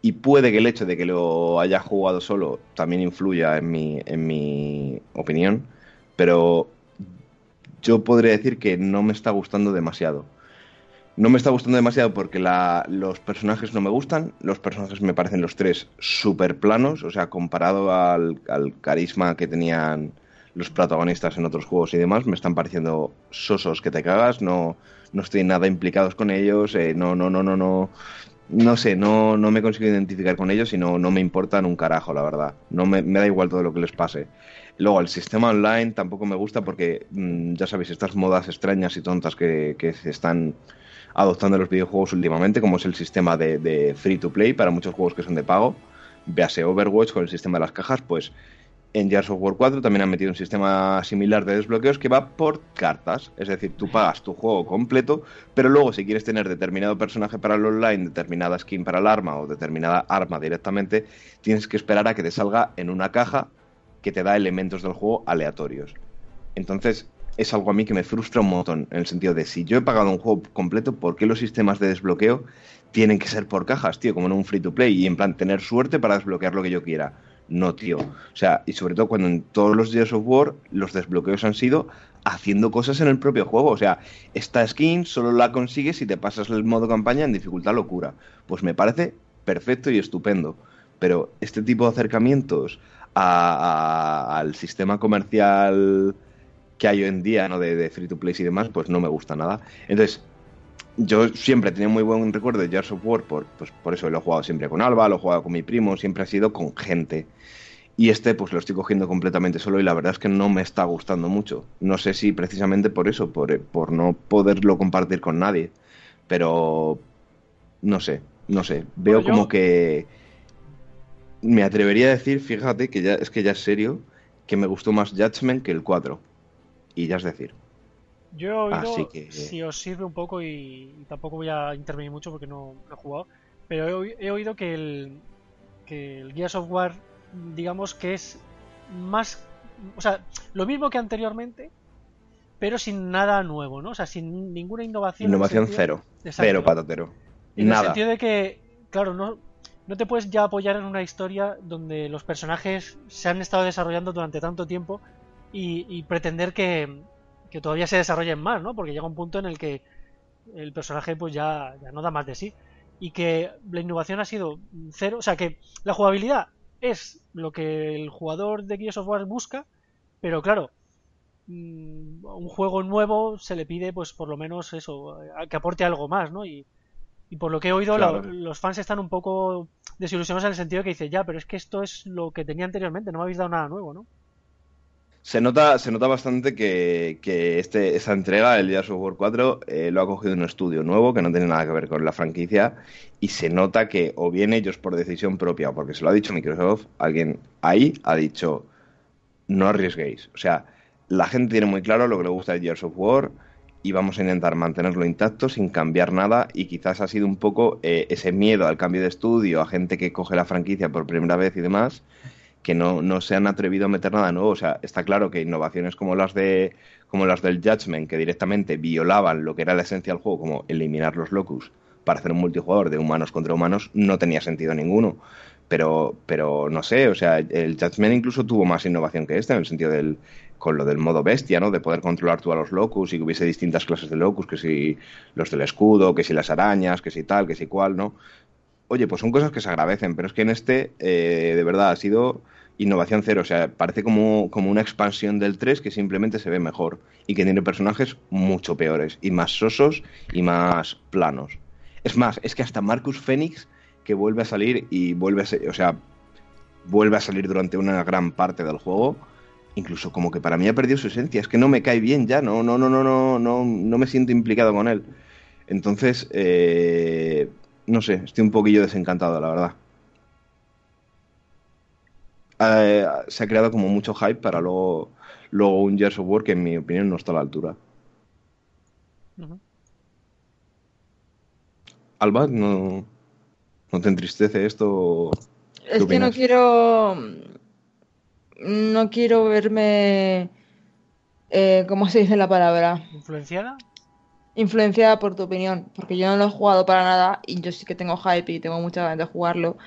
Y puede que el hecho de que lo haya jugado solo también influya en mi, en mi opinión. Pero yo podría decir que no me está gustando demasiado. No me está gustando demasiado porque la, los personajes no me gustan. Los personajes me parecen los tres súper planos. O sea, comparado al, carisma que tenían los protagonistas en otros juegos y demás, me están pareciendo sosos que te cagas. No, no estoy nada implicados con ellos. Eh, no, no, no, no, no. No sé, no, no me consigo identificar con ellos y no, no me importan un carajo, la verdad. No me, me da igual todo lo que les pase. Luego, el sistema online tampoco me gusta porque, mmm, ya sabéis, estas modas extrañas y tontas que, se están adoptando los videojuegos últimamente, como es el sistema de, de, free to play para muchos juegos que son de pago. Véase Overwatch con el sistema de las cajas, pues en Gears of War 4 también han metido un sistema similar de desbloqueos que va por cartas. Es decir, tú pagas tu juego completo, pero luego si quieres tener determinado personaje para el online, determinada skin para el arma o determinada arma directamente, tienes que esperar a que te salga en una caja que te da elementos del juego aleatorios. Entonces, es algo a mí que me frustra un montón, en el sentido de si yo he pagado un juego completo, ¿por qué los sistemas de desbloqueo tienen que ser por cajas, tío? Como en un free to play y en plan tener suerte para desbloquear lo que yo quiera. No, tío. O sea, y sobre todo cuando en todos los Gears of War los desbloqueos han sido haciendo cosas en el propio juego. O sea, esta skin solo la consigues si te pasas el modo campaña en dificultad locura. Pues me parece perfecto y estupendo. Pero este tipo de acercamientos a, a, al sistema comercial que hay hoy en día, ¿no? De, de, free to play y demás, pues no me gusta nada. Entonces, yo siempre he tenido muy buen recuerdo de Gears of War, por, pues por eso lo he jugado siempre con Alba, lo he jugado con mi primo, siempre ha sido con gente. Y este pues lo estoy cogiendo completamente solo y la verdad es que no me está gustando mucho. No sé si precisamente por eso, por, por no poderlo compartir con nadie. Pero no sé, no sé. Veo como que me atrevería a decir, fíjate que ya es que ya es serio, que me gustó más Judgment que el 4. Y ya es decir. Yo he oído, si os sirve un poco y, tampoco voy a intervenir mucho porque no, he jugado, pero he, oído que el, que el Gears of War digamos que es más, o sea, lo mismo que anteriormente, pero sin nada nuevo, ¿no? O sea, sin ninguna innovación. Innovación cero, cero patatero. En el sentido de que, claro, no, no te puedes ya apoyar en una historia donde los personajes se han estado desarrollando durante tanto tiempo y, pretender que, todavía se desarrollen más, ¿no? Porque llega un punto en el que el personaje pues ya, no da más de sí. Y que la innovación ha sido cero. O sea que la jugabilidad es lo que el jugador de Gears of War busca, pero claro, mm, un juego nuevo se le pide pues por lo menos eso, que aporte algo más, ¿no? Por lo que he oído, los fans están un poco desilusionados en el sentido que dice, ya, pero es que esto es lo que tenía anteriormente, no me habéis dado nada nuevo, ¿no? Se nota, se nota bastante que, que este, esta entrega, el Gears of War 4, eh, lo ha cogido un estudio nuevo que no tiene nada que ver con la franquicia y se nota que o bien ellos por decisión propia o porque se lo ha dicho Microsoft, alguien ahí ha dicho no arriesguéis. O sea, la gente tiene muy claro lo que le gusta de Gears of War y vamos a intentar mantenerlo intacto sin cambiar nada y quizás ha sido un poco eh, ese miedo al cambio de estudio, a gente que coge la franquicia por primera vez y demás que no, no se han atrevido a meter nada nuevo. O sea, está claro que innovaciones como las de como las del Judgment, que directamente violaban lo que era la esencia del juego, como eliminar los locus para hacer un multijugador de humanos contra humanos, no tenía sentido ninguno. Pero, pero no sé, o sea, el Judgment incluso tuvo más innovación que este, en el sentido del, con lo del modo bestia, ¿no? De poder controlar tú a los locus y que hubiese distintas clases de locus, que si los del escudo, que si las arañas, que si tal, que si cual, ¿no? Oye, pues son cosas que se agradecen, pero es que en este, eh, de verdad, ha sido innovación cero. O sea, parece como, como una expansión del 3 que simplemente se ve mejor y que tiene personajes mucho peores y más sosos y más planos. Es más, es que hasta Marcus Phoenix, que vuelve a salir y vuelve a ser, o sea, vuelve a salir durante una gran parte del juego, incluso como que para mí ha perdido su esencia. Es que no me cae bien ya, no, no, no, no, no, no, no me siento implicado con él. Entonces, eh, no sé, estoy un poquillo desencantado, la verdad. Eh, se ha creado como mucho hype para luego, luego un Gears of War que en mi opinión no está a la altura. Alba, ¿no, ¿no te entristece esto? Es que no quiero. No quiero verme. Eh, ¿Cómo se dice la palabra? ¿Influenciada? Influenciada por tu opinión, porque yo no lo he jugado para nada y yo sí que tengo hype y tengo mucha ganas de jugarlo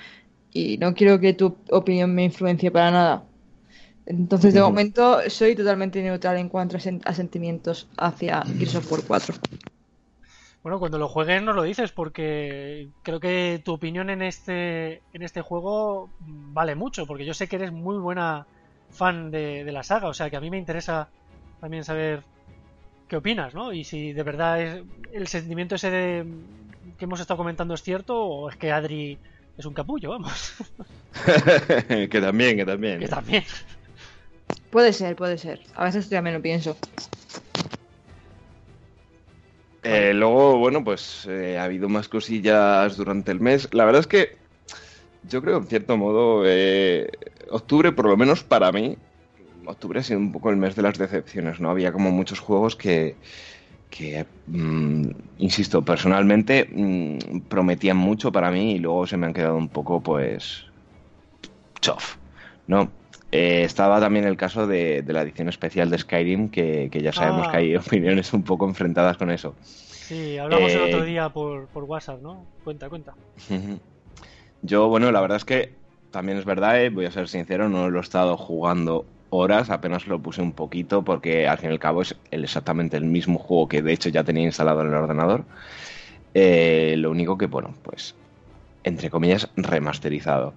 y no quiero que tu opinión me influencie para nada. Entonces, de momento, soy totalmente neutral en cuanto a, sentimientos hacia Gears of War 4. Bueno, cuando lo jueguen no lo dices porque creo que tu opinión en este en este juego vale mucho porque yo sé que eres muy buena fan de, de la saga, o sea que a mí me interesa también saber qué opinas, ¿no? Y si de verdad es el sentimiento ese de, que hemos estado comentando es cierto o es que Adri es un capullo, vamos. [laughs] que también, que también. Que también. Puede ser, puede ser. A veces también lo pienso. Eh, luego, bueno, pues eh, ha habido más cosillas durante el mes. La verdad es que yo creo, en cierto modo, eh, octubre, por lo menos para mí, octubre ha sido un poco el mes de las decepciones, ¿no? Había como muchos juegos que, que, mm, insisto, personalmente mm, prometían mucho para mí y luego se me han quedado un poco, pues, chof, ¿no? Eh, estaba también el caso de, la edición especial de Skyrim, que, ya sabemos que hay ah. opiniones un poco enfrentadas con eso. Sí, hablamos el otro eh, día por, por WhatsApp, ¿no? Cuenta, cuenta. Yo, bueno, la verdad es que también es verdad, eh, voy a ser sincero, no lo he estado jugando horas, apenas lo puse un poquito porque al fin y al cabo es exactamente el mismo juego que de hecho ya tenía instalado en el ordenador. Eh, lo único que, bueno, pues entre comillas, remasterizado.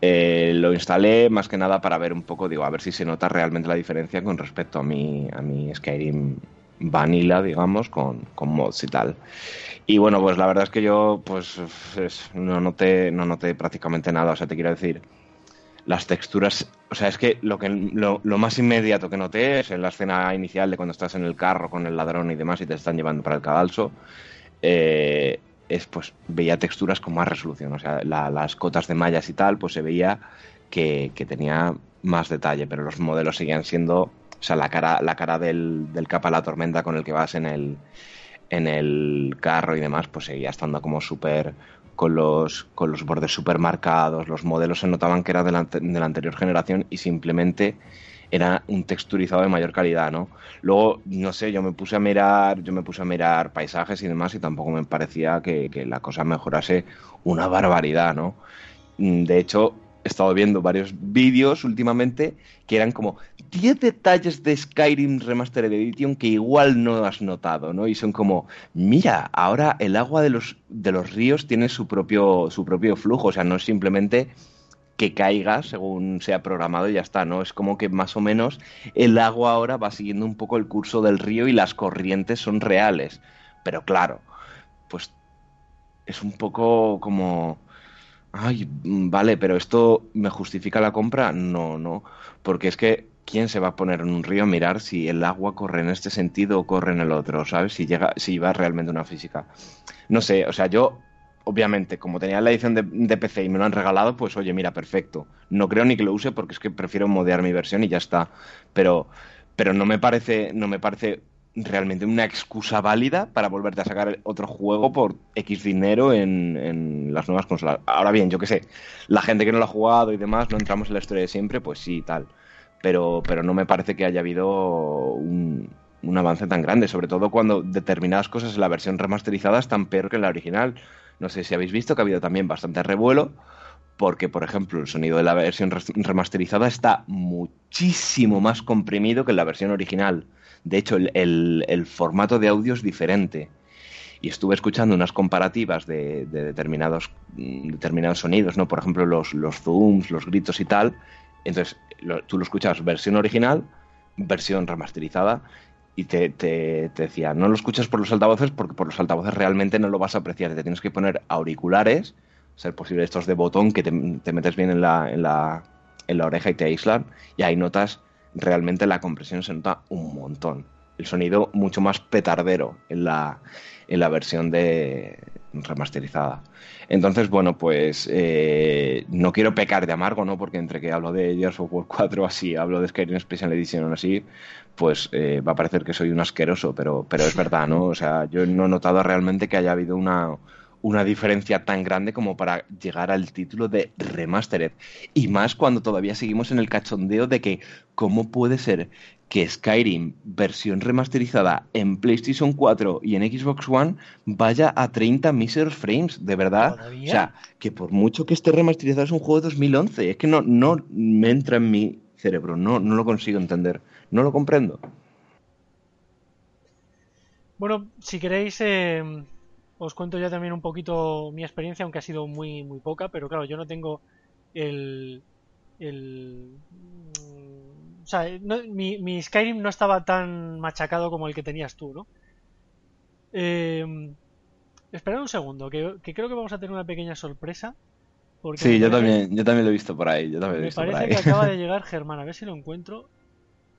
Eh, lo instalé más que nada para ver un poco, digo, a ver si se nota realmente la diferencia con respecto a mi, a mi Skyrim Vanilla, digamos, con, con mods y tal. Y bueno, pues la verdad es que yo pues no noté, no noté prácticamente nada, o sea, te quiero decir, las texturas, o sea, es que lo, que lo, más inmediato que noté es en la escena inicial de cuando estás en el carro con el ladrón y demás y te están llevando para el cadalso, eh, es pues veía texturas con más resolución, o sea, las cotas de mallas y tal, pues se veía que, tenía más detalle, pero los modelos seguían siendo, o sea, la cara, la cara del, del capa la tormenta con el que vas en el, en el carro y demás, pues seguía estando como súper con los, con los bordes súper marcados, los modelos se notaban que era de la, anterior generación y simplemente era un texturizado de mayor calidad, ¿no? Luego, no sé, yo me puse a mirar, yo me puse a mirar paisajes y demás y tampoco me parecía que, que la cosa mejorase una barbaridad, ¿no? De hecho, he estado viendo varios vídeos últimamente que eran como 10 detalles de Skyrim Remastered Edition que igual no has notado, ¿no? Y son como, mira, ahora el agua de los, de los ríos tiene su propio, su propio flujo, o sea, no es simplemente que caiga según sea programado y ya está, ¿no? Es como que más o menos el agua ahora va siguiendo un poco el curso del río y las corrientes son reales. Pero claro, pues es un poco como ay, vale, pero esto me justifica la compra? No, no, porque es que ¿quién se va a poner en un río a mirar si el agua corre en este sentido o corre en el otro, ¿sabes? Si llega, si va realmente una física. No sé, o sea, yo obviamente, como tenía la edición de, PC y me lo han regalado, pues oye, mira, perfecto. No creo ni que lo use porque es que prefiero modear mi versión y ya está. Pero, pero no me parece, no me parece realmente una excusa válida para volverte a sacar otro juego por X dinero en, las nuevas consolas. Ahora bien, yo qué sé, la gente que no lo ha jugado y demás, no entramos en la historia de siempre, pues sí, tal. Pero, pero no me parece que haya habido un, un avance tan grande, sobre todo cuando determinadas cosas en la versión remasterizada están peor que en la original. No sé si habéis visto que ha habido también bastante revuelo, porque, por ejemplo, el sonido de la versión remasterizada está muchísimo más comprimido que en la versión original de hecho, el, formato de audio es diferente. Y estuve escuchando unas comparativas de, determinados, mm, determinados sonidos, ¿no? Por ejemplo, los, los zooms, los gritos y tal. Entonces, tú lo escuchabas versión original, versión remasterizada, y te, te, decía, no lo escuchas por los altavoces porque por los altavoces realmente no lo vas a apreciar. Te tienes que poner auriculares, ser posible estos de botón que te, metes bien en la, en, la, en la oreja y te aíslan, y ahí notas realmente la compresión se nota un montón. El sonido mucho más petardero en la, en la versión de remasterizada. Entonces, bueno, pues eh, no quiero pecar de amargo, ¿no? Porque entre que hablo de Gears of War 4 [laughs] así, hablo de Skyrim Special Edition así, pues eh, va a parecer que soy un asqueroso, pero, pero es verdad, ¿no? O sea, yo no he notado realmente que haya habido una, una diferencia tan grande como para llegar al título de Remastered. Y más cuando todavía seguimos en el cachondeo de que cómo puede ser que Skyrim versión remasterizada en PlayStation 4 y en Xbox One vaya a 30 míseros frames, de verdad. O sea, que por mucho que esté remasterizado es un juego de 2011, es que no, no me entra en mi cerebro, no, no lo consigo entender, no lo comprendo. Bueno, si queréis, eh, os cuento ya también un poquito mi experiencia, aunque ha sido muy, muy poca, pero claro, yo no tengo el... el o sea, mi, Skyrim no estaba tan machacado como el que tenías tú, ¿no? Eh, esperad un segundo, que, creo que vamos a tener una pequeña sorpresa. sí, yo también, yo también lo he visto por ahí. Yo también me parece que acaba de [laughs] llegar Germán, a ver si lo encuentro.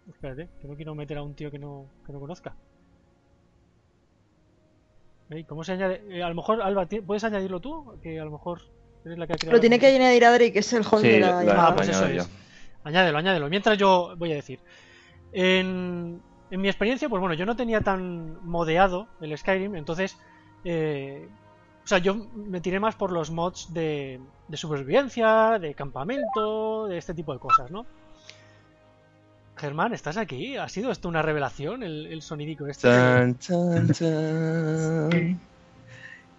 Espérate, que no quiero meter a un tío que no, que no conozca. ¿Cómo se añade? Eh, a lo mejor, Alba, ¿puedes añadirlo tú? Que a lo mejor eres la que ha creado. Lo tiene que añadir Adri, que es el host de la llamada. Ah, pues eso es. Añádelo, añádelo. Mientras yo voy a decir. En, en, mi experiencia, pues bueno, yo no tenía tan modeado el Skyrim, entonces. Eh, o sea, yo me tiré más por los mods de, de supervivencia, de campamento, de este tipo de cosas, ¿no? Germán, ¿estás aquí? ¿Ha sido esto una revelación, el, el sonidico este?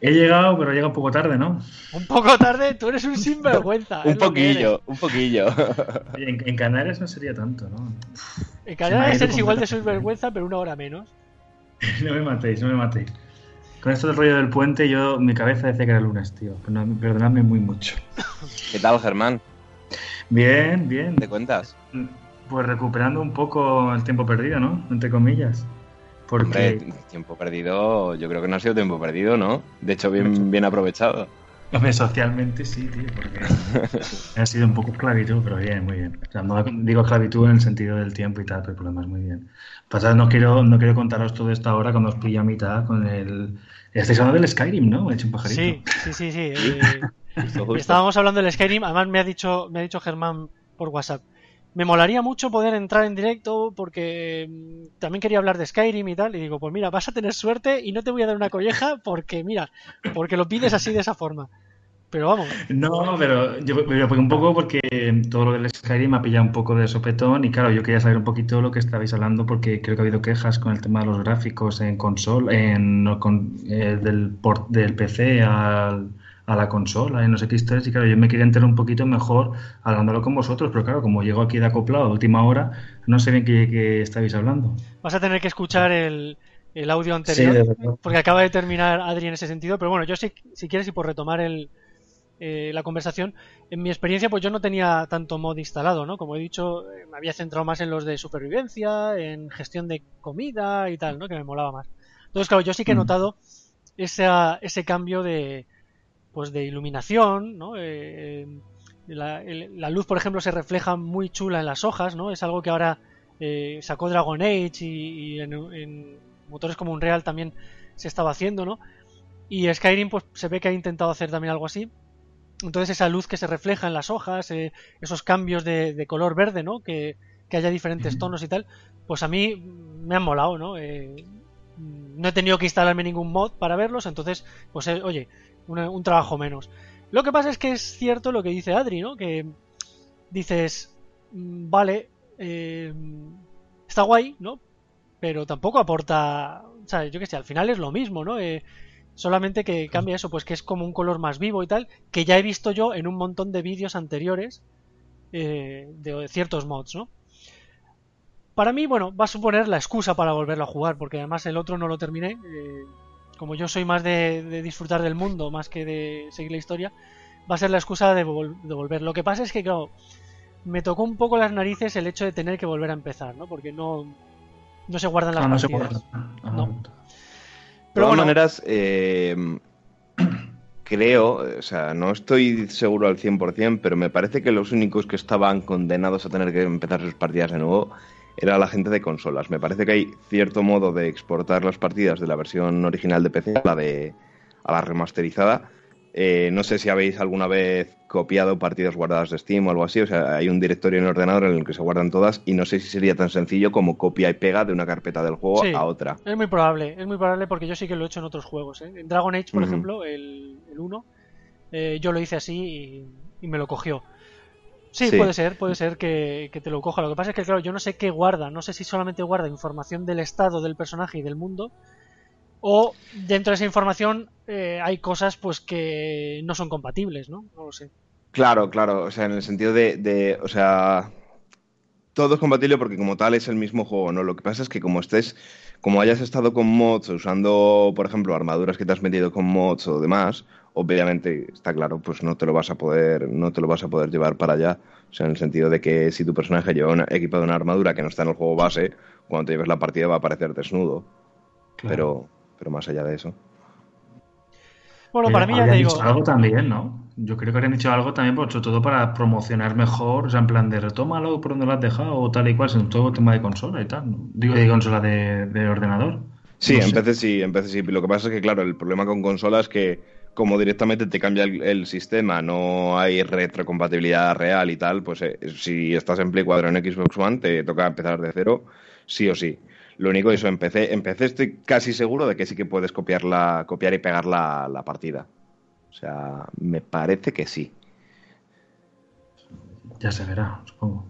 He llegado, pero llega un poco tarde, ¿no? Un poco tarde, tú eres un sinvergüenza. [laughs] un poquillo, [laughs] un poquillo. En, Canarias no sería tanto, ¿no? En Canarias eres igual de sinvergüenza, pero una hora menos. [laughs] no me matéis, no me matéis. Con esto del rollo del puente, yo mi cabeza decía que era lunes, tío. Perdonadme muy mucho. ¿Qué tal, Germán? Bien, bien. ¿Te cuentas? Pues recuperando un poco el tiempo perdido, ¿no? Entre comillas. Porque... tiempo perdido, yo creo que no ha sido tiempo perdido, ¿no? De hecho, bien, bien aprovechado. Hombre, socialmente sí, tío, porque [laughs] ha sido un poco esclavitud, pero bien, muy bien. O sea, no digo esclavitud en el sentido del tiempo y tal, pero el problema es muy bien. Pasa, no quiero, no quiero contaros todo esto ahora cuando os pillo a mitad con el... Estáis hablando del Skyrim, ¿no? He hecho un pajarito. Sí, sí, sí, sí. [laughs] eh, estábamos hablando del Skyrim, además me ha dicho, me ha dicho Germán por WhatsApp. Me molaría mucho poder entrar en directo porque mm, también quería hablar de Skyrim y tal. Y digo, pues mira, vas a tener suerte y no te voy a dar una colleja porque, mira, porque lo pides así de esa forma. Pero vamos. No, pero yo pero fue un poco porque todo lo del Skyrim me ha pillado un poco de sopetón y claro, yo quería saber un poquito lo que estabais hablando porque creo que ha habido quejas con el tema de los gráficos en consola, en, eh, del, del PC al, a la consola y no sé qué historias. Y claro, yo me quería enterar un poquito mejor hablándolo con vosotros, pero claro, como llego aquí de acoplado a última hora, no sé bien qué, qué estabais hablando. Vas a tener que escuchar el, el audio anterior, Sí, porque acaba de terminar Adri en ese sentido. Pero bueno, yo sí, si quieres y por retomar el, eh, la conversación, en mi experiencia, pues yo no tenía tanto mod instalado, ¿no? Como he dicho, eh, me había centrado más en los de supervivencia, en gestión de comida y tal, ¿no? Que me molaba más. Entonces, claro, yo sí que he Mm. notado esa, ese cambio de, pues de iluminación, ¿no? Eh, la, el- la luz, por ejemplo, se refleja muy chula en las hojas, ¿no? Es algo que ahora eh, sacó Dragon Age y, y en, en motores como Unreal también se estaba haciendo, ¿no? Y Skyrim, pues se ve que ha intentado hacer también algo así. Entonces esa luz que se refleja en las hojas, eh, esos cambios de, de color verde, ¿no? Que, que haya diferentes tonos y tal, pues a mí me han molado, ¿no? Eh, no he tenido que instalarme ningún mod para verlos, entonces, pues eh, oye, un trabajo menos. Lo que pasa es que es cierto lo que dice Adri, ¿no? Que dices, mm, vale, eh, está guay, ¿no? Pero tampoco aporta, o sea, yo que sé, al final es lo mismo, ¿no? Eh, solamente que cambia eso, pues que es como un color más vivo y tal, que ya he visto yo en un montón de vídeos anteriores eh, de ciertos mods, ¿no? Para mí, bueno, va a suponer la excusa para volverlo a jugar, porque además el otro no lo terminé. eh, como yo soy más de, de disfrutar del mundo más que de seguir la historia, va a ser la excusa de, vol- de volver. Lo que pasa es que, claro, me tocó un poco las narices el hecho de tener que volver a empezar, ¿no? Porque no, no se guardan las Ah, no se partidas. puede. Ah, No. De todas bueno, maneras, eh, creo, o sea, no estoy seguro al 100%, pero me parece que los únicos que estaban condenados a tener que empezar sus partidas de nuevo era la gente de consolas. Me parece que hay cierto modo de exportar las partidas de la versión original de PC a la, de, a la remasterizada. Eh, no sé si habéis alguna vez copiado partidas guardadas de Steam o algo así. O sea, hay un directorio en el ordenador en el que se guardan todas y no sé si sería tan sencillo como copia y pega de una carpeta del juego Sí. a otra. Es muy probable, es muy probable porque yo sí que lo he hecho en otros juegos. ¿eh? En Dragon Age, por ejemplo, el, el 1, eh, yo lo hice así y, y me lo cogió. Sí, Sí. puede ser, puede ser que, que te lo coja. Lo que pasa es que, claro, yo no sé qué guarda. No sé si solamente guarda información del estado del personaje y del mundo. O dentro de esa información eh, hay cosas pues que no son compatibles, ¿no? No lo sé. Claro, claro, o sea, en el sentido de, de, o sea, todo es compatible porque como tal es el mismo juego, ¿no? Lo que pasa es que como estés, como hayas estado con mods, usando, por ejemplo, armaduras que te has metido con mods o demás, obviamente está claro, pues no te lo vas a poder, no te lo vas a poder llevar para allá. O sea, en el sentido de que si tu personaje lleva una, equipado una armadura que no está en el juego base, cuando te lleves la partida va a aparecer desnudo. Claro. Pero, pero más allá de eso. Bueno, Eh, para mí ya te digo. dicho algo también, ¿no? Yo creo que habrían dicho algo también, pues, sobre todo para promocionar mejor, o sea, en plan de retómalo por donde lo has dejado o tal y cual, sobre todo el tema de consola y tal. ¿no? Digo, de consola de, de ordenador. Sí, No en. PC sí, en PC sí. Lo que pasa es que, claro, el problema con consolas es que como directamente te cambia el, el sistema, no hay retrocompatibilidad real y tal, pues eh, si estás en Play 4 en Xbox One te toca empezar de cero, sí o sí. Lo único eso, en PC estoy casi seguro de que sí que puedes copiar, la, copiar y pegar la, la partida. O sea, me parece que sí. Ya se verá, supongo.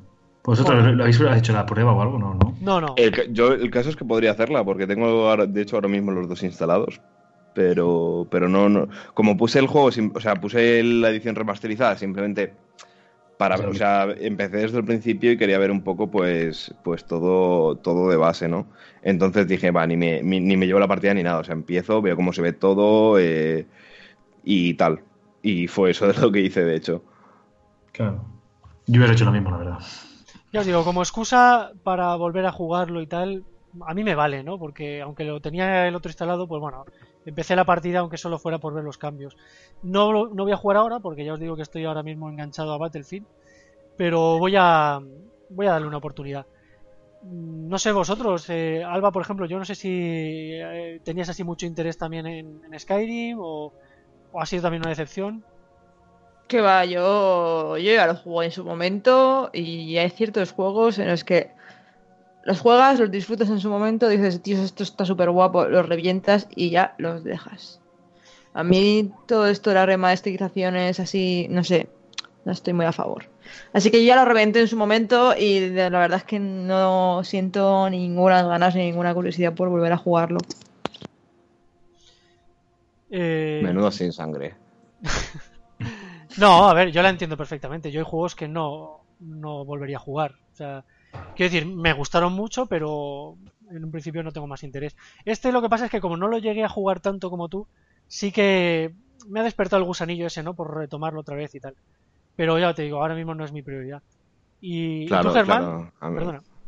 ¿Vosotros lo habéis hecho la prueba o algo? No, no. No, no. El, yo, el caso es que podría hacerla, porque tengo, ahora- de hecho, ahora mismo los dos instalados. Pero, pero no, no. Como puse el juego, o sea, puse la edición remasterizada simplemente para ver, o sea, empecé desde el principio y quería ver un poco, pues, pues todo, todo de base, ¿no? Entonces dije, va, ni me, ni me llevo la partida ni nada. O sea, empiezo, veo cómo se ve todo eh, y tal. Y fue eso de lo que hice, de hecho. Claro. Yo hubiera hecho lo mismo, la verdad. Ya os digo, como excusa para volver a jugarlo y tal, a mí me vale, ¿no? Porque aunque lo tenía el otro instalado, pues bueno, empecé la partida aunque solo fuera por ver los cambios. No, no voy a jugar ahora porque ya os digo que estoy ahora mismo enganchado a Battlefield, pero voy a, voy a darle una oportunidad. Mm, no sé vosotros, eh, Alba, por ejemplo, yo no sé si eh, tenías así mucho interés también en, Skyrim o, o, ha sido también una decepción. Que va, yo, yo ya lo jugué en su momento y hay ciertos juegos en los que los juegas, los disfrutas en su momento, dices, tío, esto está súper guapo, los revientas y ya los dejas. A mí todo esto de las remasterizaciones así, no sé, no estoy muy a favor. Así que yo ya lo reventé en su momento y la verdad es que no siento ninguna ganas ni ninguna curiosidad por volver a jugarlo. Eh... Menudo sin sangre. [laughs] no, a ver, yo la entiendo perfectamente. Yo hay juegos que no, no volvería a jugar. O sea, quiero decir, me gustaron mucho, pero en un principio no tengo más interés. Este lo que pasa es que como no lo llegué a jugar tanto como tú, sí que me ha despertado el gusanillo ese, ¿no? Por retomarlo otra vez y tal. Pero ya te digo, ahora mismo no es mi prioridad. Y, claro, tú, Germán, A, mí,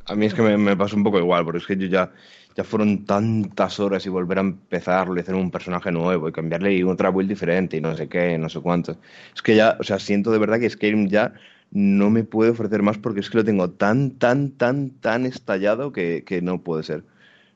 a mí es que me, me, pasa un poco igual, porque es que yo ya, ya fueron tantas horas y volver a empezarlo y hacer un personaje nuevo y cambiarle otra build diferente y no sé qué, no sé cuánto. Es que ya, o sea, siento de verdad que Skyrim ya no me puede ofrecer más porque es que lo tengo tan, tan, tan, tan estallado que, que no puede ser.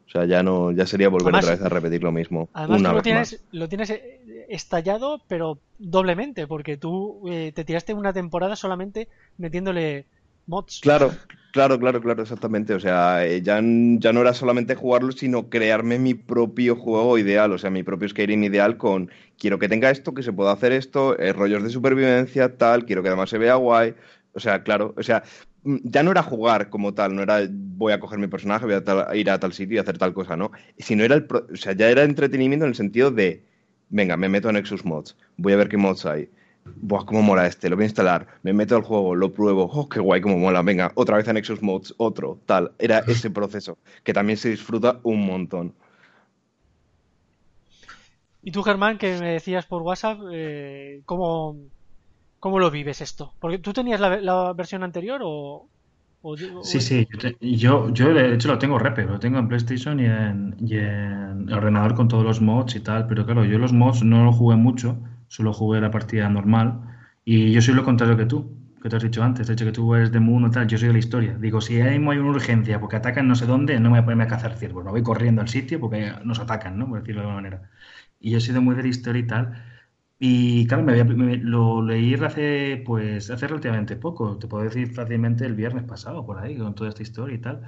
O sea, ya no, ya sería volver otra vez a repetir lo mismo. Además, una lo, vez tienes, más. lo tienes eh, estallado, pero doblemente, porque tú eh, te tiraste una temporada solamente metiéndole mods. Claro, claro, claro, claro, exactamente. O sea, eh, ya, ya no era solamente jugarlo, sino crearme mi propio juego ideal, o sea, mi propio Skyrim ideal con quiero que tenga esto, que se pueda hacer esto, rollos de supervivencia, tal, quiero que además se vea guay. O sea, claro, o sea, mm, ya no era jugar como tal, no era voy a coger mi personaje, voy a, ir a tal sitio y hacer tal cosa, ¿no? Sino era el, o sea, ya era entretenimiento en el sentido de, venga, me meto en Nexus Mods, voy a ver qué mods hay. Buah, cómo mola este, lo voy a instalar, me meto al juego, lo pruebo, oh, qué guay, cómo mola, venga, otra vez a Nexus Mods, otro, tal. Era [laughs] ese proceso, que también se disfruta un montón. Y tú, Germán, que me decías por WhatsApp, eh, ¿cómo, ¿Cómo lo vives esto? Porque tú tenías la, versión anterior o, sí, sí, yo, yo, de hecho lo tengo repe, lo tengo en PlayStation y en, y en, ordenador con todos los mods y tal, pero claro, yo los mods no lo jugué mucho, solo jugué la partida normal y yo soy lo contrario que tú, que te has dicho antes, de hecho que tú eres de mundo y tal, yo soy de la historia. Digo, si hay, hay una urgencia porque atacan no sé dónde, no me voy a ponerme a cazar ciervos, no voy corriendo al sitio porque nos atacan, ¿no? Por decirlo de alguna manera. Y yo he sido muy de la historia y tal. Y claro, me, lo leí hace, pues, hace relativamente poco, te puedo decir fácilmente el viernes pasado, por ahí, con toda esta historia y tal.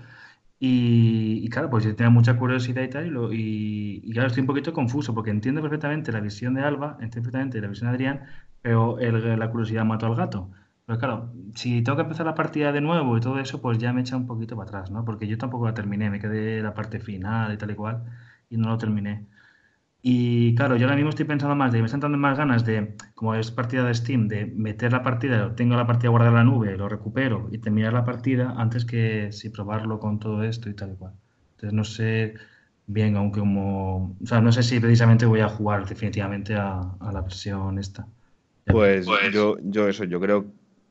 Y, claro, pues yo tenía mucha curiosidad y tal, y, y, claro, estoy un poquito confuso, porque entiendo perfectamente la visión de Alba, entiendo perfectamente la visión de Adrián, pero la curiosidad mató al gato. Pero claro, si tengo que empezar la partida de nuevo y todo eso, pues ya me echa un poquito para atrás, ¿no? Porque yo tampoco la terminé, me quedé la parte final y tal y cual, y no lo terminé. Y claro, yo ahora mismo estoy pensando más de, me están dando más ganas de, como es partida de Steam, de meter la partida, tengo la partida guardada en la nube, lo recupero y terminar la partida antes que si probarlo con todo esto y tal y cual. Entonces no sé bien, aunque como, o sea, no sé si precisamente voy a jugar definitivamente a, la versión esta. Pues, pues, yo, yo eso, yo creo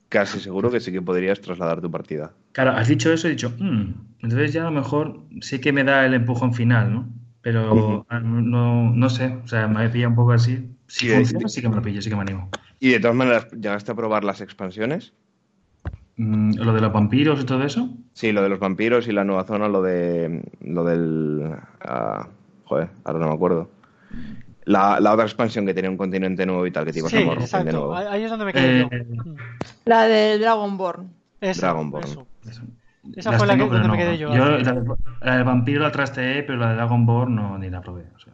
casi seguro que sí que podrías trasladar tu partida. Claro, has dicho eso y he dicho, mm", entonces ya a lo mejor sí que me da el empujón final, ¿no? Pero ah, no, no sé, o sea, me pilla un poco así. Si funciona, sí que me lo pillo, sí que me animo. ¿Y de todas maneras, llegaste a probar las expansiones? Mm, ¿Lo de los vampiros y todo eso? Sí, lo de los vampiros y la nueva zona, lo de. Lo del. Uh, joder, ahora no me acuerdo. La, la, otra expansión que tenía un continente nuevo y tal, que te ibas sí, a exacto. de nuevo. Ahí es donde me quedé eh, La de Dragonborn. Eso, Dragonborn. Eso. Esa fue la que donde me quedé yo. Yo la, de vampiro la trasteé, pero la de Dragon Ball no, ni la probé. O sea,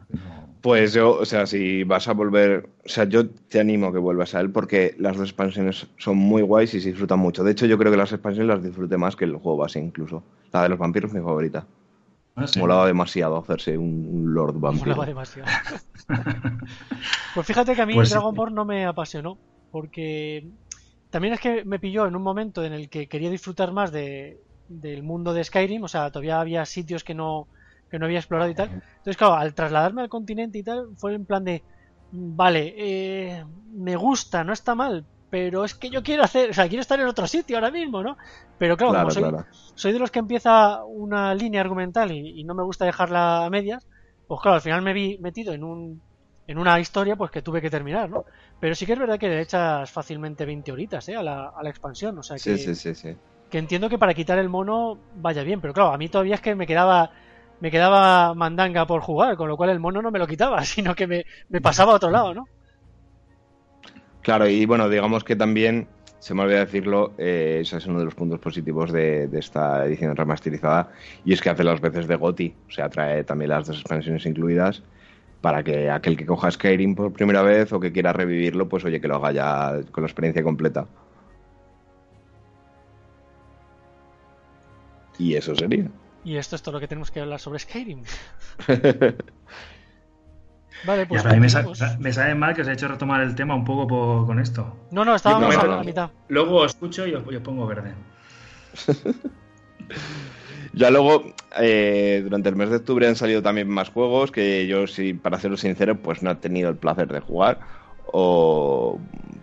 Pues yo, o sea, si vas a volver, o sea, yo te animo a que vuelvas a él porque las dos expansiones son muy guays y se disfrutan mucho. De hecho, yo creo que las expansiones las disfruté más que el juego base incluso. La de los vampiros es mi favorita. Ah, Molaba demasiado hacerse un Lord Vampiro. Molaba [laughs] demasiado. pues fíjate que a mí pues Dragon Ball no me apasionó porque también es que me pilló en un momento en el que quería disfrutar más de, del mundo de Skyrim, o sea, todavía había sitios que no, que no había explorado y tal. Entonces, claro, al trasladarme al continente y tal, fue en plan de, vale, eh, me gusta, no está mal, pero es que yo quiero hacer, o sea, quiero estar en otro sitio ahora mismo, ¿no? Pero claro, Claro, como soy, claro. soy de los que empieza una línea argumental y, y no me gusta dejarla a medias, pues claro, al final me vi metido en un en una historia pues que tuve que terminar, ¿no? Pero sí que es verdad que le echas fácilmente 20 horitas, ¿eh? A la, a la expansión, o sea que, Sí, sí, sí, sí. Que entiendo que para quitar el mono vaya bien, pero claro, a mí todavía es que me quedaba me quedaba mandanga por jugar, con lo cual el mono no me lo quitaba, [laughs] sino que me, me pasaba a otro lado, ¿no? Claro, y bueno, digamos que también, se me olvidó decirlo, eh, ese es uno de los puntos positivos de, de esta edición remasterizada, y es que hace las veces de GOTI, o sea, trae también las dos expansiones incluidas, para que aquel que coja Skyrim por primera vez o que quiera revivirlo, pues oye, que lo haga ya con la experiencia completa. Y eso sería. Y esto es todo lo que tenemos que hablar sobre Skyrim. [laughs] Vale, pues. a mí me, sa- continuamos. me sabe mal que os he hecho retomar el tema un poco por- con esto. No, no, estábamos a la mitad. Luego os escucho y os, y os pongo verde. [laughs] Ya luego, eh, durante el mes de octubre han salido también más juegos que yo, sí, para serlo sincero, pues no he tenido el placer de jugar. O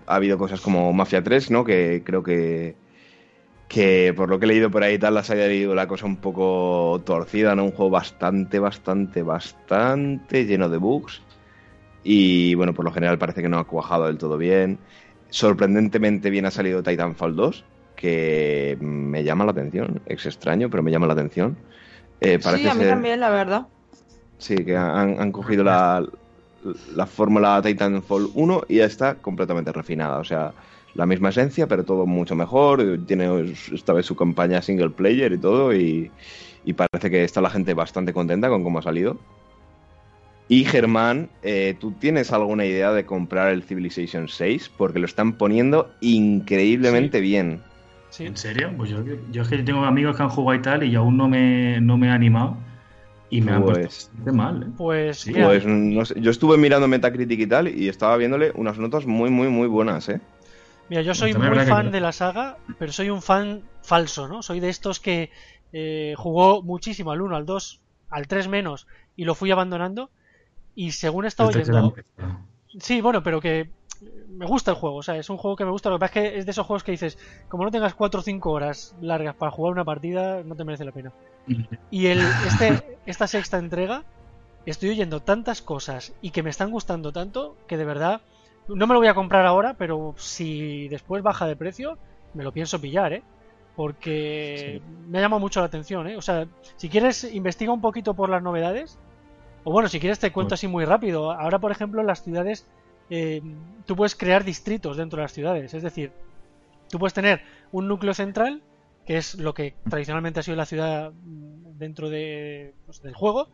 ha habido cosas como Mafia 3, ¿no? Que creo que, que por lo que he leído por ahí y tal, las haya leído la cosa un poco torcida, ¿no? Un juego bastante, bastante, bastante lleno de bugs. Y bueno, por lo general parece que no ha cuajado del todo bien. Sorprendentemente bien ha salido Titanfall 2, que me llama la atención. Es extraño, pero me llama la atención. Eh, parece Sí, a mí ser- también, la verdad. Sí, que han, han cogido la, la fórmula Titanfall 1 y ya está completamente refinada. O sea, la misma esencia, pero todo mucho mejor. Tiene esta vez su campaña single player y todo. Y, y parece que está la gente bastante contenta con cómo ha salido. Y Germán, eh, ¿tú tienes alguna idea de comprar el Civilization 6? Porque lo están poniendo increíblemente bien. Sí. ¿En serio? Pues yo, yo es que tengo amigos que han jugado y tal y aún no me, no me he animado y me han Pues- puesto bastante mal. ¿eh? Pues, Sí, Pues no sé, yo estuve mirando Metacritic y tal y estaba viéndole unas notas muy, muy, muy buenas, ¿eh? Mira, yo soy También muy que fan de la saga, pero soy un fan falso, ¿no? Soy de estos que eh, jugó muchísimo al 1, al 2, al 3 menos y lo fui abandonando. Y según he estado oyendo. Sí, bueno, pero que me gusta el juego, o sea, es un juego que me gusta. Lo que pasa es que es de esos juegos que dices, como no tengas 4 o 5 horas largas para jugar una partida, no te merece la pena. [laughs] Y el, este, esta sexta entrega, estoy oyendo tantas cosas y que me están gustando tanto que de verdad no me lo voy a comprar ahora, pero si después baja de precio, me lo pienso pillar, ¿eh? Porque me ha llamado mucho la atención, ¿eh? O sea, si quieres, investiga un poquito por las novedades. O bueno, si quieres te cuento Bueno. así muy rápido. Ahora, por ejemplo, en las ciudades, eh, tú puedes crear distritos dentro de las ciudades. Es decir, tú puedes tener un núcleo central, que es lo que tradicionalmente ha sido la ciudad mm, dentro de, pues, del juego,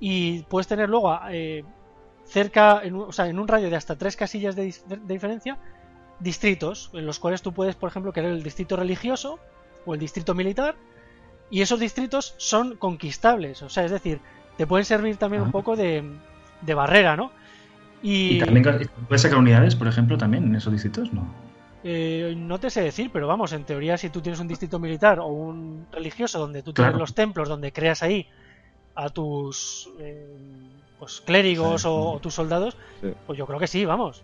y puedes tener luego eh, cerca, en un, o sea, en un radio de hasta tres casillas de, diferencia, distritos, en los cuales tú puedes, por ejemplo, querer el distrito religioso o el distrito militar, y esos distritos son conquistables, o sea, es decir, te pueden servir también un Ah. poco de, de barrera, ¿no? Y también puedes sacar unidades, por ejemplo, también en esos distritos, ¿no? Eh, no te sé decir, pero vamos, en teoría, si tú tienes un distrito militar o un religioso donde tú tienes Claro. los templos, donde creas ahí a tus eh, pues, clérigos Sí. o, o tus soldados, Sí. pues yo creo que sí, vamos.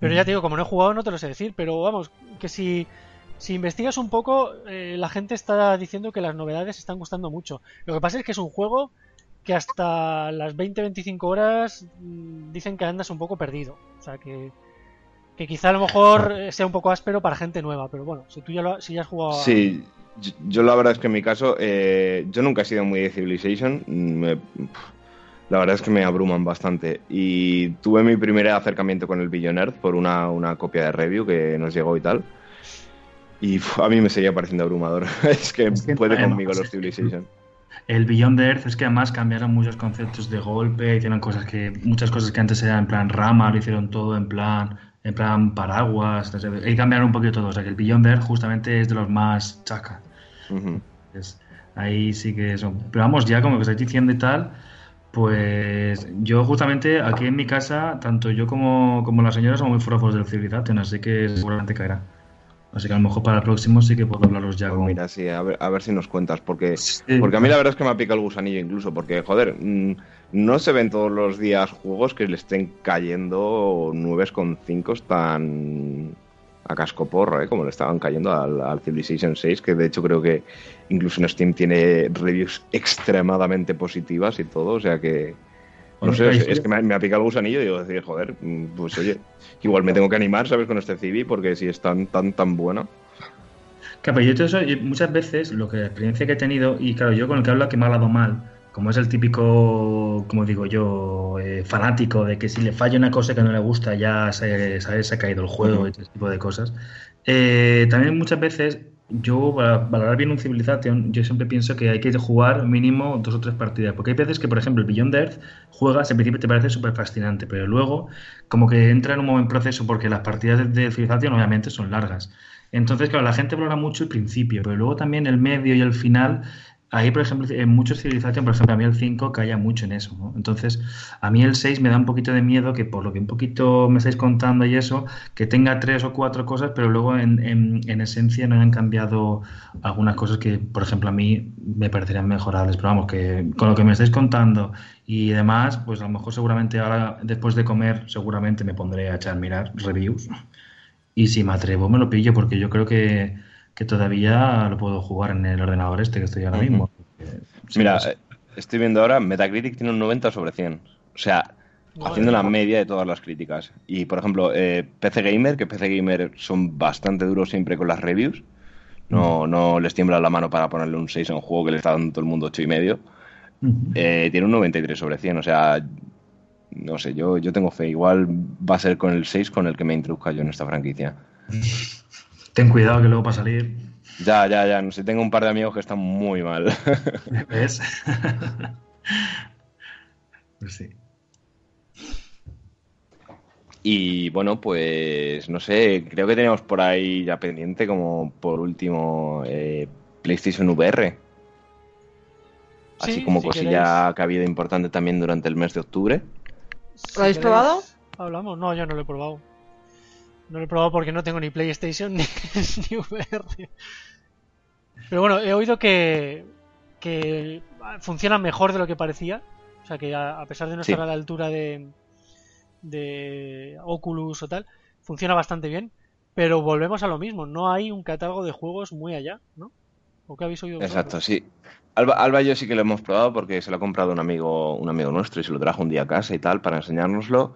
Pero ya te digo, como no he jugado, no te lo sé decir, pero vamos, que si, si investigas un poco, eh, la gente está diciendo que las novedades están gustando mucho. Lo que pasa es que es un juego que hasta las 20-25 horas mm, dicen que andas un poco perdido. O sea que, que quizá a lo mejor eh, sea un poco áspero para gente nueva, pero bueno, si tú ya, lo, si ya has jugado... Sí, yo, yo la verdad es que en mi caso, eh, yo nunca he sido muy de Civilization. Me- la verdad es que me abruman bastante. Y tuve mi primer acercamiento con el Billionaire por una, una copia de review que nos llegó y tal. Y a mí me seguía pareciendo abrumador. [laughs] es que Es que puede además, conmigo los es que- Civilization. El Beyond the Earth es que además cambiaron muchos conceptos de golpe, hicieron cosas que, muchas cosas que antes eran en plan rama, lo hicieron todo en plan, en plan paraguas, y cambiaron un poquito todo. O sea que el Beyond the Earth justamente es de los más chaca. Ujú. Entonces, ahí sí que son. Pero vamos, ya como que estáis diciendo y tal, pues yo justamente aquí en mi casa, tanto yo como, como la señora somos muy forofos del Civilization, así que seguramente caerá. Así que a lo mejor para el próximo sí que puedo hablaros ya Pues con... mira, sí, a ver, a ver si nos cuentas, porque, Sí. porque a mí la verdad es que me ha picado el gusanillo incluso, porque, joder, mm, no se ven todos los días juegos que le estén cayendo 9,5 tan a casco porro, ¿eh? como le estaban cayendo al, al Civilization 6, que de hecho creo que incluso en Steam tiene reviews extremadamente positivas y todo, o sea que... No sé, es, que me, ha- me ha picado el gusanillo y digo, decir, joder, pues oye, igual me tengo que animar, ¿sabes? Con este Civi, porque si es tan, tan, tan bueno... Claro, pero yo todo eso, muchas veces, lo que la experiencia que he tenido, y claro, yo con el que habla que me ha hablado mal, como es el típico, como digo yo, eh, fanático de que si le falla una cosa que no le gusta ya se, se ha caído el juego y ese tipo de cosas. Eh, también muchas veces, yo para valorar bien un Civilization, yo siempre pienso que hay que jugar mínimo dos o tres partidas, porque hay veces que, por ejemplo, el Beyond Earth juegas, en principio te parece súper fascinante, pero luego como que entra en un buen proceso porque las partidas de, Civilization obviamente son largas. Entonces, claro, la gente valora mucho el principio, pero luego también el medio y el final. Ahí, por ejemplo, en muchos Civilization, por ejemplo, a mí el 5 calla mucho en eso, ¿no? Entonces, a mí el 6 me da un poquito de miedo que por lo que un poquito me estáis contando y eso, que tenga tres o cuatro cosas, pero luego en, en- en esencia no hayan cambiado algunas cosas que, por ejemplo, a mí me parecerían mejorables. Pero vamos, que con lo que me estáis contando y demás, pues a lo mejor seguramente ahora, después de comer, seguramente me pondré a echar mirar reviews. Y si me atrevo, me lo pillo, porque yo creo que, que todavía lo puedo jugar en el ordenador este que estoy ahora mismo. Sí, Mira, eh, estoy viendo ahora, Metacritic tiene un 90 sobre 100. O sea, haciendo la media de todas las críticas. Y, por ejemplo, eh, PC Gamer, que PC Gamer son bastante duros siempre con las reviews. No, no les tiembla la mano para ponerle un 6 a un juego que le está dando todo el mundo 8 y medio. Ujú. Eh, tiene un 93 sobre 100. O sea, no sé, yo, yo tengo fe. Igual va a ser con el 6 con el que me introduzca yo en esta franquicia. [laughs] Ten cuidado que luego para salir. Ya, ya, ya. No sé, tengo un par de amigos que están muy mal. [laughs] ¿Ves? [laughs] pues sí. Y bueno, pues no sé, creo que tenemos por ahí ya pendiente como por último eh, PlayStation VR. Así Sí, como si cosilla que ha habido importante también durante el mes de octubre. ¿Lo habéis queréis, probado? Hablamos. No, yo no lo he probado. No lo he probado porque no tengo ni PlayStation [laughs] ni, ni VR. Pero bueno, he oído que, que funciona mejor de lo que parecía. O sea que a, a pesar de no Sí. estar a la altura de, de Oculus o tal, funciona bastante bien. Pero volvemos a lo mismo, no hay un catálogo de juegos muy allá, ¿no? ¿O qué habéis oído vosotros? Exacto, sí. Alba, Alba y yo sí que lo hemos probado porque se lo ha comprado un amigo, un amigo nuestro y se lo trajo un día a casa y tal para enseñárnoslo.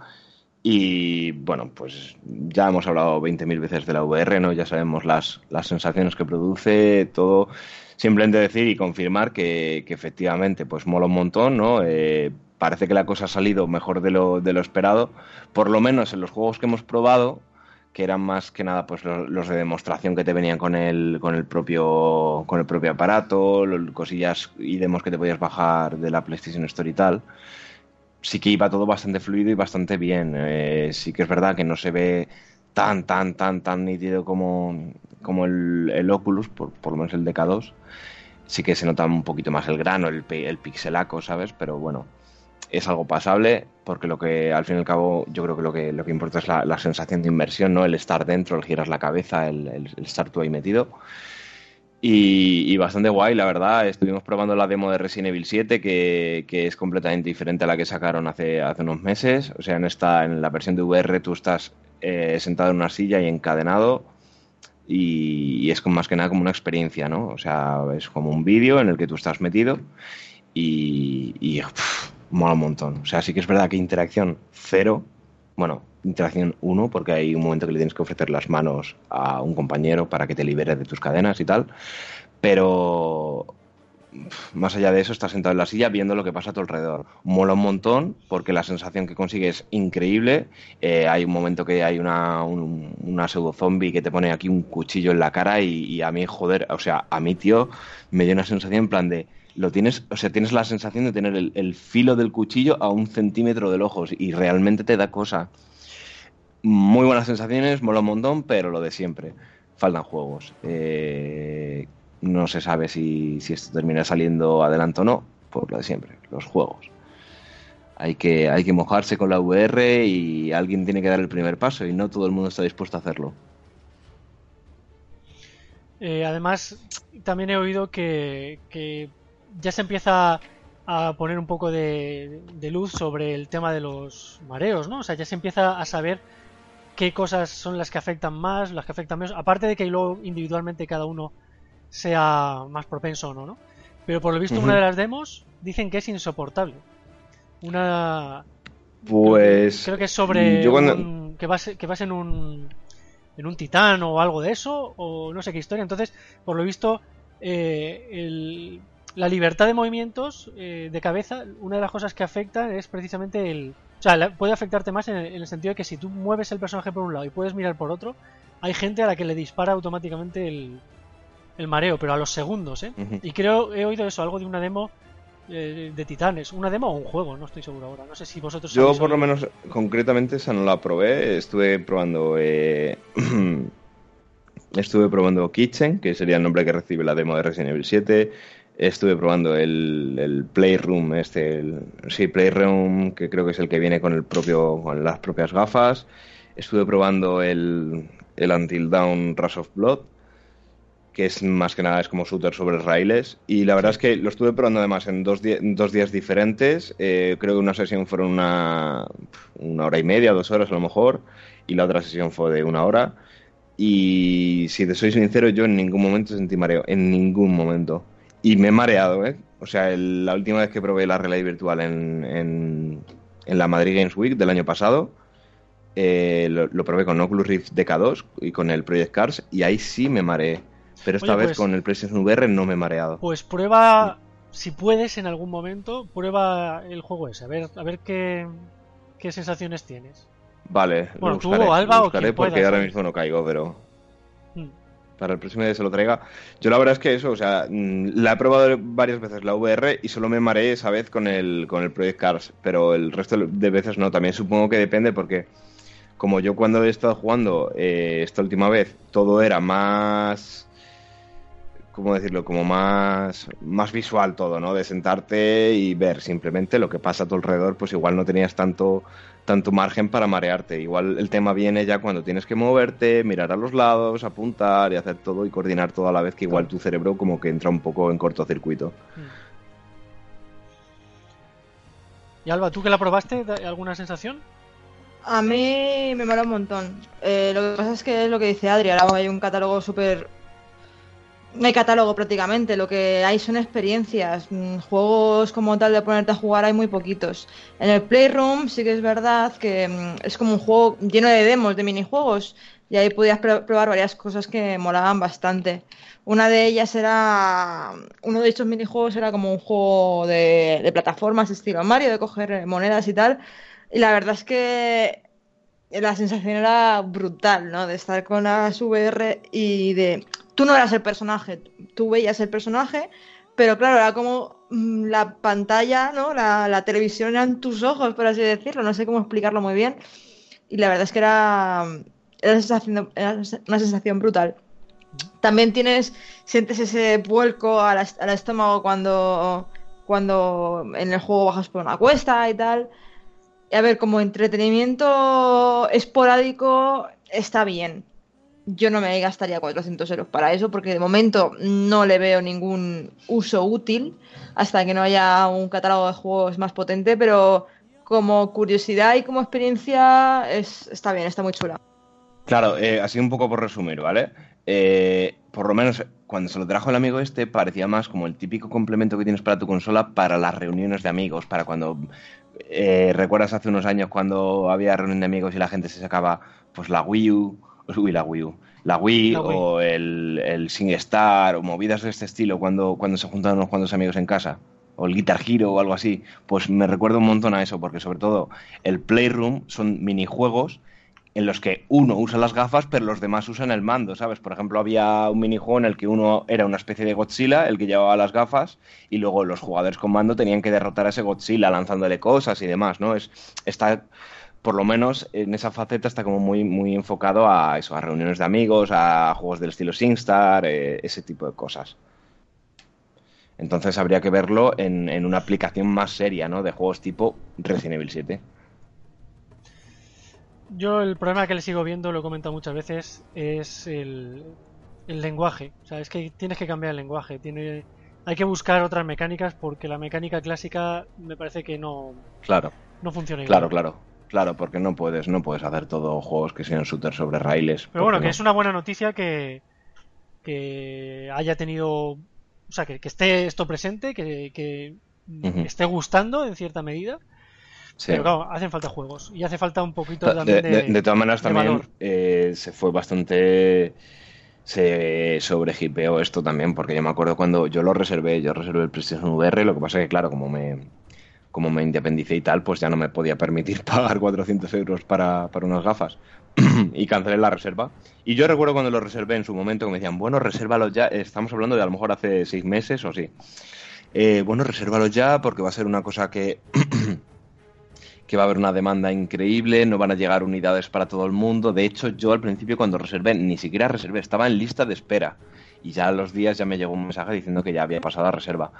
Y bueno, pues ya hemos hablado 20.000 veces de la VR, ¿no? Ya sabemos las, las sensaciones que produce, todo. Simplemente decir y confirmar que, que efectivamente, pues mola un montón, ¿no? Eh, parece que la cosa ha salido mejor de lo, de lo esperado, por lo menos en los juegos que hemos probado, que eran más que nada pues los, de demostración que te venían con el, con el propio con el propio aparato, cosillas y demos que te podías bajar de la PlayStation Store y tal. Sí que iba todo bastante fluido y bastante bien. Eh, sí que es verdad que no se ve tan, tan, tan, tan nítido como, como el, el Oculus, por, por lo menos el DK2. Sí que se nota un poquito más el grano, el, el pixelaco, ¿sabes? Pero bueno, es algo pasable porque lo que al fin y al cabo yo creo que lo que, lo que importa es la, la sensación de inmersión, ¿no? El estar dentro, el girar la cabeza, el, el- el estar tú ahí metido. Y, bastante guay, la verdad. Estuvimos probando la demo de Resident Evil 7, que, que es completamente diferente a la que sacaron hace, hace unos meses. O sea, en esta, en la versión de VR, tú estás eh, sentado en una silla y encadenado. Y, es más que nada como una experiencia, ¿no? O sea, es como un vídeo en el que tú estás metido y, y mola un montón. O sea, sí que es verdad que interacción cero, bueno, interacción uno, porque hay un momento que le tienes que ofrecer las manos a un compañero para que te libere de tus cadenas y tal, pero más allá de eso, estás sentado en la silla viendo lo que pasa a tu alrededor. Mola un montón porque la sensación que consigues es increíble. Eh, hay un momento que hay una, un- una pseudo zombie que te pone aquí un cuchillo en la cara y, a mí, joder, o sea, a mí, tío, me dio una sensación en plan de lo tienes, o sea, tienes la sensación de tener el, el filo del cuchillo a un centímetro del ojo y realmente te da cosa. Muy buenas sensaciones, mola un montón, pero lo de siempre. Faltan juegos. Eh, no se sabe si, si esto termina saliendo adelante o no, por lo de siempre, los juegos. Hay que, hay que mojarse con la VR y alguien tiene que dar el primer paso y no todo el mundo está dispuesto a hacerlo. Eh, además, también he oído que, que, ya se empieza a poner un poco de, de, luz sobre el tema de los mareos, ¿no? O sea, ya se empieza a saber qué cosas son las que afectan más, las que afectan menos, aparte de que luego individualmente cada uno sea más propenso o no, ¿no? Pero por lo visto, uh -huh. una de las demos dicen que es insoportable. Una. Pues. Creo que es sobre. Yo cuando... un... que, vas, que vas en un. En un titán o algo de eso, o no sé qué historia. Entonces, por lo visto, eh, el, la libertad de movimientos eh, de cabeza, una de las cosas que afecta es precisamente el. O sea, la, puede afectarte más en el, en el, sentido de que si tú mueves el personaje por un lado y puedes mirar por otro, hay gente a la que le dispara automáticamente el, el mareo, pero a los segundos, ¿eh? Uh -huh. Y creo, he oído eso, algo de una demo eh, de Titanes. ¿Una demo o un juego? No estoy seguro ahora. No sé si vosotros Yo, por lo menos, concretamente, esa no la probé. Estuve probando. Eh... [clears throat] Estuve probando Kitchen, que sería el nombre que recibe la demo de Resident Evil 7. Estuve probando el, el Playroom, este, el, sí, Playroom, que creo que es el que viene con el propio, con las propias gafas. Estuve probando el, el Until Dawn Rush of Blood, que es más que nada es como shooter sobre raíles. Y la verdad es que lo estuve probando además en dos, dos días diferentes. Eh, creo que una sesión fueron una, una hora y media, dos horas a lo mejor, y la otra sesión fue de una hora. Y si te soy sincero, yo en ningún momento sentí mareo, en ningún momento. Y me he mareado, ¿eh? O sea, el, la última vez que probé la realidad virtual en, en, en, la Madrid Games Week del año pasado, eh, lo, lo, probé con Oculus Rift DK2 y con el Project Cars, y ahí sí me mareé. Pero esta Oye, pues, vez con el PlayStation VR no me he mareado. Pues prueba, si puedes en algún momento, prueba el juego ese, a ver, a ver qué, qué sensaciones tienes. Vale, bueno, lo buscaré, tú o Alba lo buscaré o porque puedas, ahora ¿eh? mismo no caigo, pero. Para el próximo día se lo traiga. Yo la verdad es que eso, o sea, mm, la he probado varias veces la VR y solo me mareé esa vez con el, con el Project Cars, pero el resto de veces no. También supongo que depende porque como yo cuando he estado jugando eh, esta última vez, todo era más ¿cómo decirlo? Como más, más visual todo, ¿no? De sentarte y ver simplemente lo que pasa a tu alrededor, pues igual no tenías tanto, tanto margen para marearte. Igual el tema viene ya cuando tienes que moverte, mirar a los lados, apuntar y hacer todo y coordinar todo a la vez, que igual tu cerebro como que entra un poco en cortocircuito. Y Alba, ¿tú que la probaste? ¿Alguna sensación? A mí me mola un montón. Eh, lo que pasa es que es lo que dice Adri, ahora hay un catálogo súper hay catálogo prácticamente, lo que hay son experiencias. Mm, Juegos como tal de ponerte a jugar hay muy poquitos. En el Playroom sí que es verdad que mm, es como un juego lleno de demos, de minijuegos, y ahí podías probar varias cosas que molaban bastante. Una de ellas era, uno de estos minijuegos era como un juego de, de plataformas estilo Mario, de coger monedas y tal. Y la verdad es que la sensación era brutal, ¿no? De estar con las VR y de tú no eras el personaje, tú veías el personaje, pero claro, era como mm, la pantalla, ¿no? La, televisión eran tus ojos, por así decirlo, no sé cómo explicarlo muy bien. Y la verdad es que era, era, una, sensación, brutal. También tienes, sientes ese vuelco al, al estómago cuando, cuando en el juego bajas por una cuesta y tal. A ver, como entretenimiento esporádico está bien yo no me gastaría 400 euros para eso porque de momento no le veo ningún uso útil hasta que no haya un catálogo de juegos más potente, pero como curiosidad y como experiencia es, está bien, está muy chula. Claro, eh, así un poco por resumir, ¿vale? Eh, por lo menos cuando se lo trajo el amigo este parecía más como el típico complemento que tienes para tu consola para las reuniones de amigos, para cuando eh, recuerdas hace unos años cuando había reunión de amigos y la gente se sacaba pues la Wii U [laughs] uy, la Wii U, la Wii, la Wii. o el, el SingStar o movidas de este estilo cuando, cuando se juntan unos cuantos amigos en casa o el Guitar Hero o algo así, pues me recuerda un montón a eso, porque sobre todo el Playroom son minijuegos en los que uno usa las gafas, pero los demás usan el mando, ¿sabes? Por ejemplo, había un minijuego en el que uno era una especie de Godzilla, el que llevaba las gafas, y luego los jugadores con mando tenían que derrotar a ese Godzilla lanzándole cosas y demás, ¿no? Es, está por lo menos en esa faceta está como muy, muy enfocado a eso, a reuniones de amigos, a juegos del estilo SingStar, eh, ese tipo de cosas. Entonces habría que verlo en, en, una aplicación más seria, ¿no? De juegos tipo Resident Evil 7. Yo el problema que le sigo viendo, lo he comentado muchas veces, es el, el lenguaje. O sea, es que tienes que cambiar el lenguaje. Tiene, hay que buscar otras mecánicas porque la mecánica clásica me parece que no, Claro, no funciona igual. claro, claro. Claro, porque no puedes, no puedes hacer todo juegos que sean shooter sobre raíles. Pero bueno, que no. es una buena noticia que, que haya tenido. O sea, que, que esté esto presente, que, que esté gustando en cierta medida. Sí. Pero claro, hacen falta juegos. Y hace falta un poquito De, también de. de- de todas maneras, también eh, se fue bastante. Se sobrehipeó esto también, porque yo me acuerdo cuando yo lo reservé, yo reservé el PlayStation VR, lo que pasa que, claro, como me, como me independicé y tal, pues ya no me podía permitir [laughs] pagar 400 euros para, para unas gafas. [clears throat] y cancelé la reserva. Y yo recuerdo cuando lo reservé en su momento que me decían, bueno, resérvalo ya, estamos hablando de a lo mejor hace seis meses o sí. Eh, bueno, resérvalo ya porque va a ser una cosa que [clears throat] que va a haber una demanda increíble, no van a llegar unidades para todo el mundo. De hecho, yo al principio cuando reservé, ni siquiera reservé, estaba en lista de espera. Y ya a los días ya me llegó un mensaje diciendo que ya había pasado la reserva.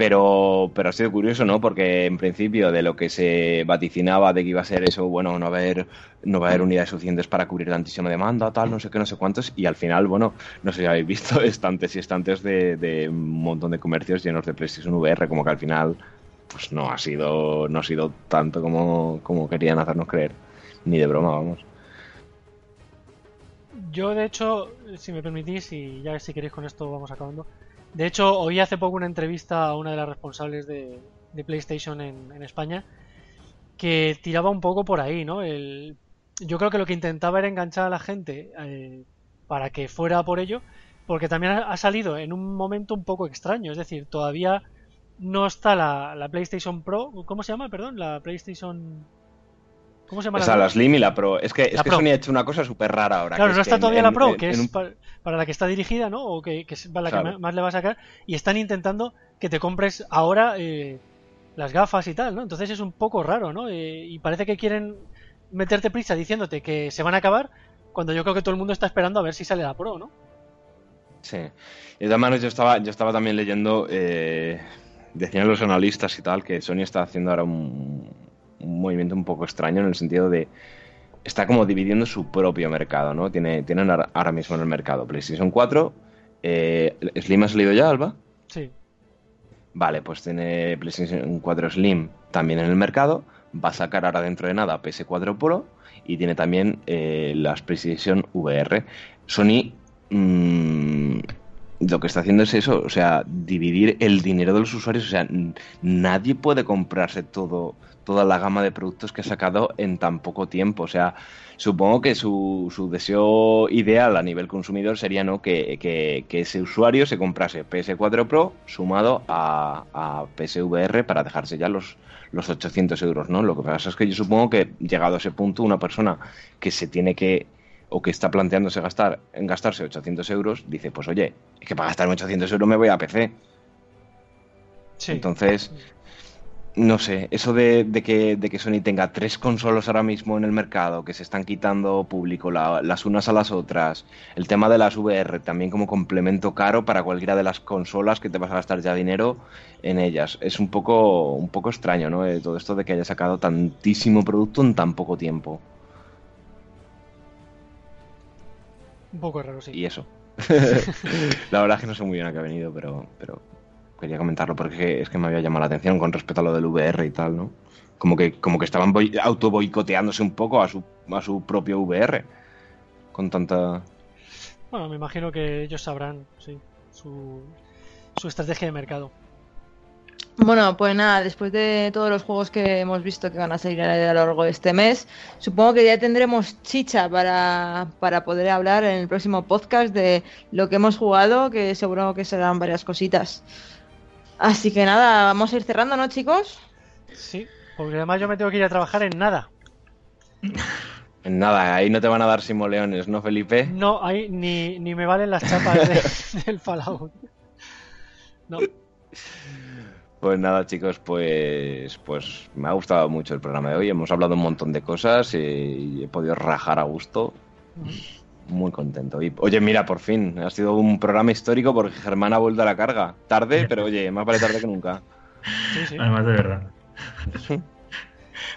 Pero, pero ha sido curioso, ¿no? Porque en principio de lo que se vaticinaba de que iba a ser eso, bueno, no va a haber, no va a haber unidades suficientes para cubrir tantísima demanda, tal, no sé qué, no sé cuántos. Y al final, bueno, no sé si habéis visto [laughs] estantes y estantes de, un montón de comercios llenos de PlayStation VR, como que al final pues no ha sido no ha sido tanto como, como querían hacernos creer ni de broma vamos Yo, de hecho, si me permitís, y ya si queréis con esto vamos acabando. De hecho, oí hace poco una entrevista a una de las responsables de, PlayStation en, en España que tiraba un poco por ahí, ¿no? El, yo creo que lo que intentaba era enganchar a la gente eh, para que fuera por ello, porque también ha, ha salido en un momento un poco extraño, es decir, todavía no está la, la PlayStation Pro, ¿cómo se llama? Perdón, la PlayStation... ¿Cómo se llama? o sea la- la Slim y la Pro es que, es que. Sony ha hecho una cosa súper rara ahora Claro, que no es está que todavía en- la Pro, en- que en es un- para la que está dirigida, ¿no? O que, que es para la que Claro. más le va a sacar. Y están intentando que te compres ahora eh, las gafas y tal, ¿no? Entonces es un poco raro, ¿no? Eh, y parece que quieren meterte prisa diciéndote que se van a acabar cuando yo creo que todo el mundo está esperando a ver si sale la Pro, ¿no? Sí. Y de todas yo estaba, yo estaba también leyendo, eh, decían los analistas y tal, que Sony está haciendo ahora un, un movimiento un poco extraño en el sentido de. Está como dividiendo su propio mercado, ¿no? Tiene, tienen ahora mismo en el mercado PlayStation 4. Eh, ¿Slim ha salido ya, Alba? Sí. Vale, pues tiene PlayStation 4 Slim también en el mercado. Va a sacar ahora dentro de nada PS4 Pro. Y tiene también eh, las PlayStation VR. Sony mm, lo que está haciendo es eso, o sea, dividir el dinero de los usuarios. O sea, nadie puede comprarse todo, toda la gama de productos que ha sacado en tan poco tiempo. O sea, supongo que su, su deseo ideal a nivel consumidor sería ¿no? que, que- que ese usuario se comprase PS4 Pro sumado a, a PSVR para dejarse ya los, los 800 euros, ¿no? Lo que pasa es que yo supongo que llegado a ese punto una persona que se tiene que o que está planteándose gastar en gastarse 800 euros dice pues oye es que para gastarme 800 euros me voy a PC Sí. entonces no sé, eso de, de que, de que Sony tenga tres consolas ahora mismo en el mercado que se están quitando público la- las unas a las otras, el tema de las VR también como complemento caro para cualquiera de las consolas que te vas a gastar ya dinero en ellas. Es un poco, un poco extraño, ¿no? Eh, todo esto de que haya sacado tantísimo producto en tan poco tiempo. Un poco raro, sí. Y eso. [laughs] la verdad es que no sé muy bien a qué ha venido, pero, pero quería comentarlo porque es que me había llamado la atención con respecto a lo del VR y tal, ¿no? Como que, como que estaban auto boicoteándose un poco a su, a su propio VR. Con tanta. Bueno, me imagino que ellos sabrán, sí, su, su estrategia de mercado. Bueno, pues nada, después de todos los juegos que hemos visto que van a salir a lo largo de este mes, supongo que ya tendremos chicha para, para poder hablar en el próximo podcast de lo que hemos jugado, que seguro que serán varias cositas. Así que nada, vamos a ir cerrando, ¿no, chicos? Sí, porque además yo me tengo que ir a trabajar en nada. Nada, ahí no te van a dar simoleones, ¿no, Felipe? No, ahí ni, ni me valen las chapas de- [laughs] del Fallout. No, Pues nada, chicos, pues, pues me ha gustado mucho el programa de hoy. Hemos hablado un montón de cosas y he podido rajar a gusto. Muy contento. Y, oye, mira, por fin, ha sido un programa histórico porque Germán ha vuelto a la carga. Tarde, pero oye, más vale tarde que nunca. sí, sí. Además, de verdad.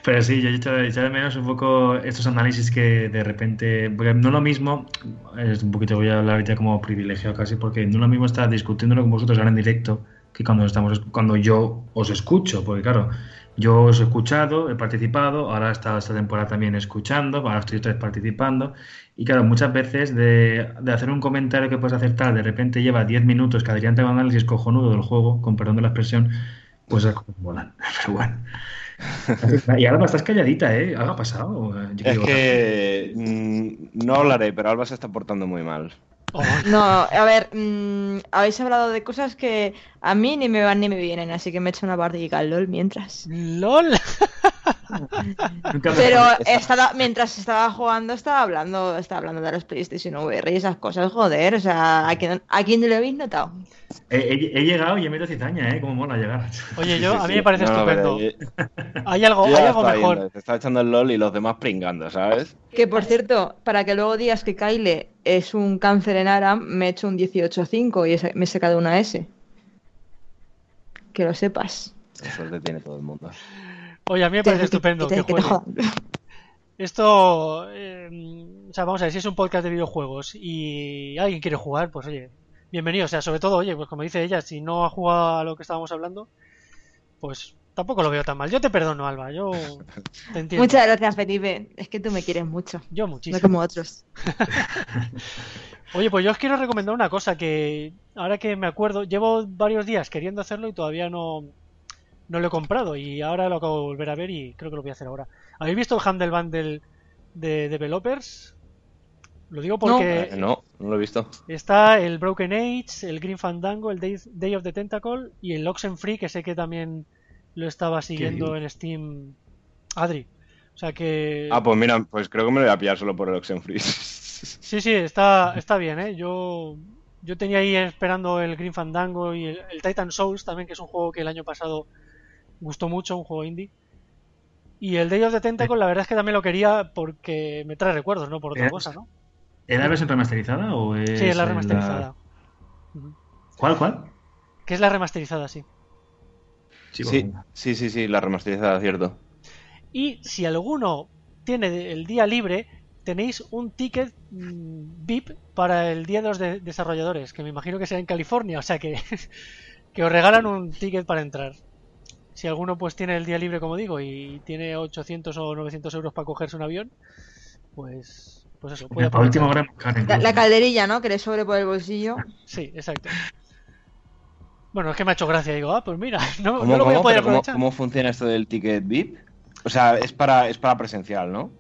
Pero sí, yo he hecho, he hecho de menos un poco estos análisis que de repente. Porque no lo mismo, es un poquito voy a hablar ya como privilegiado casi, porque no lo mismo estar discutiéndolo con vosotros ahora en directo que cuando estamos cuando yo os escucho, porque claro, yo os he escuchado, he participado, ahora está esta temporada también escuchando, ahora estoy otra vez participando. Y claro, muchas veces de, de hacer un comentario que puedes acertar, de repente lleva 10 minutos que Adrián te va a análisis cojonudo del juego, con perdón de la expresión, pues es como molan. [laughs] Pero bueno. [laughs] Y Alba, estás calladita, ¿eh? ¿Algo ha pasado? Yo Es digo, que mm, no hablaré, pero Alba se está portando muy mal. Oh, No, a ver, mm, habéis hablado de cosas que a mí ni me van ni me vienen, así que me he hecho una partida al LOL mientras. ¡Lol! [laughs] Pero estaba, mientras estaba jugando estaba hablando, estaba hablando de los PlayStation VR y esas cosas, joder, o sea, ¿a quién, a quién lo habéis notado? He, he- he llegado y he metido cizaña, ¿eh? Cómo mola llegar. [laughs] Oye, yo, Sí, a mí me parece No, estupendo. pero Hay algo, hay algo mejor. Te está echando el LOL y los demás pringando, ¿sabes? Que por cierto, para que luego digas que Kyle es un cáncer en ARAM, me he hecho un 18.5 y me he sacado una S. Que lo sepas. Qué suerte tiene todo el mundo. Oye, a mí me parece estupendo que que. Esto, eh, o sea, vamos a ver, si es un podcast de videojuegos y alguien quiere jugar, pues oye, bienvenido. O sea, sobre todo, oye, pues como dice ella, si no ha jugado a lo que estábamos hablando, pues tampoco lo veo tan mal. Yo te perdono, Alba, yo te entiendo. Muchas gracias, Felipe. Es que tú me quieres mucho. Yo No muchísimo. como otros. [laughs] Oye, pues yo os quiero recomendar una cosa que ahora que me acuerdo, llevo varios días queriendo hacerlo y todavía no, no lo he comprado y ahora lo acabo de volver a ver y creo que lo voy a hacer ahora. ¿Habéis visto el Handle Bundle de Developers? Lo digo porque Eh, no, no lo he visto. está el Broken Age, el Green Fandango, el Day, Day of the Tentacle y el Oxenfree, que sé que también lo estaba siguiendo en Steam Adri. O sea que... Ah, pues mira, pues creo que me lo voy a pillar solo por el Oxenfree. [laughs] Sí, sí, está, está bien, ¿eh? Yo, yo tenía ahí esperando el Green Fandango y el, el Titan Souls también, que es un juego que el año pasado gustó mucho, un juego indie. Y el Day of the Tentacle, la verdad es que también lo quería porque me trae recuerdos, no por otra ¿Es? cosa, ¿no? ¿Es la versión remasterizada o es Sí, es la remasterizada. ¿Cuál, cuál? Que es la remasterizada, sí. Sí, Sí, bueno. sí, sí, sí, la remasterizada, cierto. Y si alguno tiene el día libre, tenéis un ticket mm, VIP para el Día de los de- Desarrolladores, que me imagino que será en California, o sea que, [laughs] que os regalan un ticket para entrar. Si alguno pues tiene el día libre, como digo, y tiene 800 o 900 euros para cogerse un avión, pues, pues eso, puede Para último La, calderilla, ¿no? Que le sobre por el bolsillo. Sí, exacto. Bueno, es que me ha hecho gracia, digo, ah, pues mira, [laughs] no, ¿Cómo, no lo voy a poder ¿cómo- funciona esto del ticket VIP? O sea, es para, es para presencial, ¿no?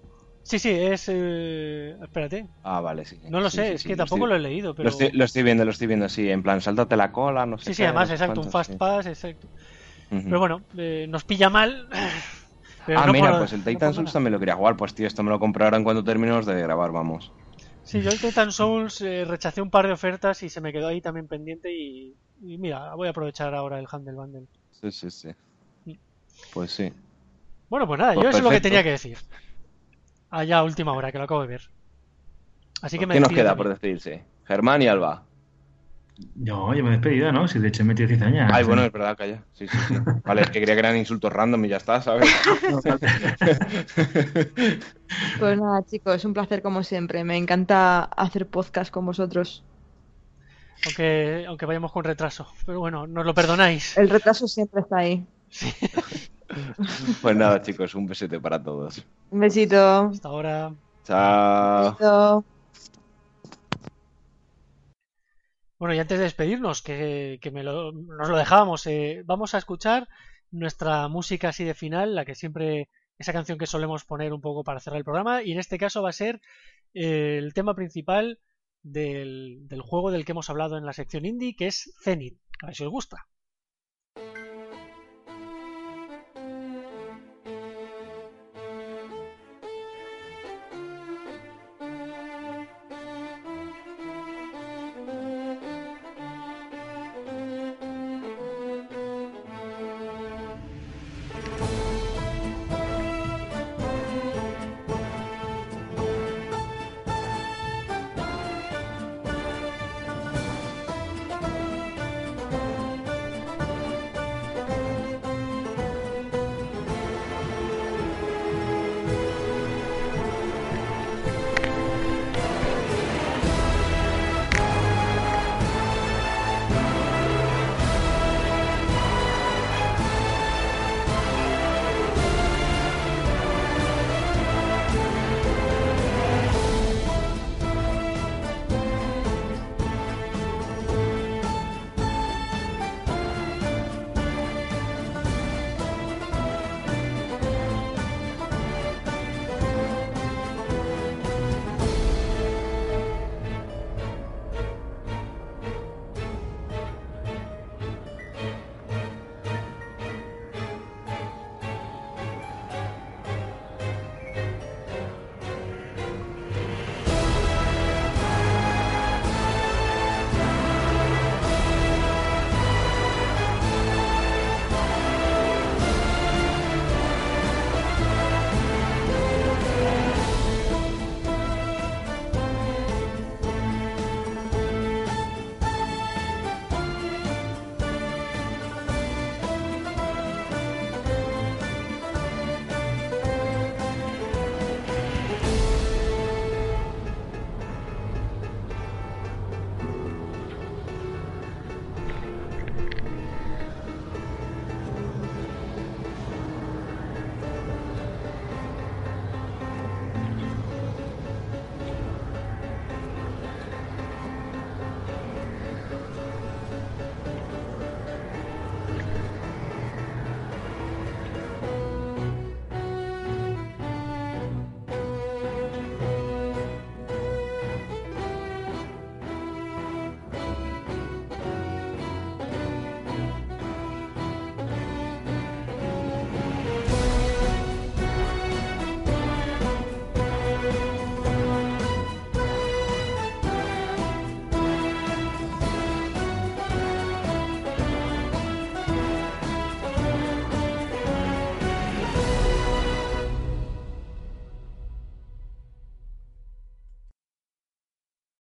Sí, sí, es... eh, Espérate, Ah, vale, sí. no lo Sí, sé, sí, es sí, que tampoco estoy- lo he leído, pero... Lo estoy, lo estoy viendo, lo estoy viendo, sí. En plan, sáltate la cola, no sé Sí, sí, qué, además, no sé exacto, un fast sí. pass, exacto. Pero bueno, eh, nos pilla mal. [clears throat] pero ah, no mira, por- pues el no por Titan Souls también lo quería jugar. Pues tío, esto me lo en cuanto terminemos de grabar, vamos. Sí, yo el Titan Souls eh, rechacé un par de ofertas y se me quedó ahí también pendiente y, y mira, voy a aprovechar ahora el Handle Bundle. Sí, sí, sí. Mm. Pues sí. Bueno, pues nada, Pues yo eso es lo que tenía que decir. Allá a última hora, que lo acabo de ver. Así que me ¿Qué nos queda por también. despedirse? Germán y Alba. No, yo me he despedido, ¿no? Si de hecho he metido cizaña. Ay, bueno, es verdad, calla. Sí, sí, sí. Vale, es que creía que eran insultos random y ya está, ¿sabes? [laughs] [laughs] Pues nada, chicos, un placer como siempre. Me encanta hacer podcast con vosotros. Aunque, aunque vayamos con retraso. Pero bueno, nos lo perdonáis. El retraso siempre está ahí. [laughs] Pues nada, chicos, un besete para todos. Un besito. Hasta ahora. Chao. Besito. Bueno, y antes de despedirnos, que, me lo- nos lo dejábamos, eh, vamos a escuchar nuestra música así de final, la que siempre, esa canción que solemos poner un poco para cerrar el programa, y en este caso va a ser eh, el tema principal del, del juego del que hemos hablado en la sección indie, que es Zenith. A ver si os gusta.